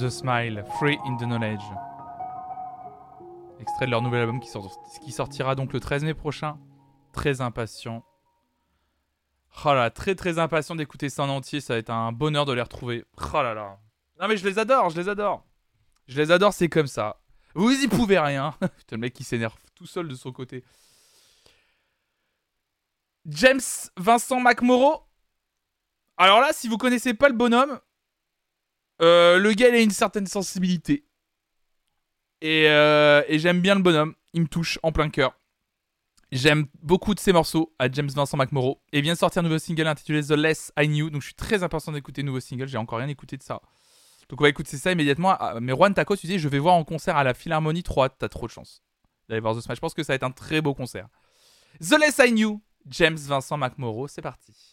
Speaker 16: The
Speaker 22: Smile, Free in the Knowledge. Extrait de leur nouvel album qui, sort- qui sortira donc le 13 mai prochain. Très impatient. Oh très très impatient d'écouter ça en entier. Ça va être un bonheur de les retrouver. Oh là. Non mais je les adore, je les adore. Je les adore, c'est comme ça. Vous y pouvez rien. [LAUGHS] Putain, le mec qui s'énerve tout seul de son côté. James Vincent McMorrow. Alors là, si vous connaissez pas le bonhomme, euh, le gars il a une certaine sensibilité. Et, euh, et j'aime bien le bonhomme. Il me touche en plein cœur. J'aime beaucoup de ses morceaux à James Vincent McMorrow. Et vient de sortir un nouveau single intitulé The Less I Knew. Donc je suis très impatient d'écouter le nouveau single. J'ai encore rien écouté de ça. Donc on va écouter ça immédiatement. Ah, Mais Juan Taco, tu dis, je vais voir en concert à la Philharmonie 3. T'as trop de chance d'aller voir The Smash. Je pense que ça va être un très beau concert. The Less I Knew, James Vincent McMorrow. C'est parti.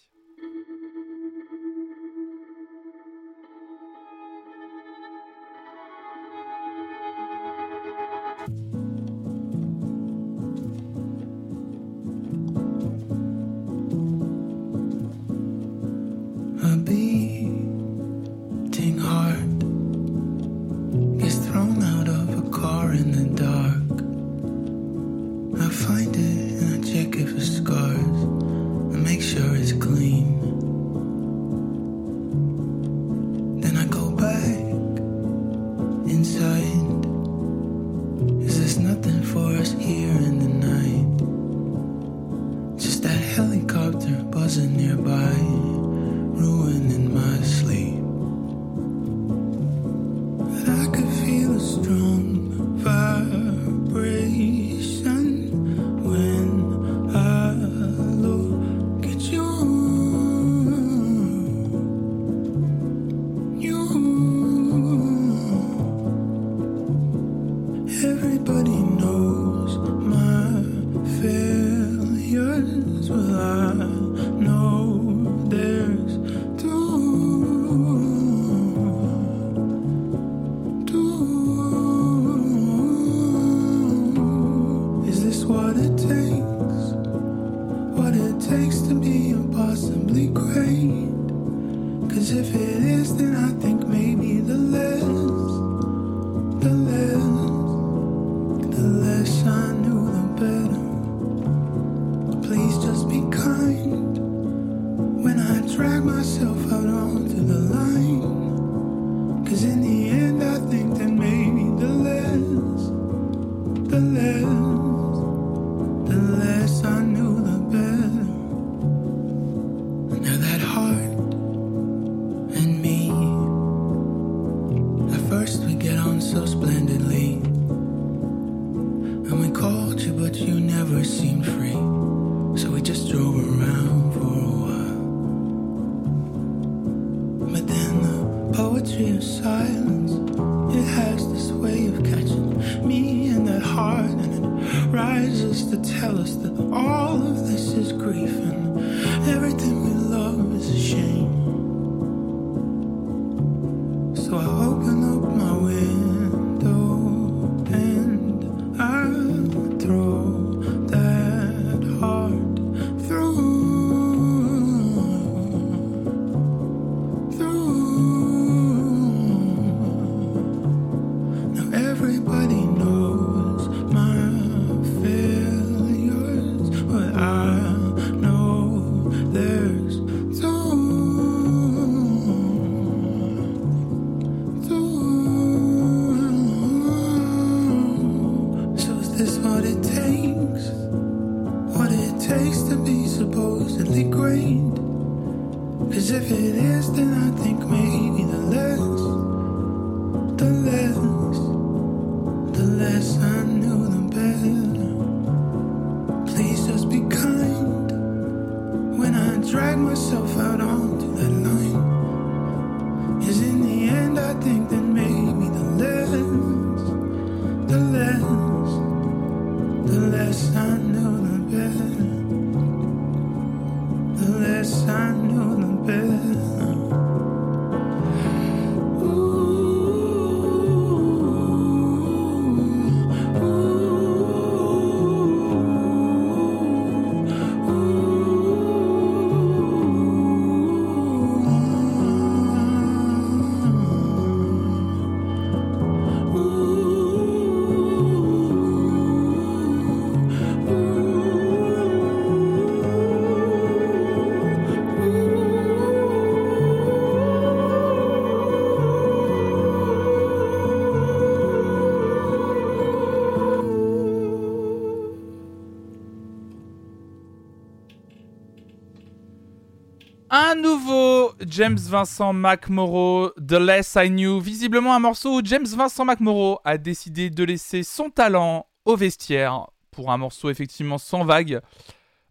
Speaker 1: James Vincent McMorrow, The Less I Knew. Visiblement un morceau où James Vincent McMorrow a décidé de laisser son talent au vestiaire pour un morceau effectivement sans vague,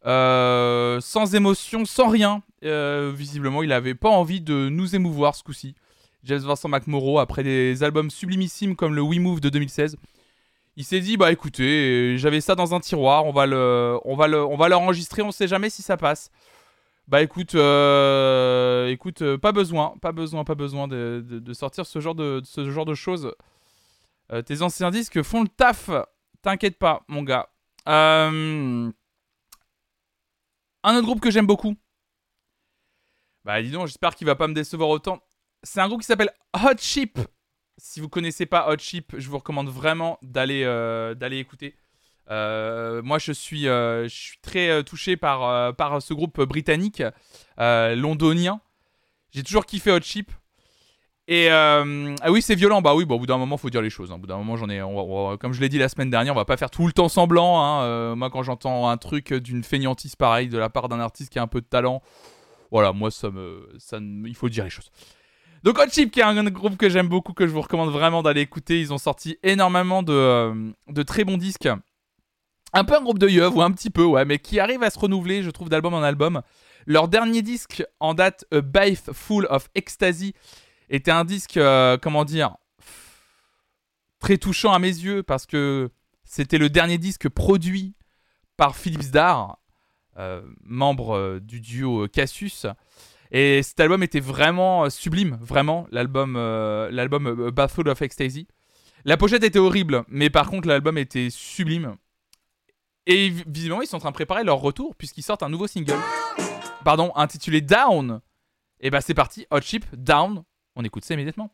Speaker 1: euh, sans émotion, sans rien. Euh, visiblement, il avait pas envie de nous émouvoir ce coup-ci. James Vincent McMorrow, après des albums sublimissimes comme le We Move de 2016, il s'est dit bah écoutez, j'avais ça dans un tiroir, on va le, on va le, on va l'enregistrer, on sait jamais si ça passe. Bah écoute, euh, écoute, euh, pas besoin, pas besoin, pas besoin de, sortir ce genre de, ce genre de choses. Euh, tes anciens disques font le taf, t'inquiète pas, mon gars. Un autre groupe que j'aime beaucoup. Bah dis donc, j'espère qu'il va pas me décevoir autant. C'est un groupe qui s'appelle Hot Chip. Si vous connaissez pas Hot Chip, je vous recommande vraiment d'aller d'aller écouter. Euh, moi, je suis, euh, je suis très euh, touché par, par ce groupe britannique, londonien. J'ai toujours kiffé Hot Chip. Et ah oui, c'est violent. Bah oui, au bout d'un moment, faut dire les choses. hein. Au bout d'un moment, j'en ai. comme je l'ai dit la semaine dernière, on va pas faire tout le temps semblant. hein. Moi, quand j'entends un truc d'une feignantise pareille de la part d'un artiste qui a un peu de talent, voilà, moi, ça me, ça il faut dire les choses. Donc Hot Chip, qui est un groupe que j'aime beaucoup, que je vous recommande vraiment d'aller écouter. Ils ont sorti énormément de, de très bons disques. Un peu un groupe de yeuves, ou un petit peu, ouais, mais qui arrive à se renouveler, je trouve, d'album en album. Leur dernier disque en date, A Bath Full of Ecstasy, était un disque, euh, comment dire, très touchant à mes yeux, parce que c'était le dernier disque produit par Philips Dar, euh, membre euh, du duo Cassius. Et cet album était vraiment sublime, vraiment, l'album euh, l'album euh, Bathful of Ecstasy. La pochette était horrible, mais par contre l'album était sublime. Et vi- visiblement ils sont en train de préparer leur retour puisqu'ils sortent un nouveau single, pardon, intitulé Down. Et bah c'est parti, Hot Chip, Down. On écoute ça immédiatement.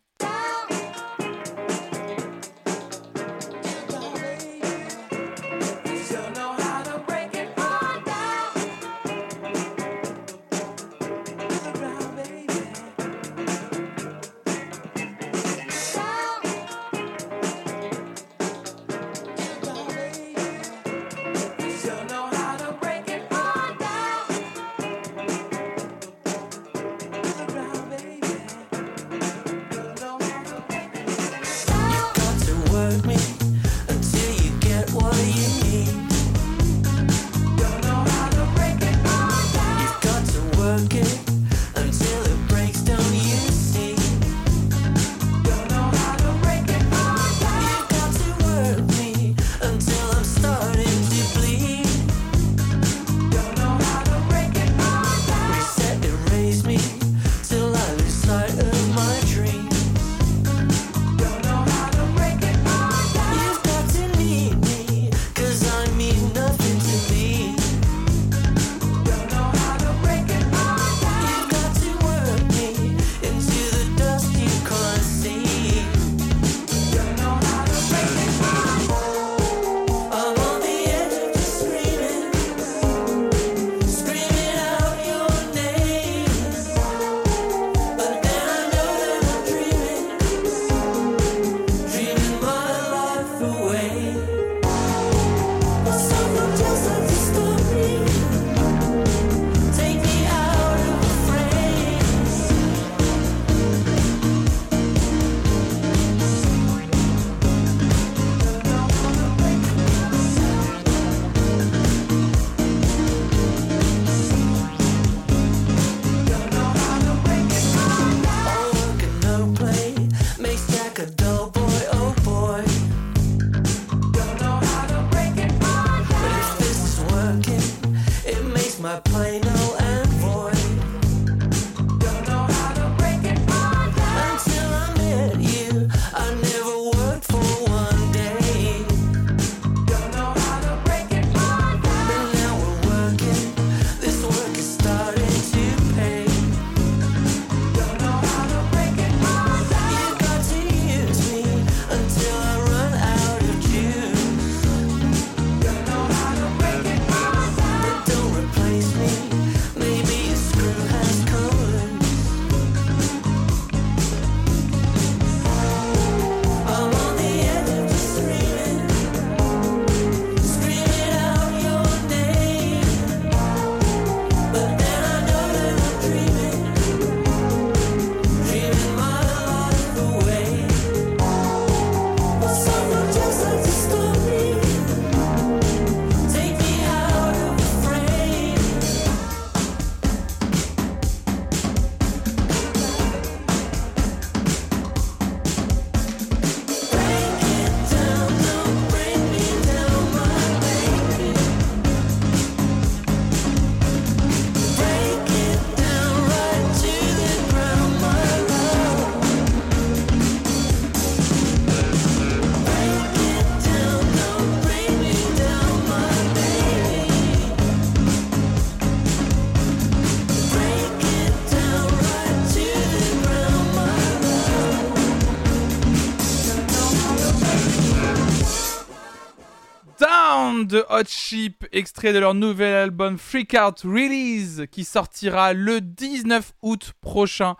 Speaker 1: De Hot Chip, extrait de leur nouvel album Freak Out Release, qui sortira le 19 août prochain.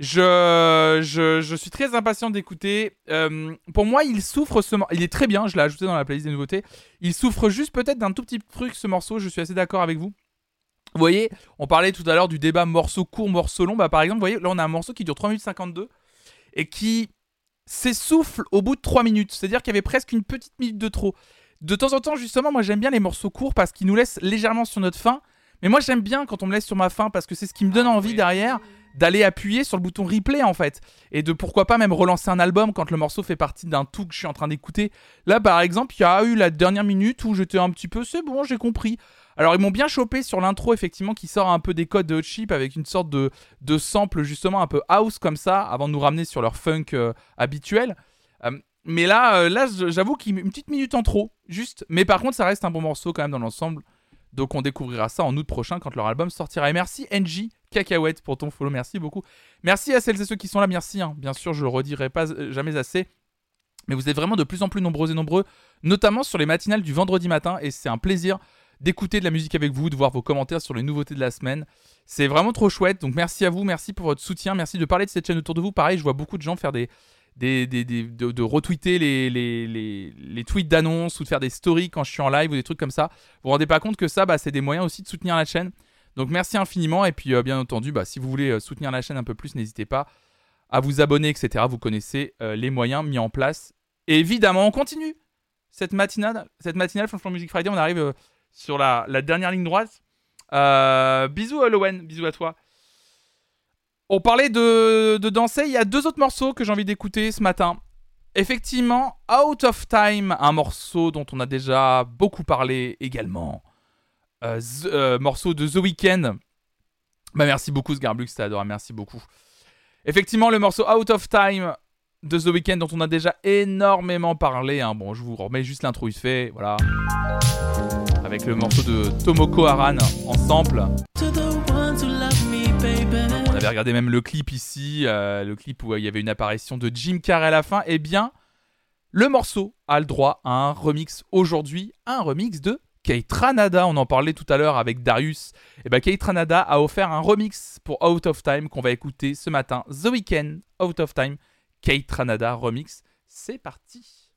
Speaker 1: Je, je, je suis très impatient d'écouter. Euh, pour moi, il souffre ce morceau. Il est très bien, je l'ai ajouté dans la playlist des nouveautés. Il souffre juste peut-être d'un tout petit truc ce morceau, je suis assez d'accord avec vous. Vous voyez, on parlait tout à l'heure du débat morceau court, morceau long. Bah, par exemple, vous voyez, là on a un morceau qui dure 3 minutes 52 et qui s'essouffle au bout de 3 minutes. C'est-à-dire qu'il y avait presque une petite minute de trop. De temps en temps, justement, moi j'aime bien les morceaux courts parce qu'ils nous laissent légèrement sur notre fin. Mais moi j'aime bien quand on me laisse sur ma fin parce que c'est ce qui me donne envie derrière d'aller appuyer sur le bouton replay en fait. Et de pourquoi pas même relancer un album quand le morceau fait partie d'un tout que je suis en train d'écouter. Là par exemple, il y a eu la dernière minute où j'étais un petit peu, c'est bon, j'ai compris. Alors ils m'ont bien chopé sur l'intro effectivement qui sort un peu des codes de Hot Chip avec une sorte de, de sample justement un peu house comme ça avant de nous ramener sur leur funk euh, habituel. Mais là, euh, là j'avoue qu'il une petite minute en trop, juste. Mais par contre ça reste un bon morceau quand même dans l'ensemble. Donc on découvrira ça en août prochain quand leur album sortira. Et merci NJ Cacahuète pour ton follow, merci beaucoup. Merci à celles et ceux qui sont là, merci. hein. Bien sûr, je le redirai pas euh, jamais assez. Mais vous êtes vraiment de plus en plus nombreux et nombreux, notamment sur les matinales du vendredi matin. Et c'est un plaisir d'écouter de la musique avec vous, de voir vos commentaires sur les nouveautés de la semaine. C'est vraiment trop chouette. Donc merci à vous, merci pour votre soutien, merci de parler de cette chaîne autour de vous. Pareil, je vois beaucoup de gens faire des, de, retweeter les, tweets d'annonces ou de faire des stories quand je suis en live ou des trucs comme ça. Vous vous rendez pas compte que ça, bah, c'est des moyens aussi de soutenir la chaîne. Donc merci infiniment. Et puis euh, bien entendu, bah, si vous voulez euh, soutenir la chaîne un peu plus, n'hésitez pas à vous abonner, etc. Vous connaissez euh, les moyens mis en place. Et évidemment, on continue cette matinale, cette matinale Franchement Music Friday. On arrive sur la, dernière ligne droite. Bisous Lowen, bisous à toi. On parlait de, de danser. Il y a deux autres morceaux que j'ai envie d'écouter ce matin. Effectivement, Out of Time, un morceau dont on a déjà beaucoup parlé également. Euh, euh, morceau de The Weeknd. Bah merci beaucoup Sgarblux, c'était adorable, merci beaucoup. Effectivement, le morceau Out of Time de The Weeknd dont on a déjà énormément parlé. hein. Bon, je vous remets juste l'intro vite fait, voilà. Avec le morceau de Tomoko Haran en sample.
Speaker 23: To the ones who love me, baby.
Speaker 1: Avait regardé même le clip ici, euh, le clip où euh, il y avait une apparition de Jim Carrey à la fin. Eh bien, le morceau a le droit à un remix aujourd'hui, un remix de Kate Ranada. On en parlait tout à l'heure avec Darius. Et ben Kate Ranada a offert un remix pour Out of Time qu'on va écouter ce matin. The Weeknd, Out of Time, Kate Ranada remix. C'est parti.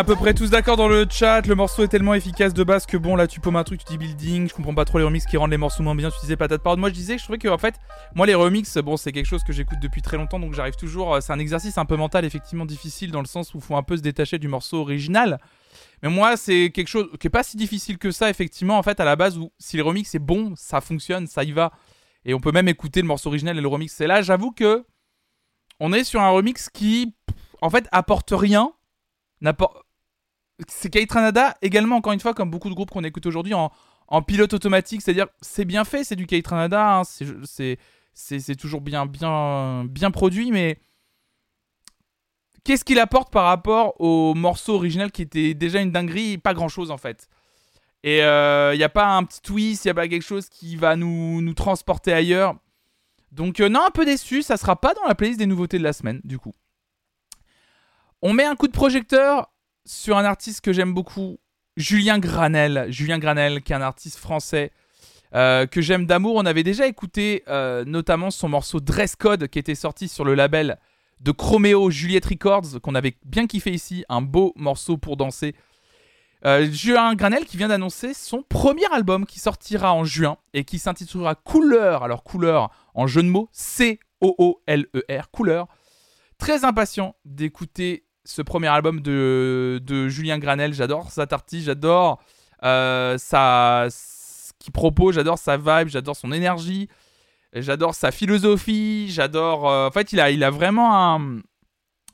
Speaker 1: À peu près tous d'accord dans le chat. Le morceau est tellement efficace de base que bon, là tu paumes un truc, tu dis building. Je comprends pas trop les remixes qui rendent les morceaux moins bien. Tu disais patate parole. Moi je disais je trouvais que en fait, moi les remixes, bon, c'est quelque chose que j'écoute depuis très longtemps donc j'arrive toujours. euh, C'est un exercice un peu mental, effectivement difficile dans le sens où faut un peu se détacher du morceau original. Mais moi, c'est quelque chose qui est pas si difficile que ça, effectivement. En fait, à la base, où si le remix est bon, ça fonctionne, ça y va. Et on peut même écouter le morceau original et le remix. Et là, j'avoue que on est sur un remix qui, en fait, apporte rien. C'est Kate Ranada également, encore une fois, comme beaucoup de groupes qu'on écoute aujourd'hui, en, pilote automatique. C'est-à-dire, c'est bien fait, c'est du Kate Ranada, hein, c'est- toujours bien, bien, bien produit, mais qu'est-ce qu'il apporte par rapport au morceau original qui était déjà une dinguerie Pas grand-chose en fait? Et il n'y a pas un petit twist, il n'y a pas quelque chose qui va nous, nous transporter ailleurs? Donc, euh, non, un peu déçu, ça sera pas dans la playlist des nouveautés de la semaine, du coup. On met un coup de projecteur sur un artiste que j'aime beaucoup, Julien Granel. Julien Granel, qui est un artiste français euh, que j'aime d'amour. On avait déjà écouté euh, notamment son morceau Dress Code qui était sorti sur le label de Chromeo Juliette Records, qu'on avait bien kiffé ici. Un beau morceau pour danser. Euh, Julien Granel qui vient d'annoncer son premier album qui sortira en juin et qui s'intitulera Couleur. Alors, Couleur en jeu de mots, C-O-O-L-E-R, Couleur. Très impatient d'écouter ce premier album de, de Julien Granel. J'adore sa tartie, j'adore euh, ce qu'il propose, j'adore sa vibe, j'adore son énergie, j'adore sa philosophie, j'adore. euh, en fait, il a, il a vraiment un,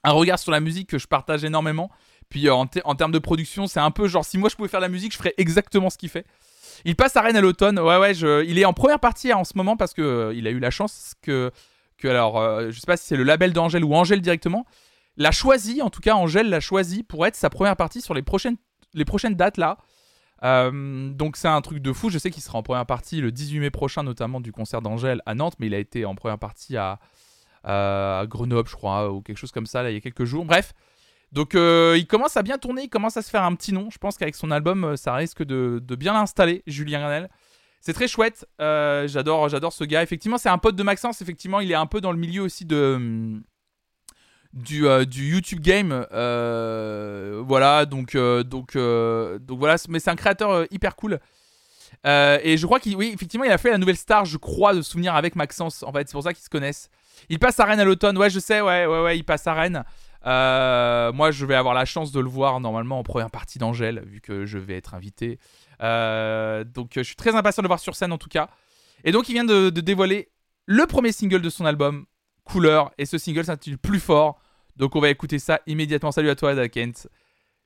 Speaker 1: un regard sur la musique que je partage énormément. Puis euh, en, en termes de production, c'est un peu genre si moi je pouvais faire la musique, je ferais exactement ce qu'il fait. Il passe à Rennes à l'automne. Ouais, ouais, il est en première partie en ce moment parce que euh, a eu la chance que, que alors, je sais pas si c'est le label d'Angèle ou Angèle directement, l'a choisi, en tout cas, Angèle l'a choisi pour être sa première partie sur les prochaines, dates là. Euh, donc c'est un truc de fou. Je sais qu'il sera en première partie le 18 mai prochain, notamment du concert d'Angèle à Nantes, mais il a été en première partie à, Grenoble, je crois, ou quelque chose comme ça, il y a quelques jours. Bref. Donc euh, il commence à bien tourner, il commence à se faire un petit nom. Je pense qu'avec son album, euh, ça risque de, bien l'installer, Julien Granel. C'est très chouette. J'adore, j'adore ce gars. Effectivement, c'est un pote de Maxence. Effectivement, il est un peu dans le milieu aussi de hum, du, euh, du YouTube game. Euh, voilà, donc euh, donc donc voilà. Mais c'est un créateur hyper cool. Et je crois qu'il, oui, effectivement, il a fait la nouvelle star, je crois, de souvenir avec Maxence. En fait, c'est pour ça qu'ils se connaissent. Il passe à Rennes à l'automne. Ouais, je sais. Ouais, ouais, ouais. Il passe à Rennes. Moi, je vais avoir la chance de le voir normalement en première partie d'Angèle, vu que je vais être invité. Donc, je suis très impatient de le voir sur scène en tout cas. Et donc, il vient de, de dévoiler le premier single de son album, Couleur. Et ce single s'intitule Plus fort. Donc, on va écouter ça immédiatement. Salut à toi, Ada Kent.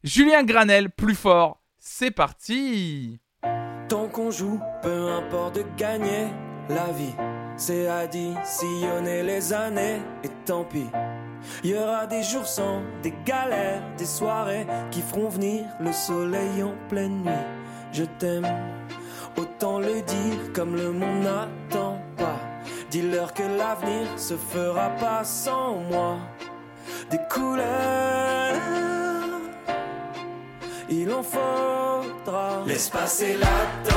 Speaker 1: Julien Granel, Plus fort. C'est parti.
Speaker 24: Tant qu'on joue, peu importe de gagner la vie. C'est additionner les années et tant pis. Il y aura des jours sans, des galères, des soirées qui feront venir le soleil en pleine nuit. Je t'aime, autant le dire comme le monde n'attend pas. Dis-leur que l'avenir se fera pas sans moi. Des couleurs, il en faudra. Laisse passer la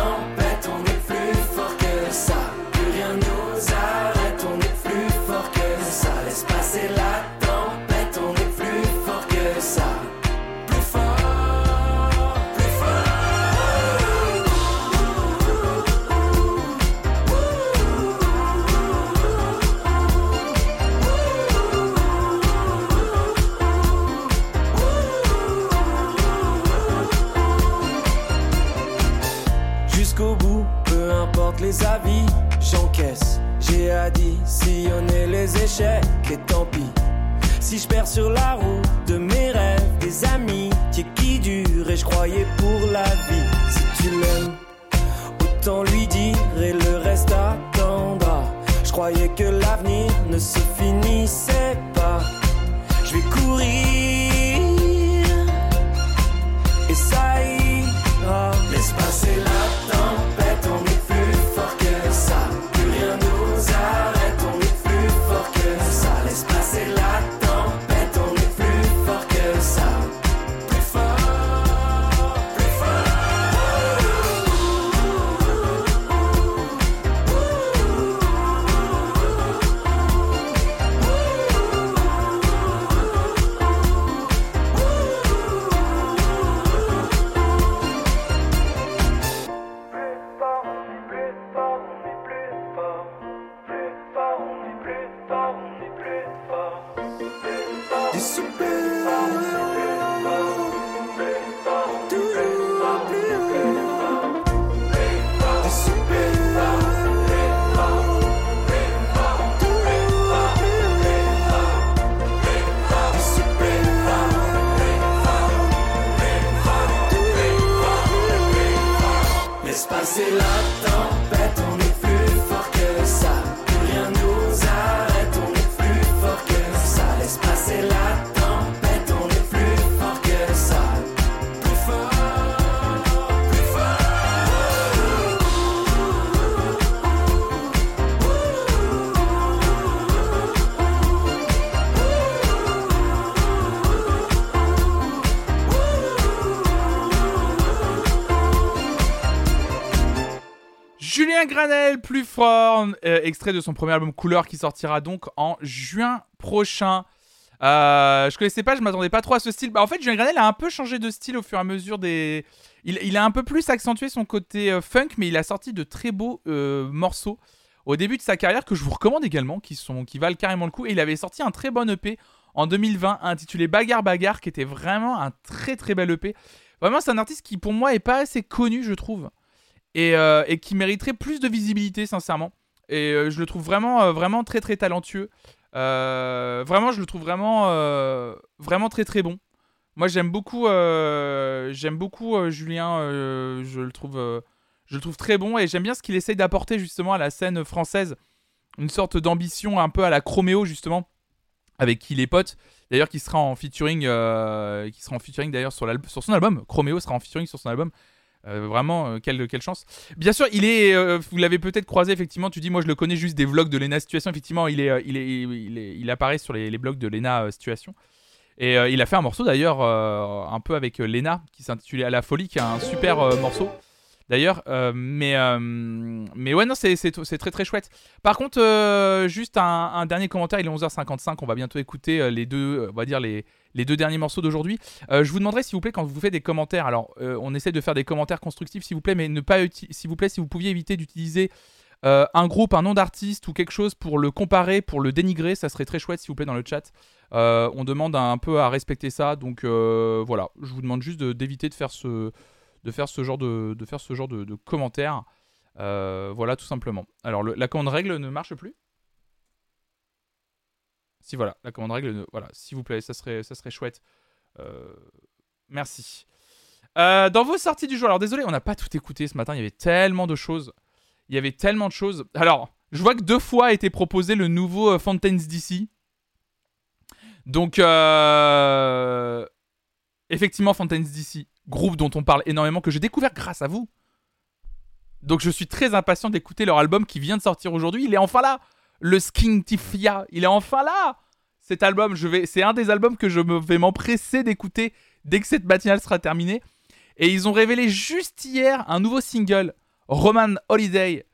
Speaker 24: Plus fort,
Speaker 1: euh, extrait de son premier album Couleur qui sortira donc en juin prochain. Euh, je connaissais pas, je m'attendais pas trop à ce style. Bah, en fait, Julien Granel a un peu changé de style au fur et à mesure des. Il, il a un peu plus accentué son côté euh, funk, mais il a sorti de très beaux euh, morceaux au début de sa carrière que je vous recommande également, qui, sont, qui valent carrément le coup. Et il avait sorti un très bon EP en 2020 intitulé Bagarre Bagarre, qui était vraiment un très très bel EP. Vraiment, c'est un artiste qui pour moi est pas assez connu, je trouve et, euh, et qui mériterait plus de visibilité, sincèrement. Et euh, je le trouve vraiment, euh, vraiment très, très talentueux. Vraiment, je le trouve vraiment, vraiment très, très bon. Moi, j'aime beaucoup, j'aime beaucoup Julien. je le trouve, je le trouve très bon et j'aime bien ce qu'il essaye d'apporter justement à la scène française, une sorte d'ambition un peu à la Chroméo justement, avec qui il est pote. D'ailleurs, qui sera en featuring, qui sera en featuring d'ailleurs sur, sur son album. Chroméo sera en featuring sur son album. Euh, vraiment, euh, quelle, chance. Bien sûr, il est. euh, vous l'avez peut-être croisé, effectivement. Tu dis, moi, je le connais juste des vlogs de Lena Situation. Effectivement, il, est, il, est, il, il apparaît sur les, les blogs de Lena Situation. Et il a fait un morceau d'ailleurs, un peu avec Lena, qui s'intitulait À la folie, qui est un super morceau. D'ailleurs, euh, mais, euh, mais ouais, non, c'est très très chouette. Par contre, euh, juste un, dernier commentaire, il est 11h55, on va bientôt écouter les deux, on va dire les, les deux derniers morceaux d'aujourd'hui. Je vous demanderai s'il vous plaît quand vous faites des commentaires, alors on essaie de faire des commentaires constructifs s'il vous plaît, mais ne pas s'il vous plaît si vous pouviez éviter d'utiliser un groupe, un nom d'artiste ou quelque chose pour le comparer, pour le dénigrer, ça serait très chouette s'il vous plaît dans le chat. On demande un peu à respecter ça, donc voilà, je vous demande juste d'éviter de faire ce, de faire ce genre de, de faire ce genre de, de commentaires. Euh, voilà, tout simplement. Alors la commande règle ne marche plus. Si voilà, la commande règle, voilà, s'il vous plaît, ça serait, ça serait chouette. Euh, merci. Euh, dans vos sorties du jour, alors désolé, on n'a pas tout écouté ce matin, il y avait tellement de choses. Il y avait tellement de choses. Alors, je vois que deux fois a été proposé le nouveau euh, Fountains DC. Donc, effectivement, Fountains DC, groupe dont on parle énormément, que j'ai découvert grâce à vous. Donc, je suis très impatient d'écouter leur album qui vient de sortir aujourd'hui. Il est enfin là, le Skintifia. Il est enfin là. Cet album, je vais, c'est un des albums que je vais m'empresser d'écouter dès que cette matinale sera terminée. Et ils ont révélé juste hier un nouveau single, Roman Holiday,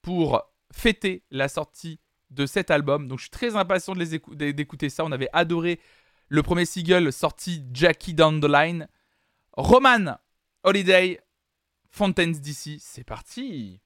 Speaker 1: pour fêter la sortie de cet album. Donc je suis très impatient d'écouter ça. On avait adoré le premier single sorti Jackie Down the Line. Roman Holiday, Fountains DC, c'est parti.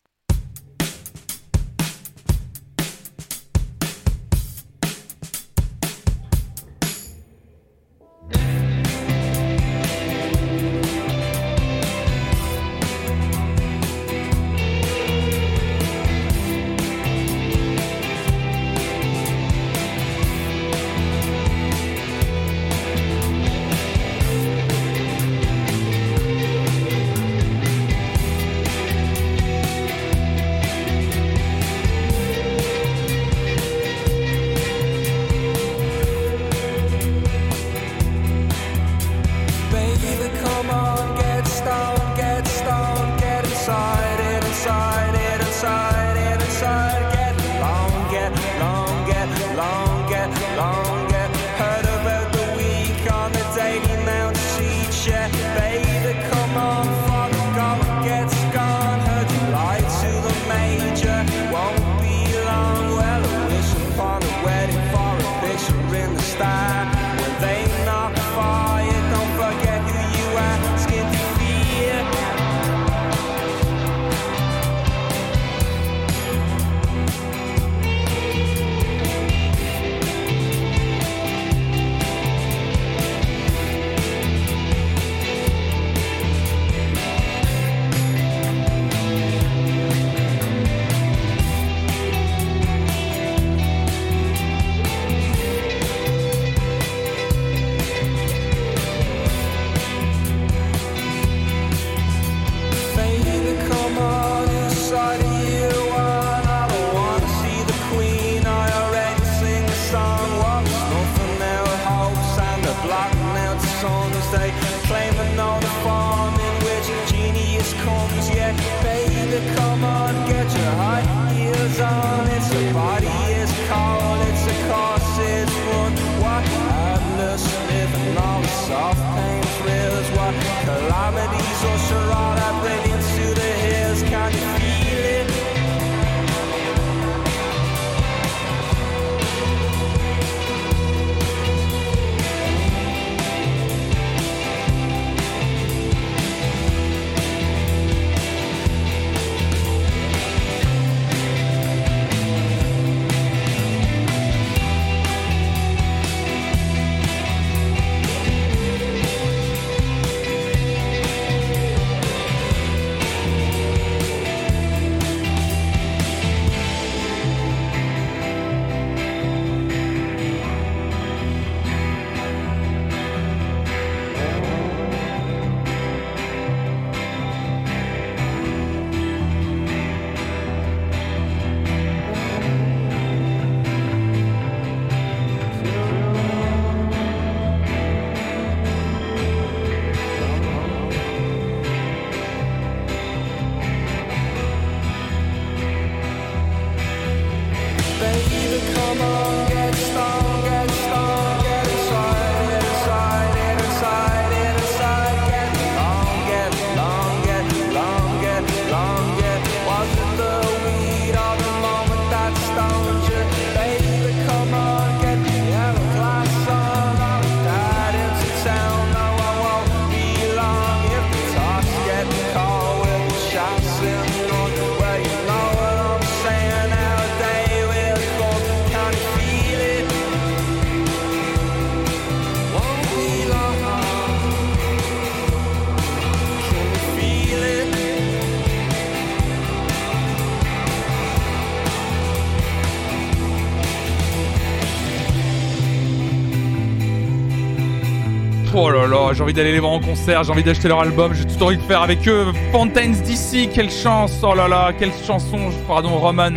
Speaker 1: J'ai envie d'aller les voir en concert, j'ai envie d'acheter leur album, j'ai tout envie de faire avec eux. Fontaines d'ici, quelle chance, oh là là, quelle chanson, pardon, Roman.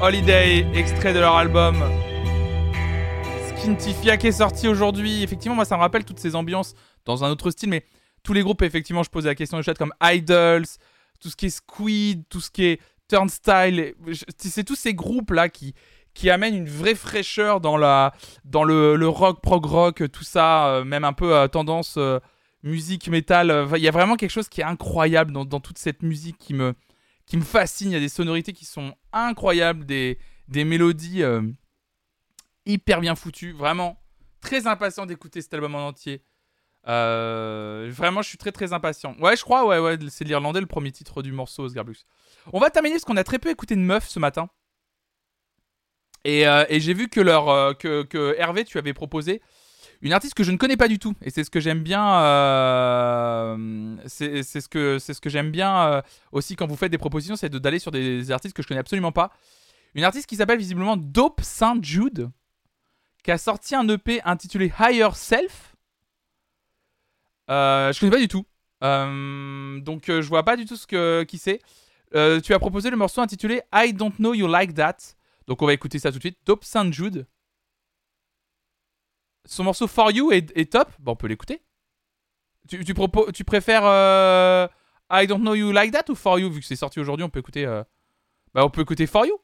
Speaker 1: Holiday, extrait de leur album. Skintifia qui est sorti aujourd'hui. Effectivement, moi ça me rappelle toutes ces ambiances dans un autre style, mais tous les groupes, effectivement, je posais la question au chat comme Idols, tout ce qui est Squid, tout ce qui est Turnstile, c'est tous ces groupes là qui qui amènent une vraie fraîcheur dans le, rock prog rock tout ça euh, même un peu euh, tendance euh, musique métal il y a vraiment quelque chose qui est incroyable dans, toute cette musique qui me fascine il y a des sonorités qui sont incroyables des mélodies hyper bien foutues vraiment très impatient d'écouter cet album en entier vraiment, je suis très très impatient. Ouais, je crois, ouais, ouais, c'est l'Irlandais le premier titre du morceau, Osgarbus. On va terminer parce qu'on a très peu écouté de meufs ce matin. Et, euh, et j'ai vu euh, que, Hervé, tu avais proposé une artiste que je ne connais pas du tout. Et c'est ce que j'aime bien. euh, c'est ce que, ce que j'aime bien aussi quand vous faites des propositions, c'est d'aller sur des artistes que je connais absolument pas. Une artiste qui s'appelle visiblement Dope Saint Jude, qui a sorti un EP intitulé Higher Self. Je connais pas du tout. Donc je vois pas du tout ce que qui c'est. Tu as proposé le morceau intitulé I Don't Know You Like That. Donc on va écouter ça tout de suite. Dope Saint Jude. Son morceau For You est, top. Bon, on peut l'écouter. Tu, tu, tu préfères euh, I Don't Know You Like That ou For You? Vu que c'est sorti aujourd'hui, on peut écouter. euh, Bah, on peut écouter For You.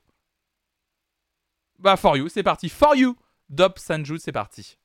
Speaker 1: Bah, For You, c'est parti. For You Dop Sanju, c'est parti.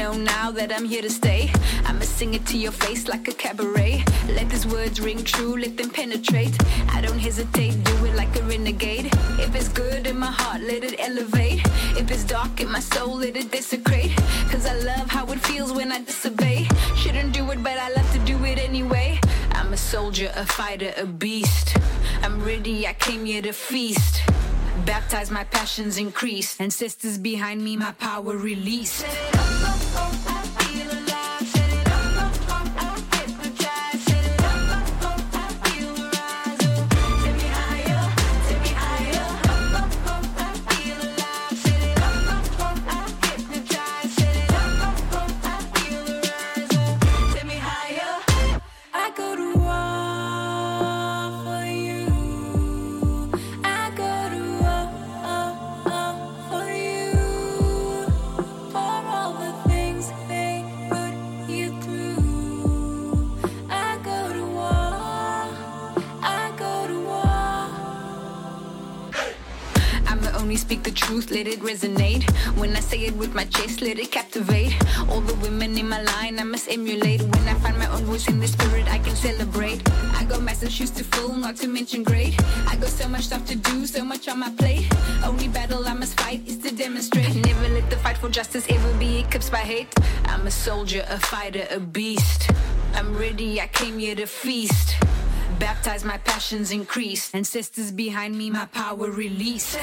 Speaker 25: Know now that I'm here to stay. I'ma sing it to your face like a cabaret. Let these words ring true, let them penetrate. I don't hesitate, do it like a renegade. If it's good in my heart, let it elevate. If it's dark in my soul, let it desecrate. Cause I love how it feels when I disobey. Shouldn't do it, but I love to do it anyway. I'm a soldier, a fighter, a beast. I'm ready, I came here to feast. Baptize my passions increase. Ancestors behind me, my power release. Resonate. When I say it with my chest, let it captivate. All the women in my line, I must emulate. When I find my own voice in the spirit, I can celebrate. I got massive shoes to fill, not to mention great. I got so much stuff to do, so much on my plate. Only battle I must fight is to demonstrate. Never let the fight for justice ever be eclipsed by hate. I'm a soldier, a fighter, a beast. I'm ready, I came here to feast. Baptize my passions increase. Ancestors behind me, my power release.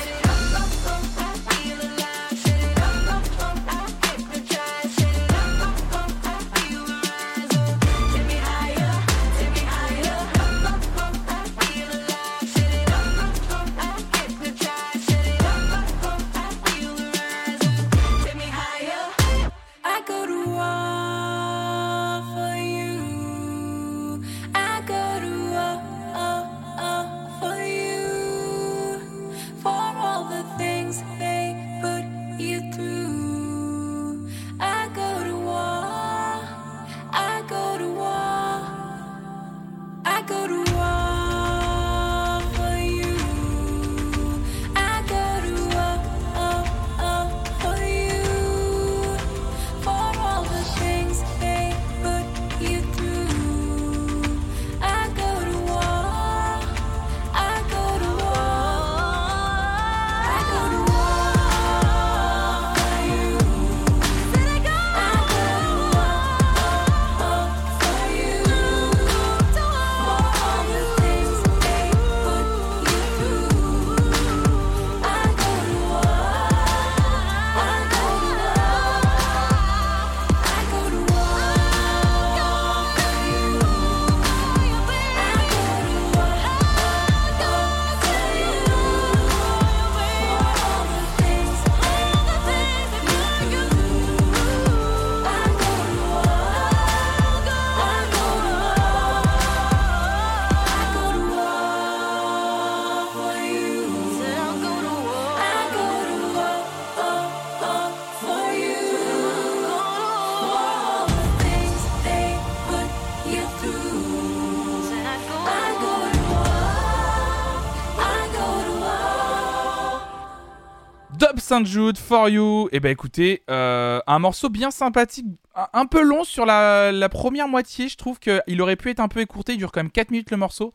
Speaker 1: Jude for you. Et bah écoutez, euh, un morceau bien sympathique, un, peu long sur la, première moitié. Je trouve qu'il aurait pu être un peu écourté. Il dure quand même 4 minutes le morceau.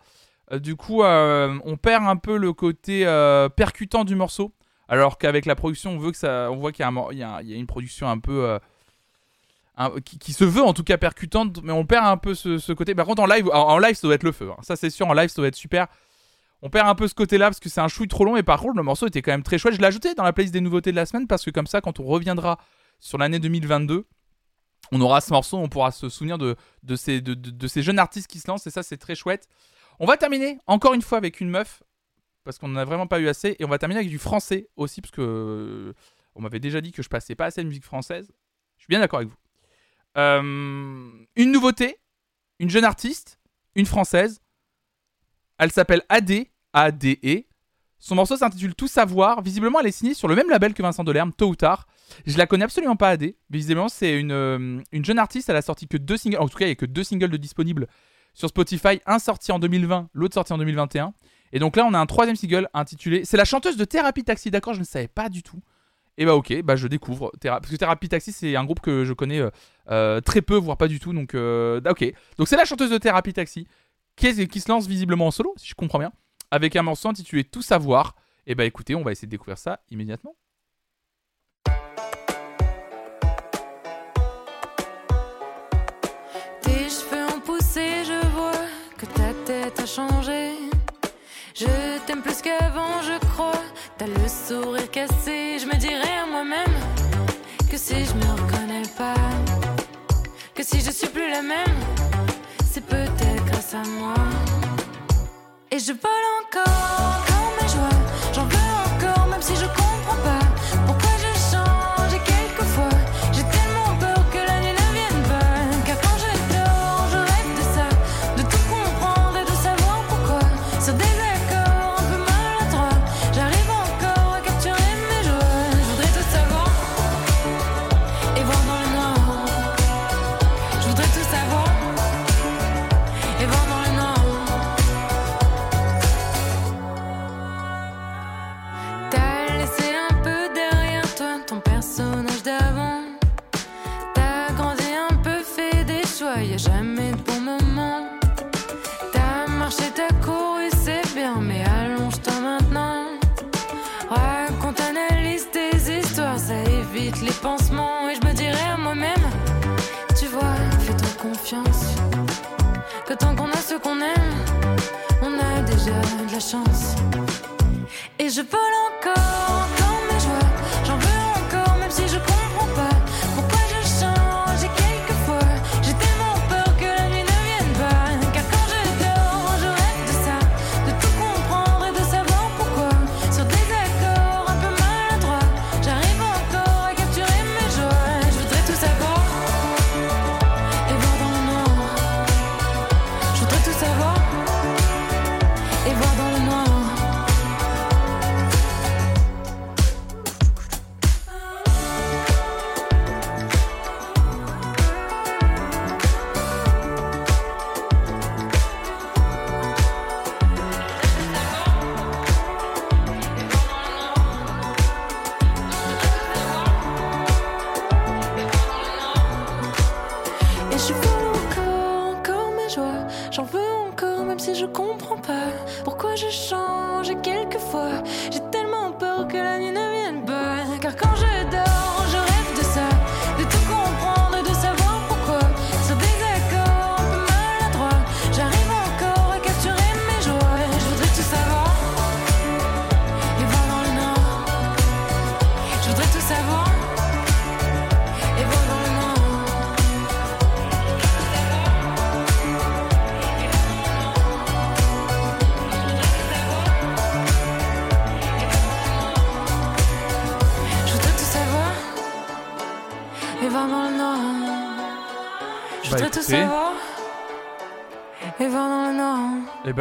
Speaker 1: Euh, du coup, euh, on perd un peu le côté percutant du morceau. Alors qu'avec la production, on veut que ça, on voit qu'il y y y a une production un peu qui, se veut en tout cas percutante, mais on perd un peu ce, côté. Par contre, en live, en, en live, ça doit être le feu. hein. Ça, c'est sûr. En live, ça doit être super. On perd un peu ce côté-là parce que c'est un chouille trop long. Et par contre, le morceau était quand même très chouette. Je l'ai ajouté dans la playlist des nouveautés de la semaine parce que comme ça, quand on reviendra sur l'année 2022, on aura ce morceau, on pourra se souvenir de, ces, jeunes artistes qui se lancent. Et ça, c'est très chouette. On va terminer encore une fois avec une meuf. parce qu'on en a vraiment pas eu assez. Et on va terminer avec du français aussi, parce que euh, on m'avait déjà dit que je passais pas assez de musique française. Je suis bien d'accord avec vous. Euh, une nouveauté, une jeune artiste, une française. Elle s'appelle AD, ADE. E. Son morceau s'intitule Tout savoir. Visiblement, elle est signée sur le même label que Vincent Delerme, tôt ou tard. Je la connais absolument pas, AD. Visiblement, c'est une, euh, une jeune artiste. Elle a sorti que deux singles. En tout cas, il n'y a que deux singles de disponibles sur Spotify. Un sorti en 2020, l'autre sorti en 2021. Et donc là, on a un troisième single intitulé. C'est la chanteuse de Thérapie Taxi, d'accord Je ne savais pas du tout. Et bah ok, bah je découvre. Parce que Thérapie Taxi, c'est un groupe que je connais euh, euh, très peu, voire pas du tout. Donc ok. Donc c'est la chanteuse de Thérapie Taxi qui se lance visiblement en solo, si je comprends bien, avec un morceau intitulé Tout savoir. Et bah écoutez, on va essayer de découvrir ça immédiatement.
Speaker 9: Tes cheveux ont poussé, je vois que ta tête a changé. Je t'aime plus qu'avant, je crois. T'as le sourire cassé, je me dirais à moi-même que si je me reconnais pas, que si je suis plus la même, c'est peut-être grâce à moi. Et je vole encore, comme mes joies.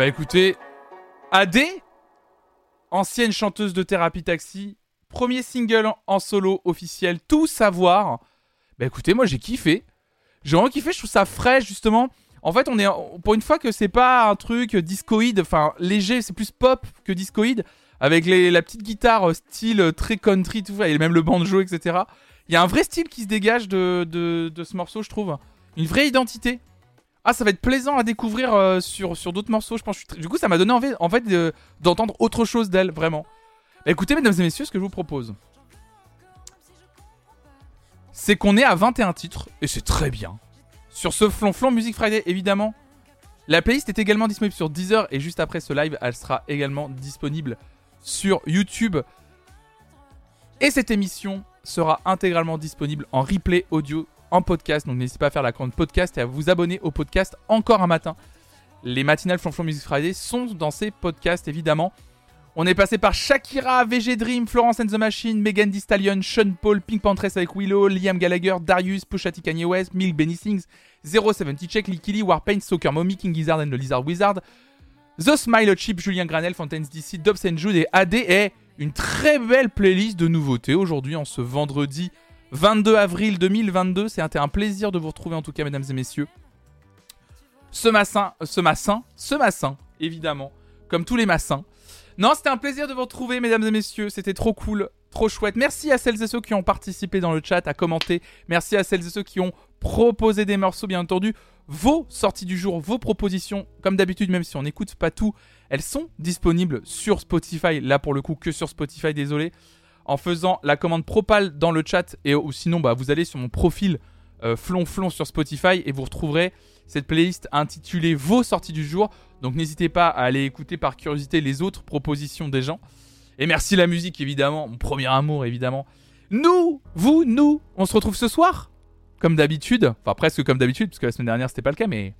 Speaker 1: Bah écoutez, AD, ancienne chanteuse de Thérapie Taxi, premier single en- solo officiel, Tout savoir. Bah écoutez, moi j'ai kiffé. J'ai vraiment kiffé, je trouve ça frais justement. En fait, on est pour une fois que c'est pas un truc discoïde, enfin léger, c'est plus pop que discoïde, avec la petite guitare euh, style euh, très country, tout, et même le banjo, etc. Il y a un vrai style qui se dégage de ce morceau, je trouve. Une vraie identité. Ah, ça va être plaisant à découvrir euh, sur, d'autres morceaux, je pense. Du coup, ça m'a donné envie d'entendre autre chose d'elle, vraiment. Bah, écoutez, mesdames et messieurs, ce que je vous propose, c'est qu'on est à 21 titres, et c'est très bien. Sur ce flonflon Music Friday, évidemment. La playlist est également disponible sur Deezer, et juste après ce live, elle sera également disponible sur YouTube. Et cette émission sera intégralement disponible en replay audio, en podcast. Donc n'hésitez pas à faire la grande podcast et à vous abonner au podcast encore un matin. Les matinales Flonflon Music Friday sont dans ces podcasts évidemment. On est passé par Shakira, VG Dream, Florence and the Machine, Megan Thee Sean Paul, Pink Panthers avec Willow, Liam Gallagher, Darius, Pusha T, Kanye West, Milk, Benny Sings, 070 Check, Likili, Warpaint, Soccer Mommy, King Gizzard and the Lizard Wizard, The Smile Chip, Julien Granel, Fontaines DC, Dobbs and Jude et AD est une très belle playlist de nouveautés aujourd'hui en ce vendredi 22 avril 2022. C'est un, un plaisir de vous retrouver en tout cas, mesdames et messieurs. Ce massin, ce massin, ce massin, évidemment, comme tous les massins. Non, c'était un plaisir de vous retrouver, mesdames et messieurs. C'était trop cool, trop chouette. Merci à celles et ceux qui ont participé dans le chat, à commenter. Merci à celles et ceux qui ont proposé des morceaux, bien entendu. Vos sorties du jour, vos propositions, comme d'habitude, même si on n'écoute pas tout, elles sont disponibles sur Spotify. Là, pour le coup, que sur Spotify, désolé. En faisant la commande Propal dans le chat, et ou sinon, bah, vous allez sur mon profil euh, Flonflon sur Spotify et vous retrouverez cette playlist intitulée Vos sorties du jour. Donc n'hésitez pas à aller écouter par curiosité les autres propositions des gens. Et merci la musique évidemment, mon premier amour évidemment. Nous, vous, nous, on se retrouve ce soir, comme d'habitude, enfin presque comme d'habitude, parce que la semaine dernière c'était pas le cas, mais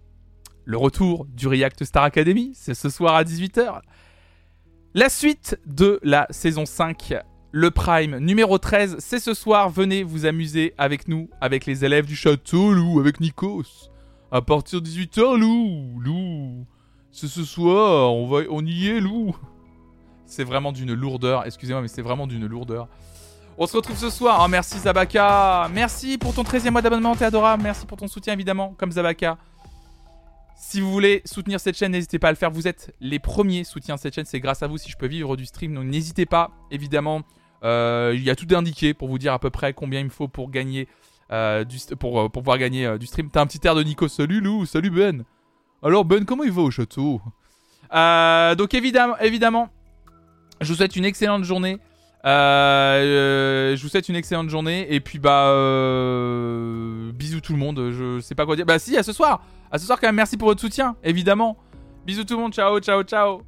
Speaker 1: le retour du React Star Academy, c'est ce soir à 18h. La suite de la saison 5, le Prime numéro 13, c'est ce soir. Venez vous amuser avec nous, avec les élèves du château, Lou, avec Nikos. À partir de 18h, Lou, Lou. C'est ce soir, on, va, on y est, Lou. C'est vraiment d'une lourdeur, excusez-moi, mais c'est vraiment d'une lourdeur. On se retrouve ce soir. Oh, merci Zabaka. Merci pour ton 13e mois d'abonnement, t'es adorable. Merci pour ton soutien, évidemment, comme Zabaka. Si vous voulez soutenir cette chaîne, n'hésitez pas à le faire. Vous êtes les premiers soutiens de cette chaîne. C'est grâce à vous si je peux vivre du stream. Donc n'hésitez pas, évidemment. Euh, il y a tout indiqué pour vous dire à peu près combien il me faut pour gagner euh, du euh, pour pouvoir gagner du stream. T'as un petit air de Nico. Salut Lou, salut Ben. Alors Ben, comment il va au château? Donc évidemment, je vous souhaite une excellente journée. Je vous souhaite une excellente journée et puis bah bisous tout le monde. Je sais pas quoi dire. Bah si, à ce soir. À ce soir quand même. Merci pour votre soutien, évidemment. Bisous tout le monde. Ciao, ciao, ciao.